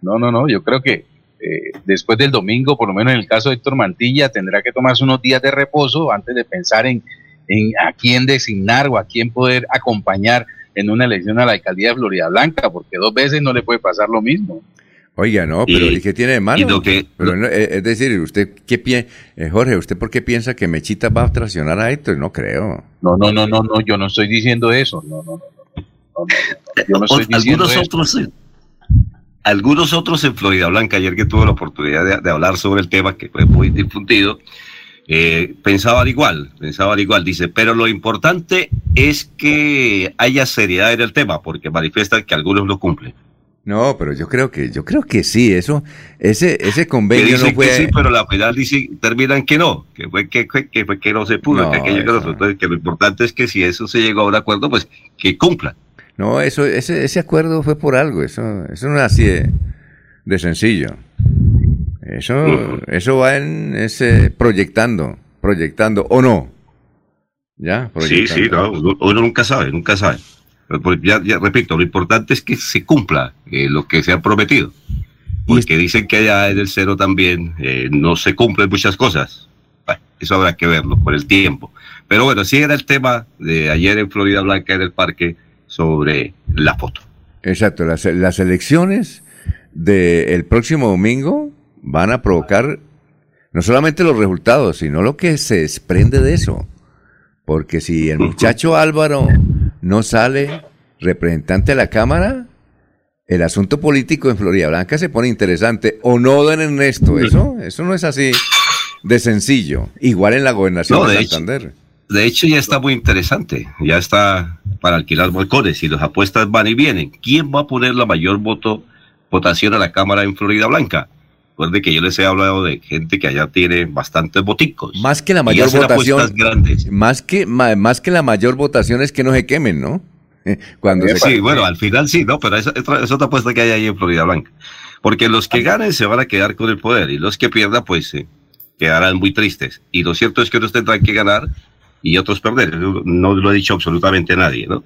No, no, no, yo creo que eh, después del domingo, por lo menos en el caso de Héctor Mantilla, tendrá que tomarse unos días de reposo antes de pensar en, en a quién designar o a quién poder acompañar en una elección a la alcaldía de Florida Blanca, porque dos veces no le puede pasar lo mismo. Oiga, no, pero Y- ¿y qué tiene de malo? y lo que- Pero no, eh, es decir, usted qué pie, eh, Jorge, ¿usted por qué piensa que Mechita va a traicionar a Héctor? No creo. No, no, no, no, no, yo no estoy diciendo eso. No, no, no, no, no, no, no, yo no estoy diciendo algunos eso. otros sí. Algunos otros en Florida Blanca ayer que tuve la oportunidad de, de hablar sobre el tema que fue muy difundido eh, pensaban igual pensaban igual. Dice pero lo importante es que haya seriedad en el tema porque manifiestan que algunos lo cumplen No, pero yo creo que, yo creo que sí, eso, ese, ese que convenio dicen no fue. que sí pero la final dice, terminan que no que fue que, que, que fue que no se pudo No, que aquello que no. Entonces que lo importante es que si eso se llegó a un acuerdo pues que cumplan No, eso, ese, ese acuerdo fue por algo, eso, eso no es así de, de sencillo. Eso, eso va en ese proyectando, proyectando, o no. Ya, Sí, sí, no, uno, nunca sabe, nunca sabe. Ya, ya repito, lo importante es que se cumpla eh, lo que se ha prometido. Porque dicen que allá en el cero también eh, no se cumplen muchas cosas. Bueno, eso habrá que verlo por el tiempo. Pero bueno, sí era el tema de ayer en Florida Blanca en el parque sobre la foto. Exacto, las, las elecciones del próximo domingo van a provocar no solamente los resultados, sino lo que se desprende de eso. Porque si el muchacho Álvaro no sale representante de la Cámara, el asunto político en Florida Blanca se pone interesante. ¿O no, don Ernesto? Eso, eso no es así de sencillo. Igual en la gobernación No, de de hecho, Santander. De hecho, ya está muy interesante. Ya está para alquilar balcones y las apuestas van y vienen. ¿Quién va a poner la mayor voto, votación a la Cámara en Florida Blanca? Recuerde que yo les he hablado de gente que allá tiene bastantes boticos. Más que la mayor votación. grandes. Más que, más que la mayor votación es que no se quemen, ¿no? Cuando se Sí, bueno, al final sí, ¿no? Pero esa es otra, es otra apuesta que hay ahí en Florida Blanca. Porque los que ganen se van a quedar con el poder y los que pierdan, pues, eh, quedarán muy tristes. Y lo cierto es que unos tendrán que ganar y otros perder. No, lo ha dicho absolutamente nadie, ¿no?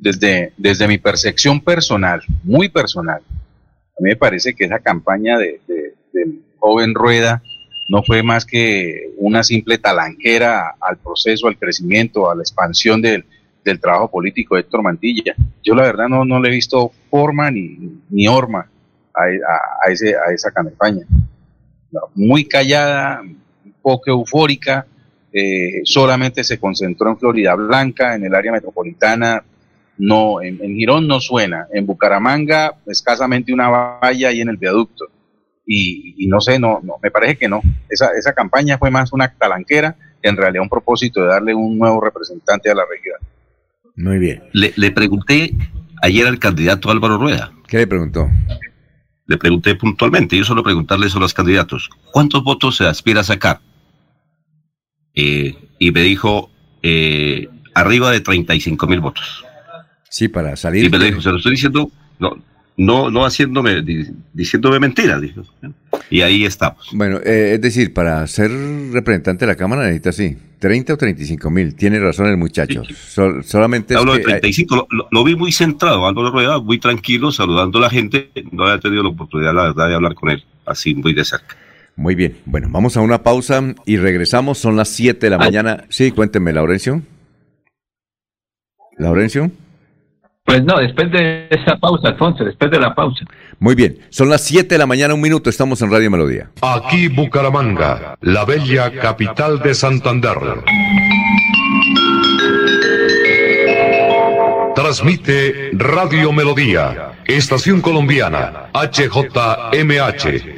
desde, desde mi percepción personal, muy personal, a mí me parece que esa campaña de, de- del joven Rueda no fue más que una simple talanquera al proceso, al crecimiento, a la expansión del, del trabajo político de Héctor Mantilla. Yo la verdad no, no le he visto forma ni, ni horma a, a- a ese, a esa campaña. Muy callada, un poco eufórica, eh, solamente se concentró en Florida Blanca, en el área metropolitana, no, en, en Girón no suena, en Bucaramanga escasamente una valla ahí en el viaducto. Y, y no sé, no, no, me parece que no. Esa, esa campaña fue más una talanquera que en realidad un propósito de darle un nuevo representante a la región. Muy bien. Le, le pregunté ayer al candidato Álvaro Rueda. ¿Qué le preguntó? Le pregunté puntualmente, yo solo preguntarle eso a los candidatos. ¿Cuántos votos se aspira a sacar? Eh, y me dijo, eh, arriba de 35 mil votos. Sí, para salir. Y me lo dijo, se lo estoy diciendo, no, no, no haciéndome, di- diciéndome mentiras. dijo. Y ahí estamos. Bueno, eh, es decir, para ser representante de la Cámara necesita, sí, 30 o 35 mil. Tiene razón el muchacho. Sol- solamente Hablo de que, eh, 35, lo, lo- lo vi muy centrado, Álvaro Rueda, muy tranquilo, saludando a la gente. No había tenido la oportunidad, la verdad, de hablar con él. así muy de cerca. Muy bien, bueno, vamos a una pausa y regresamos, son las 7 de la mañana. Sí, cuénteme, Laurencio. Laurencio. Pues no, después de esa pausa, Alfonso, después de la pausa. Muy bien, son las 7 de la mañana, un minuto, estamos en Radio Melodía. Aquí Bucaramanga, la bella capital de Santander. Transmite Radio Melodía, Estación Colombiana, HJMH,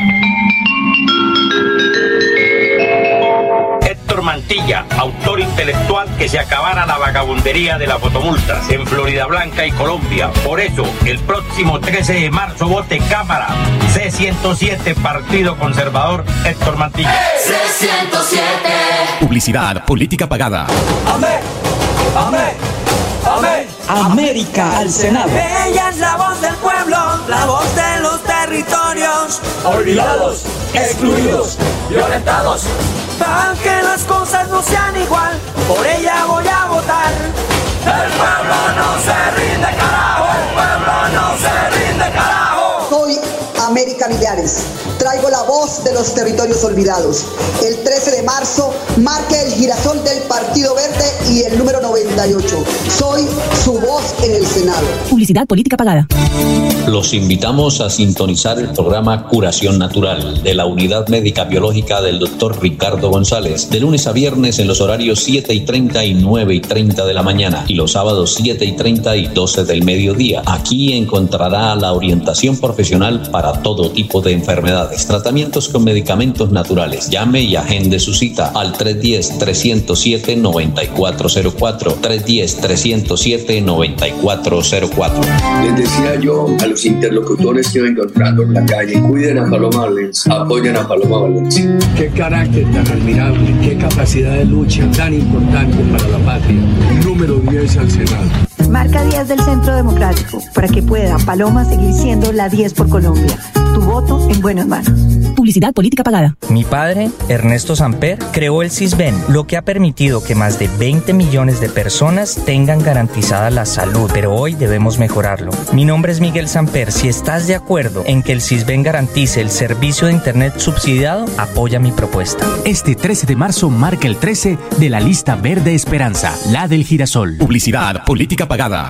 Autor intelectual que se acabara la vagabundería de las fotomultas en Florida Blanca y Colombia. Por eso, el próximo 13 de marzo vote Cámara C107 Partido Conservador Héctor Mantilla. C107. Publicidad, política pagada. Amén. Amén. Amén. América al Senado. Ella es la voz del pueblo, la voz de los territorios. Olvidados, excluidos, violentados. Para que las cosas no sean igual, por ella voy a votar. El pueblo no se rinde, carajo. El pueblo no se rinde, carajo. Soy América Millares. Traigo la voz de los territorios olvidados. El 13 de marzo marque el girasol del Partido Verde y el número 98. Soy su voz en el Senado. Publicidad, política pagada. Los invitamos a sintonizar el programa Curación Natural de la Unidad Médica Biológica del Dr. Ricardo González, de lunes a viernes en los horarios 7 y 30 y 9 y 30 de la mañana y los sábados 7 y 30 y 12 del mediodía. Aquí encontrará la orientación profesional para todo tipo de enfermedades, tratamientos con medicamentos naturales. Llame y agende su cita al 310-307-9404. 310-307-9404. Les decía yo a los interlocutores que iba encontrando en la calle, cuiden a Paloma Valencia, apoyen a Paloma Valencia. Qué carácter tan admirable, qué capacidad de lucha tan importante para la patria. Número 10 al Senado. Marca 10 del Centro Democrático para que pueda Paloma seguir siendo la 10 por Colombia. Tu voto en buenas manos. Publicidad política pagada. Mi padre, Ernesto Samper, creó el CISBEN, lo que ha permitido que más de 20 millones de personas tengan garantizada la salud, pero hoy debemos mejorarlo. Mi nombre es Miguel Samper. Si estás de acuerdo en que el CISBEN garantice el servicio de Internet subsidiado, apoya mi propuesta. Este 13 de marzo marca el 13 de la lista Verde Esperanza, la del girasol. Publicidad política pagada.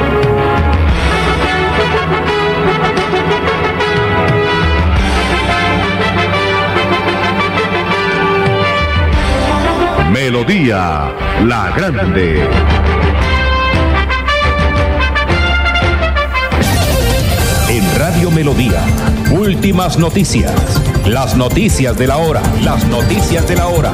Melodía, la grande. En Radio Melodía, últimas noticias. Las noticias de la hora. Las noticias de la hora.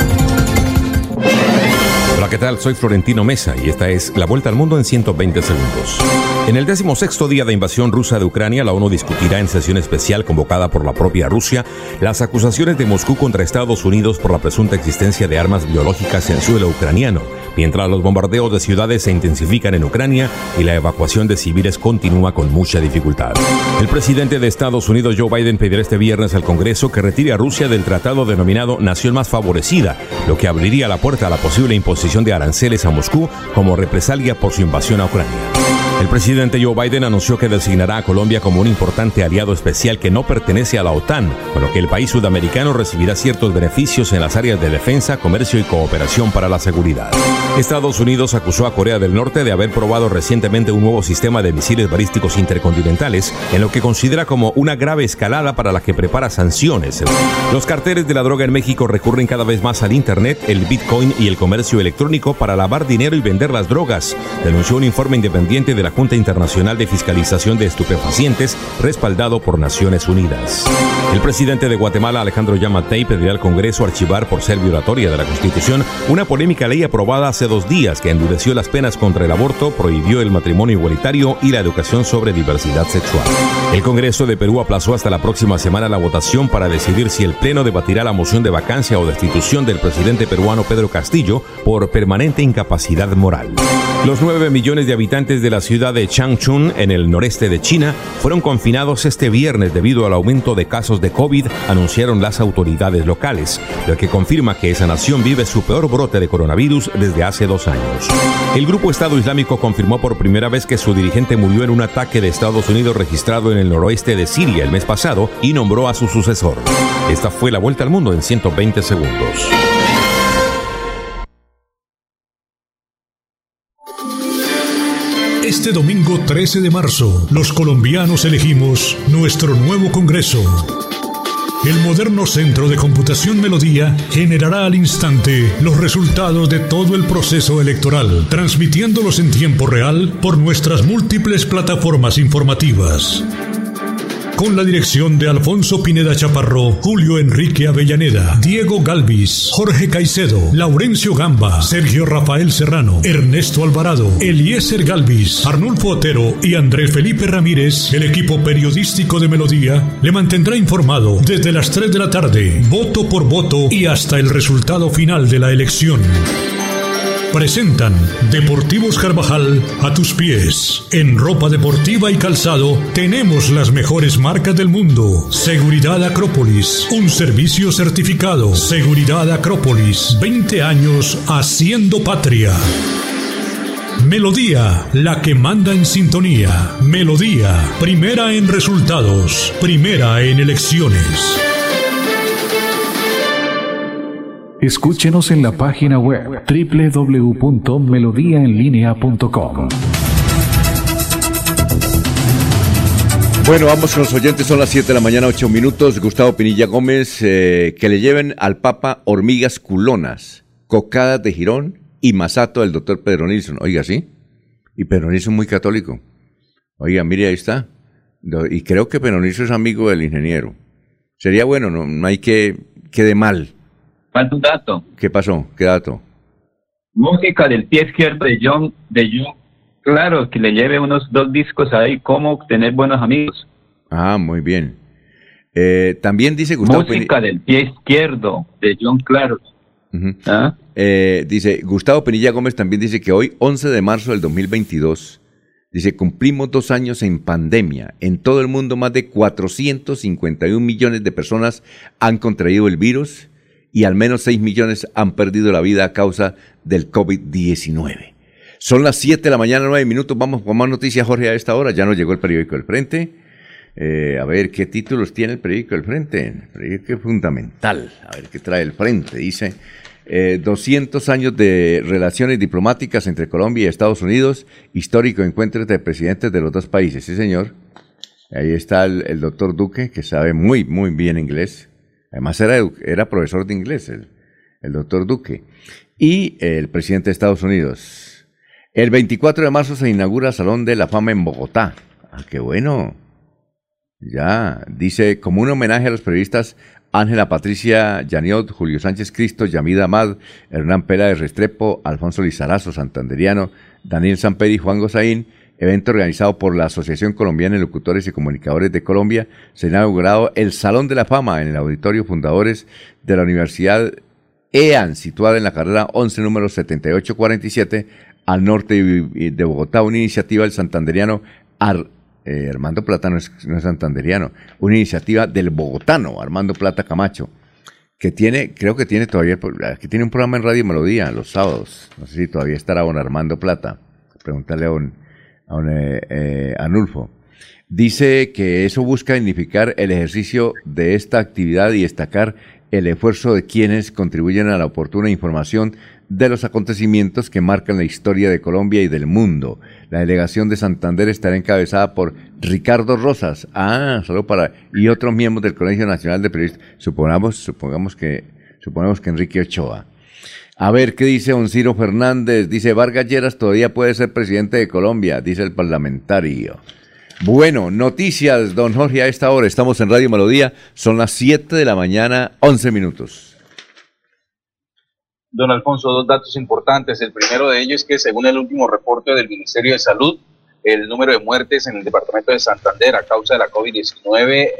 ¿Qué tal? Soy Florentino Mesa y esta es La Vuelta al Mundo en 120 segundos. En el decimosexto día de invasión rusa de Ucrania, la ONU discutirá en sesión especial convocada por la propia Rusia las acusaciones de Moscú contra Estados Unidos por la presunta existencia de armas biológicas en suelo ucraniano, mientras los bombardeos de ciudades se intensifican en Ucrania y la evacuación de civiles continúa con mucha dificultad. El presidente de Estados Unidos, Joe Biden, pedirá este viernes al Congreso que retire a Rusia del tratado denominado Nación Más Favorecida, lo que abriría la puerta a la posible imposición de aranceles a Moscú como represalia por su invasión a Ucrania. El presidente Joe Biden anunció que designará a Colombia como un importante aliado especial que no pertenece a la OTAN, con lo que el país sudamericano recibirá ciertos beneficios en las áreas de defensa, comercio y cooperación para la seguridad. Estados Unidos acusó a Corea del Norte de haber probado recientemente un nuevo sistema de misiles balísticos intercontinentales, en lo que considera como una grave escalada para la que prepara sanciones. Los carteles de la droga en México recurren cada vez más al Internet, el Bitcoin y el comercio electrónico para lavar dinero y vender las drogas, denunció un informe independiente de la Junta Internacional de Fiscalización de Estupefacientes, respaldado por Naciones Unidas. El presidente de Guatemala, Alejandro Yamatei, pedirá al Congreso archivar por ser violatoria de la Constitución una polémica ley aprobada hace dos días que endureció las penas contra el aborto, prohibió el matrimonio igualitario y la educación sobre diversidad sexual. El Congreso de Perú aplazó hasta la próxima semana la votación para decidir si el Pleno debatirá la moción de vacancia o destitución del presidente peruano Pedro Castillo por permanente incapacidad moral. Los 9 millones de habitantes de la ciudad de Changchun, en el noreste de China, fueron confinados este viernes debido al aumento de casos de COVID, anunciaron las autoridades locales, lo que confirma que esa nación vive su peor brote de coronavirus desde hace dos años. El grupo Estado Islámico confirmó por primera vez que su dirigente murió en un ataque de Estados Unidos registrado en el noroeste de Siria el mes pasado y nombró a su sucesor. Esta fue la vuelta al mundo en 120 segundos. Este domingo 13 de marzo, los colombianos elegimos nuestro nuevo Congreso. El moderno Centro de Computación Melodía generará al instante los resultados de todo el proceso electoral, transmitiéndolos en tiempo real por nuestras múltiples plataformas informativas con la dirección de Alfonso Pineda Chaparro, Julio Enrique Avellaneda, Diego Galvis, Jorge Caicedo, Laurencio Gamba, Sergio Rafael Serrano, Ernesto Alvarado, Eliezer Galvis, Arnulfo Otero y Andrés Felipe Ramírez, el equipo periodístico de Melodía, le mantendrá informado desde las 3 de la tarde, voto por voto y hasta el resultado final de la elección. Presentan Deportivos Carvajal a tus pies. En ropa deportiva y calzado tenemos las mejores marcas del mundo. Seguridad Acrópolis, un servicio certificado. Seguridad Acrópolis, 20 años haciendo patria. Melodía, la que manda en sintonía. Melodía, primera en resultados, primera en elecciones. Escúchenos en la página web www.melodiaenlinea.com. Bueno, vamos con los oyentes, son las 7 de la mañana, 8 minutos. Gustavo Pinilla Gómez, eh, que le lleven al Papa hormigas culonas, cocadas de Girón y masato del doctor Pedro Nilsson. Oiga, ¿sí? Y Pedro Nilsson muy católico. Oiga, mire, ahí está. Y creo que Pedro Nilsson es amigo del ingeniero. Sería bueno, no, no hay que quede mal Falta un dato. ¿Qué pasó? ¿Qué dato? Música del pie izquierdo de John, de John. Claro, que le lleve unos dos discos ahí, cómo tener buenos amigos. Ah, muy bien. Eh, también dice Gustavo Música del pie izquierdo de John Claro. ¿Ah? Eh, dice Gustavo Penilla Gómez también dice que hoy, 11 de marzo del 2022, dice, cumplimos dos años en pandemia. En todo el mundo más de 451 millones de personas han contraído el virus y al menos 6 millones han perdido la vida a causa del COVID-19. Son las 7 de la mañana, 9 minutos. Vamos con más noticias, Jorge, a esta hora. Ya nos llegó el periódico El Frente. Eh, a ver qué títulos tiene el periódico El Frente. El periódico es fundamental. A ver qué trae el Frente. Dice 200 eh, años de relaciones diplomáticas entre Colombia y Estados Unidos. Histórico encuentro entre presidentes de los dos países. Sí, señor. Ahí está el doctor Duque, que sabe muy, muy bien inglés. Además era, era profesor de inglés, el, el doctor Duque. Y el presidente de Estados Unidos. El 24 de marzo se inaugura Salón de la Fama en Bogotá. Ah, qué bueno. Ya, dice, como un homenaje a los periodistas Ángela Patricia Yaniot, Julio Sánchez Cristo, Yamida Amad, Hernán de Restrepo, Alfonso Lizarazo, Santanderiano, Daniel Samperi Juan Gozaín, evento organizado por la Asociación Colombiana de Locutores y Comunicadores de Colombia, se ha inaugurado el Salón de la Fama en el Auditorio Fundadores de la Universidad EAN, situada en la carrera 11, número 7847, al norte de Bogotá, una iniciativa del santanderiano eh, Armando Plata, no es, no es santanderiano, una iniciativa del bogotano Armando Plata Camacho, que tiene, creo que tiene todavía, que tiene un programa en Radio Melodía los sábados, no sé si todavía estará don Armando Plata, preguntarle a un a eh, eh, Anulfo. Dice que eso busca dignificar el ejercicio de esta actividad y destacar el esfuerzo de quienes contribuyen a la oportuna información de los acontecimientos que marcan la historia de Colombia y del mundo. La delegación de Santander estará encabezada por Ricardo Rosas, ah, solo para, y otros miembros del Colegio Nacional de Periodistas, supongamos, supongamos que, suponemos que Enrique Ochoa. A ver, ¿qué dice Onciro Fernández? Dice, Vargas Lleras todavía puede ser presidente de Colombia, dice el parlamentario. Bueno, noticias, don Jorge, a esta hora estamos en Radio Melodía, son las 7 de la mañana, 11 minutos. Don Alfonso, dos datos importantes. El primero de ellos es que según el último reporte del Ministerio de Salud, el número de muertes en el departamento de Santander a causa de la COVID-19 eh,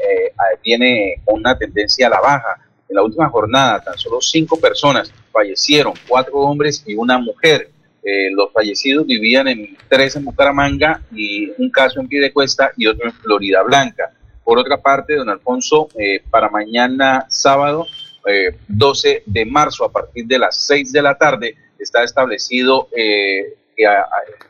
tiene una tendencia a la baja. En la última jornada, tan solo cinco personas fallecieron, cuatro hombres y una mujer. Eh, los fallecidos vivían en tres en Bucaramanga y un caso en Piedecuesta y otro en Florida Blanca. Por otra parte, don Alfonso, eh, para mañana sábado, 12 de marzo, a partir de las 6 de la tarde, está establecido que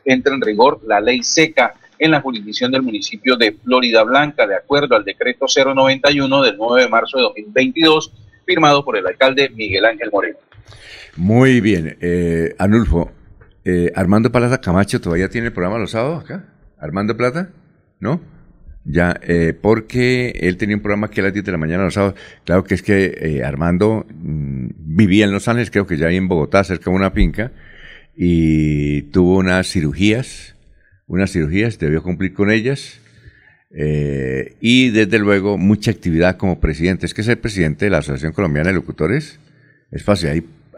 entra en rigor la ley seca en la jurisdicción del municipio de Florida Blanca, de acuerdo al decreto 091 del 9 de marzo de 2022, firmado por el alcalde Miguel Ángel Moreno. Muy bien, eh, Anulfo, eh, Armando Plaza Camacho todavía tiene el programa los sábados acá. Armando Plata, ¿no? Ya, eh, porque él tenía un programa aquí a las 10 de la mañana los sábados. Claro que es que Armando mm, vivía en Los Ángeles, creo que ya ahí en Bogotá, cerca de una finca, y tuvo unas cirugías unas cirugías, debió cumplir con ellas. Eh, y desde luego mucha actividad como presidente. Es que ser presidente de la Asociación Colombiana de Locutores es fácil.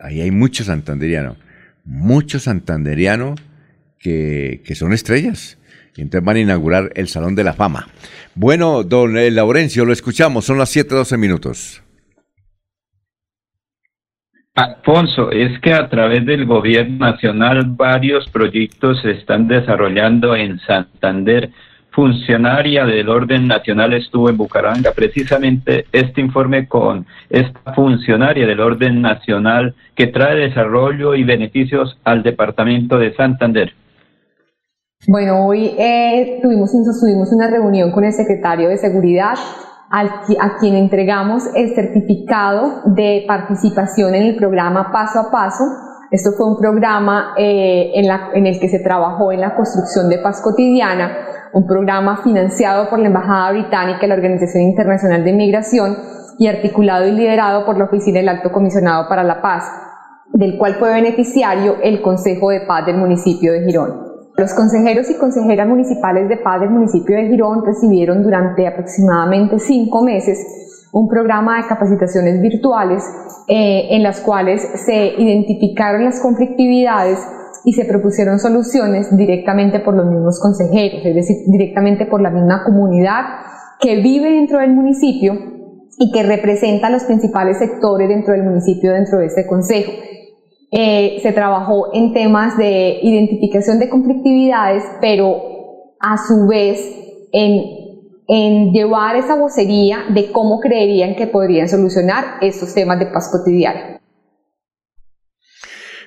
Ahí, hay muchos santanderianos, muchos santanderianos que, que son estrellas. Y entonces van a inaugurar el Salón de la Fama. Bueno, don Laurencio, lo escuchamos, son las 7.12 minutos. Alfonso, es que a través del gobierno nacional varios proyectos se están desarrollando en Santander. Funcionaria del orden nacional estuvo en Bucaramanga. Precisamente este informe con esta funcionaria del orden nacional que trae desarrollo y beneficios al departamento de Santander. Bueno, hoy eh, tuvimos, tuvimos una reunión con el secretario de Seguridad a quien entregamos el certificado de participación en el programa Paso a Paso. Esto fue un programa eh, en, la, en el que se trabajó en la construcción de paz cotidiana, un programa financiado por la Embajada Británica y la Organización Internacional de Migración y articulado y liderado por la Oficina del Alto Comisionado para la Paz, del cual fue beneficiario el Consejo de Paz del municipio de Girón. Los consejeros y consejeras municipales de paz del municipio de Girón recibieron durante aproximadamente cinco meses un programa de capacitaciones virtuales eh, en las cuales se identificaron las conflictividades y se propusieron soluciones directamente por los mismos consejeros, es decir, directamente por la misma comunidad que vive dentro del municipio y que representa los principales sectores dentro del municipio dentro de este consejo. Eh, se trabajó en temas de identificación de conflictividades, pero a su vez en, llevar esa vocería de cómo creerían que podrían solucionar estos temas de paz cotidiana.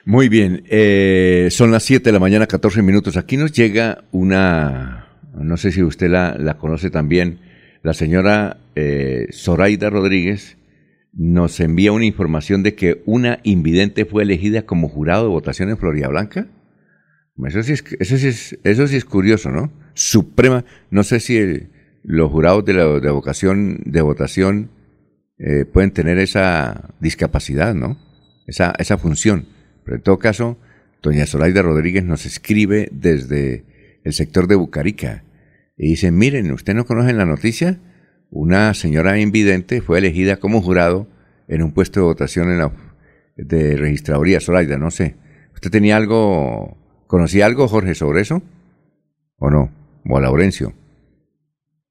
Muy bien, eh, son las 7 de la mañana, 14 minutos. Aquí nos llega una, no sé si usted la, conoce también, la señora eh, Zoraida Rodríguez, nos envía una información de que una invidente fue elegida como jurado de votación en Florida Blanca. Eso sí es, eso sí es, eso sí es curioso, ¿no? Suprema, no sé si los jurados de, la, de, vocación, de votación eh, pueden tener esa discapacidad, ¿no? Esa, esa función. Pero en todo caso, doña Zoraida Rodríguez nos escribe desde el sector de Bucarica y dice, miren, ¿usted no conoce la noticia? una señora invidente fue elegida como jurado en un puesto de votación en la de registraduría Zoraida, no sé. ¿Usted tenía algo, conocía algo, Jorge, sobre eso? ¿O no? ¿O a Laurencio?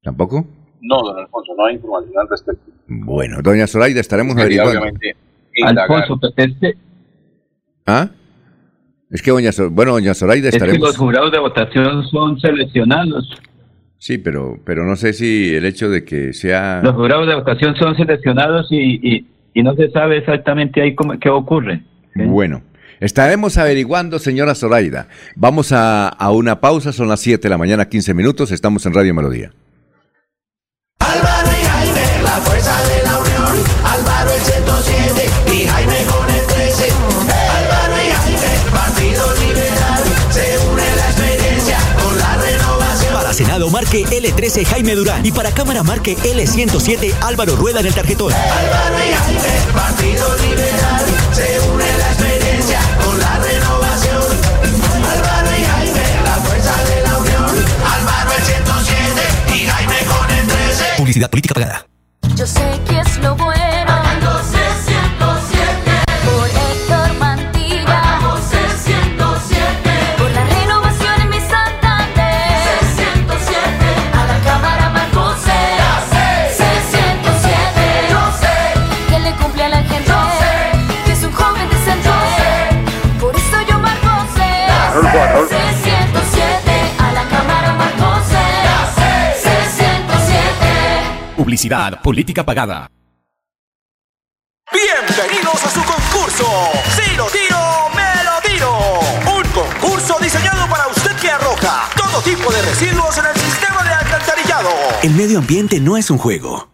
¿Tampoco? No, don Alfonso, no hay información al respecto. Bueno, doña Zoraida, estaremos averiguando. Alfonso, este... ¿Ah? Es que doña, bueno, doña Zoraida estaremos... Es que los jurados de votación son seleccionados. Sí, pero, pero no sé si el hecho de que sea... Los jurados de votación son seleccionados y, y, no se sabe exactamente ahí cómo, qué ocurre. Bueno, estaremos averiguando, señora Zoraida. Vamos a, a una pausa, son las 7 de la mañana, 15 minutos, estamos en Radio Melodía. Senado marque L13 Jaime Durán y para Cámara marque L107 Álvaro Rueda en el tarjetón. Álvaro y Jaime, Partido Liberal, se une la experiencia con la renovación. Álvaro y Jaime, la fuerza de la unión. Álvaro el 107 y Jaime con el 13. Publicidad política pagada. Yo sé que es lo bueno. C107. A la cámara Marco C. C107. Publicidad política pagada. Bienvenidos a su concurso. Si lo tiro, me lo tiro. Un concurso diseñado para usted que arroja todo tipo de residuos en el sistema de alcantarillado. El medio ambiente no es un juego.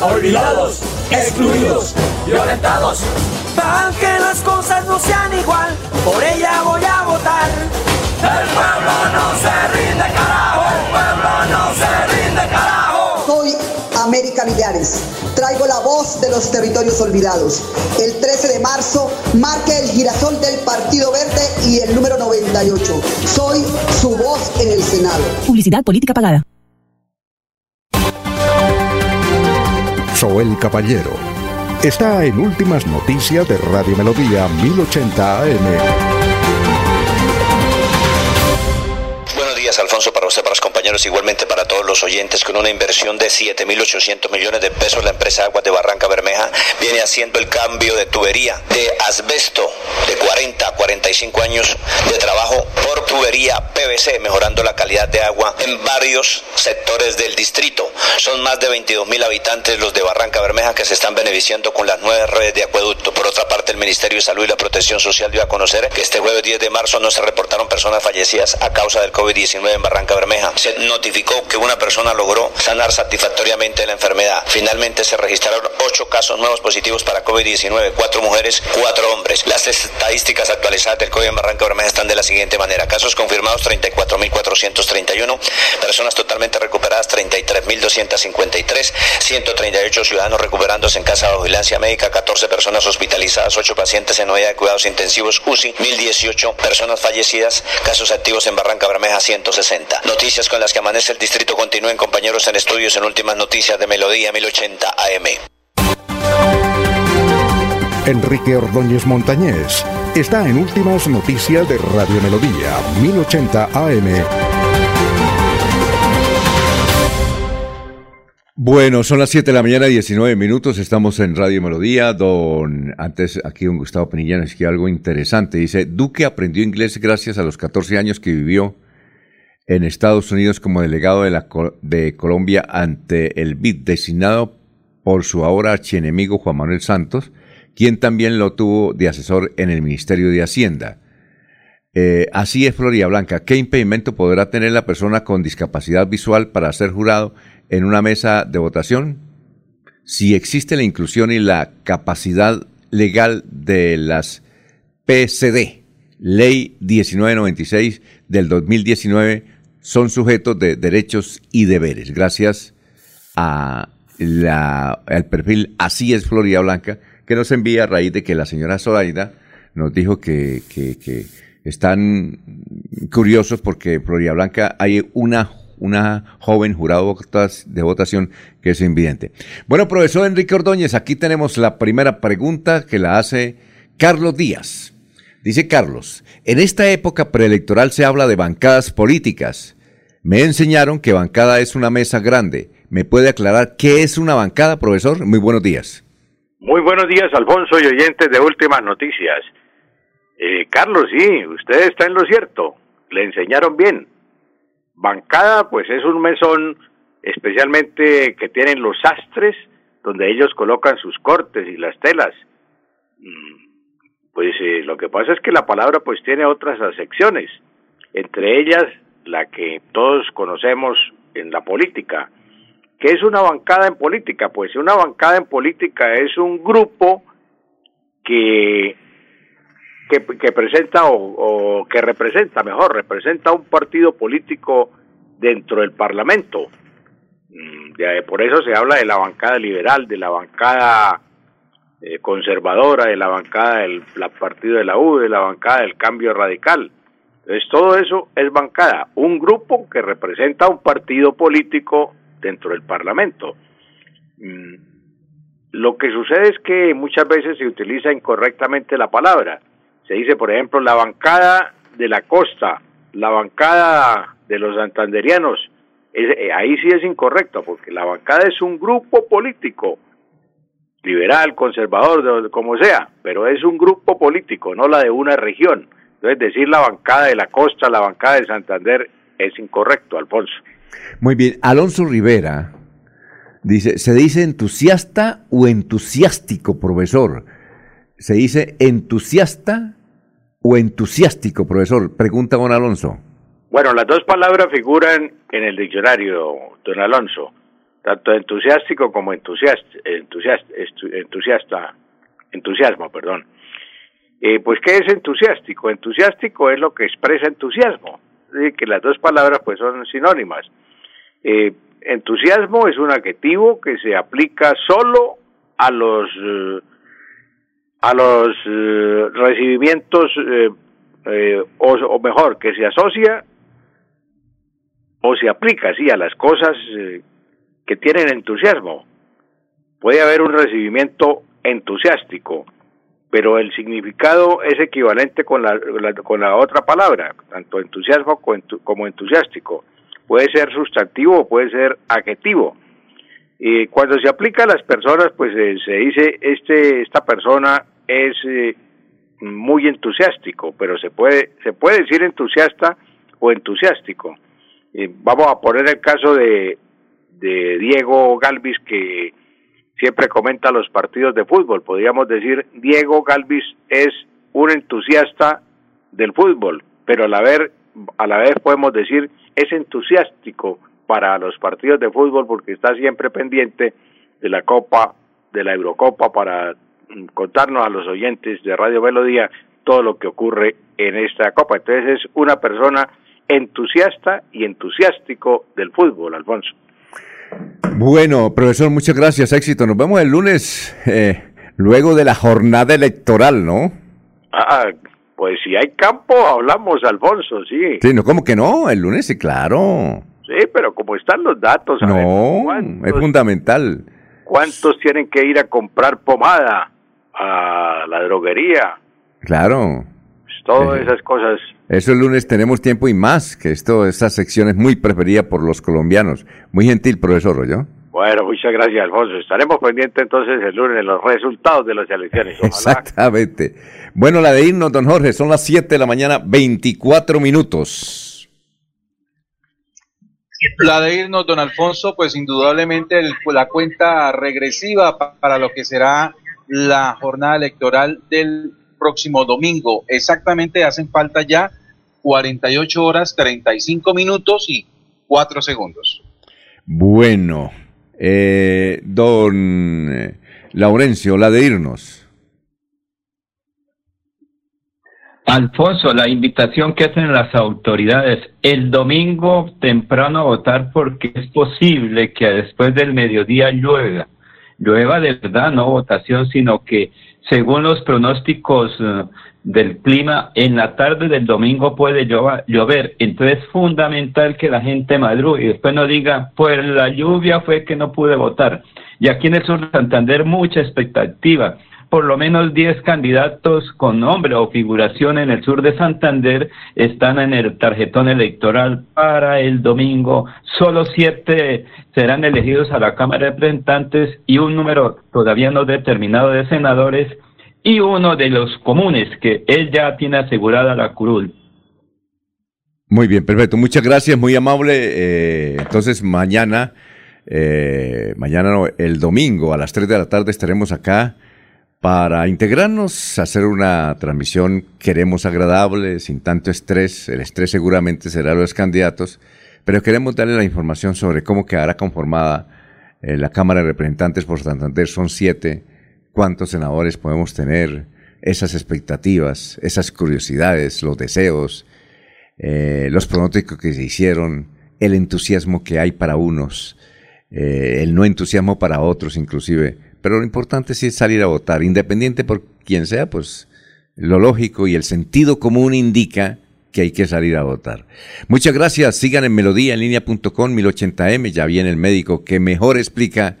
Olvidados, excluidos, violentados. Para que las cosas no sean igual, por ella voy a votar. El pueblo no se rinde, carajo. El pueblo no se rinde, carajo. Soy América Millares. Traigo la voz de los territorios olvidados. El 13 de marzo marque el girasol del Partido Verde y el número 98. Soy su voz en el Senado. Publicidad política pagada. Soel Caballero está en Últimas Noticias de Radio Melodía 1080 AM. Buenos días, Alfonso, para usted, para los compañeros, igualmente para todos los oyentes, con una inversión de 7.800 millones de pesos, la empresa Aguas de Barranca Bermeja viene haciendo el cambio de tubería de asbesto de 40 a 45 años de trabajo por tubería PVC, mejorando la calidad de agua en varios sectores del distrito. Son más de 22 mil habitantes los de Barranca Bermeja que se están beneficiando con las nuevas redes de acueducto. Por otra parte, el Ministerio de Salud y la Protección Social dio a conocer que este jueves 10 de marzo no se reportaron personas fallecidas a causa del COVID-19 en Barranca Bermeja. Se notificó que una persona logró sanar satisfactoriamente la enfermedad. Finalmente se registraron ocho casos nuevos positivos para COVID-19, cuatro mujeres, cuatro hombres. Las estadísticas actualizadas del COVID en Barranca Bermeja están de la siguiente manera. Casos confirmados 34.431, personas totalmente recuperadas 33.253, 138 ciudadanos recuperándose en casa de vigilancia médica, 14 personas hospitalizadas, 8 pacientes en unidad de cuidados intensivos UCI, 1.018 personas fallecidas, casos activos en Barranca Bermeja 160. Noticias con las que amanece el distrito continúen compañeros en estudios en últimas noticias de Melodía 1080 AM. Enrique Ordóñez Montañés está en Últimas Noticias de Radio Melodía 1080 AM. Bueno, son las 7 de la mañana, 19 minutos. Estamos en Radio Melodía. Don, antes aquí don Gustavo Penilla nos escribe algo interesante. Dice, Duque aprendió inglés gracias a los 14 años que vivió en Estados Unidos como delegado de, la, de Colombia ante el BID, designado por su ahora archienemigo Juan Manuel Santos, quien también lo tuvo de asesor en el Ministerio de Hacienda. Eh, así es, Floria Blanca. ¿Qué impedimento podrá tener la persona con discapacidad visual para ser jurado en una mesa de votación? Si existe la inclusión y la capacidad legal de las PCD, Ley 1996 del 2019, son sujetos de derechos y deberes. Gracias al perfil Así es Floria Blanca, que nos envía a raíz de que la señora Zoraida nos dijo que, que, están curiosos porque en Floria Blanca hay una, una joven jurado de votación que es invidente. Bueno, profesor Enrique Ordóñez, aquí tenemos la primera pregunta que la hace Carlos Díaz. Dice Carlos, en esta época preelectoral se habla de bancadas políticas. Me enseñaron que bancada es una mesa grande. ¿Me puede aclarar qué es una bancada, profesor? Muy buenos días. Muy buenos días, Alfonso y oyentes de Últimas Noticias. Eh, Carlos, sí, usted está en lo cierto. Le enseñaron bien. Bancada, pues es un mesón especialmente que tienen los sastres, donde ellos colocan sus cortes y las telas. Pues eh, lo que pasa es que la palabra pues tiene otras acepciones, entre ellas la que todos conocemos en la política, ¿Qué es una bancada en política? Pues una bancada en política es un grupo que, que, presenta o, que representa, mejor, representa un partido político dentro del Parlamento. Mm, por eso se habla de la bancada liberal, de la bancada eh, conservadora, de la bancada del partido de la U, de la bancada del cambio radical. Entonces todo eso es bancada, un grupo que representa un partido político dentro del Parlamento. Mm, lo que sucede es que muchas veces se utiliza incorrectamente la palabra. Se dice, por ejemplo, la bancada de la costa, la bancada de los santanderianos. Eh, ahí sí es incorrecto, porque la bancada es un grupo político, liberal, conservador, como sea, pero es un grupo político, no la de una región. Entonces, decir la bancada de la costa, la bancada de Santander, es incorrecto, Alfonso. Muy bien, Alonso Rivera dice, ¿se dice entusiasta o entusiástico, profesor? ¿Se dice entusiasta o entusiástico, profesor? Pregunta don Alonso. Bueno, las dos palabras figuran en el diccionario, don Alonso, tanto entusiástico como entusiasta, entusiasta, entusiasmo, perdón. Eh, pues, ¿qué es entusiástico? Entusiástico es lo que expresa entusiasmo, que las dos palabras pues son sinónimas. Eh, entusiasmo es un adjetivo que se aplica solo a los eh, a los eh, recibimientos o, o, mejor que se asocia o se aplica así a las cosas que tienen entusiasmo puede haber un recibimiento entusiástico pero el significado es equivalente con la, con la otra palabra, tanto entusiasmo como entusiástico. Puede ser sustantivo o puede ser adjetivo. Y cuando se aplica a las personas, pues eh, se dice, este, esta persona es eh, muy entusiástico, pero se puede, se puede decir entusiasta o entusiástico. vamos a poner el caso de, de Diego Galvis, que siempre comenta los partidos de fútbol. Podríamos decir, Diego Galvis es un entusiasta del fútbol, pero a la vez, a la vez podemos decir, es entusiástico para los partidos de fútbol porque está siempre pendiente de la Copa, de la Eurocopa, para mm, contarnos a los oyentes de Radio Melodía todo lo que ocurre en esta Copa. Entonces es una persona entusiasta y entusiástico del fútbol, Alfonso. Bueno, profesor, muchas gracias, éxito. Nos vemos el lunes, eh, luego de la jornada electoral, ¿no? Ah, pues si hay campo, hablamos, Alfonso, sí. Sí, no, ¿cómo que no? El lunes, sí, claro. Sí, pero como están los datos, no, es fundamental. ¿Cuántos tienen que ir a comprar pomada a la droguería? Claro. Pues todas esas cosas eso el lunes tenemos tiempo y más, que esto, esta sección es muy preferida por los colombianos. Muy gentil, profesor Rollo. Bueno, muchas gracias, Alfonso. Estaremos pendientes entonces el lunes de los resultados de las elecciones. Exactamente. Bueno, la de irnos, don Jorge, son las 7 de la mañana, 24 minutos. La de irnos, don Alfonso, pues indudablemente la cuenta regresiva para lo que será la jornada electoral del próximo domingo. Exactamente hacen falta ya 48 horas, 35 minutos y 4 segundos. Bueno, eh, don eh, Laurencio, la de irnos. Alfonso, la invitación que hacen las autoridades el domingo temprano a votar porque es posible que después del mediodía llueva. Llueva de verdad, no votación, sino que según los pronósticos eh, del clima, en la tarde del domingo puede llover. Entonces es fundamental que la gente madrugue y después no diga, pues la lluvia fue que no pude votar. Y aquí en el sur de Santander mucha expectativa. Por lo menos 10 candidatos con nombre o figuración en el sur de Santander están en el tarjetón electoral para el domingo. Solo siete serán elegidos a la Cámara de Representantes y un número todavía no determinado de senadores y uno de los comunes que él ya tiene asegurada la curul. Muy bien, perfecto. Muchas gracias, muy amable. Eh, entonces mañana, eh, mañana no, el domingo a las 3 de la tarde estaremos acá para integrarnos, hacer una transmisión queremos agradable, sin tanto estrés. El estrés seguramente será los candidatos, pero queremos darle la información sobre cómo quedará conformada eh, la Cámara de Representantes por Santander son siete. ¿Cuántos senadores podemos tener? Esas expectativas, esas curiosidades, los deseos, eh, los pronósticos que se hicieron, el entusiasmo que hay para unos, eh, el no entusiasmo para otros inclusive. Pero lo importante sí es salir a votar, independiente por quien sea, pues lo lógico y el sentido común indica que hay que salir a votar. Muchas gracias. Sigan en melodía en línea.com 1080m. Ya viene el médico que mejor explica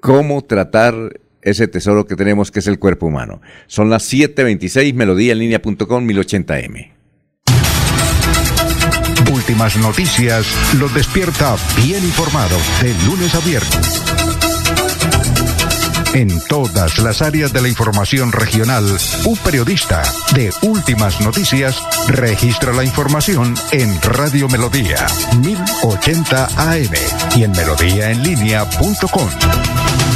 cómo tratar ese tesoro que tenemos que es el cuerpo humano. Son las 7.26, melodía en línea.com 1080m. Últimas noticias los despierta bien informados de lunes a viernes. En todas las áreas de la información regional, un periodista de Últimas Noticias registra la información en Radio Melodía 1080 AM y en melodíaenlínea.com.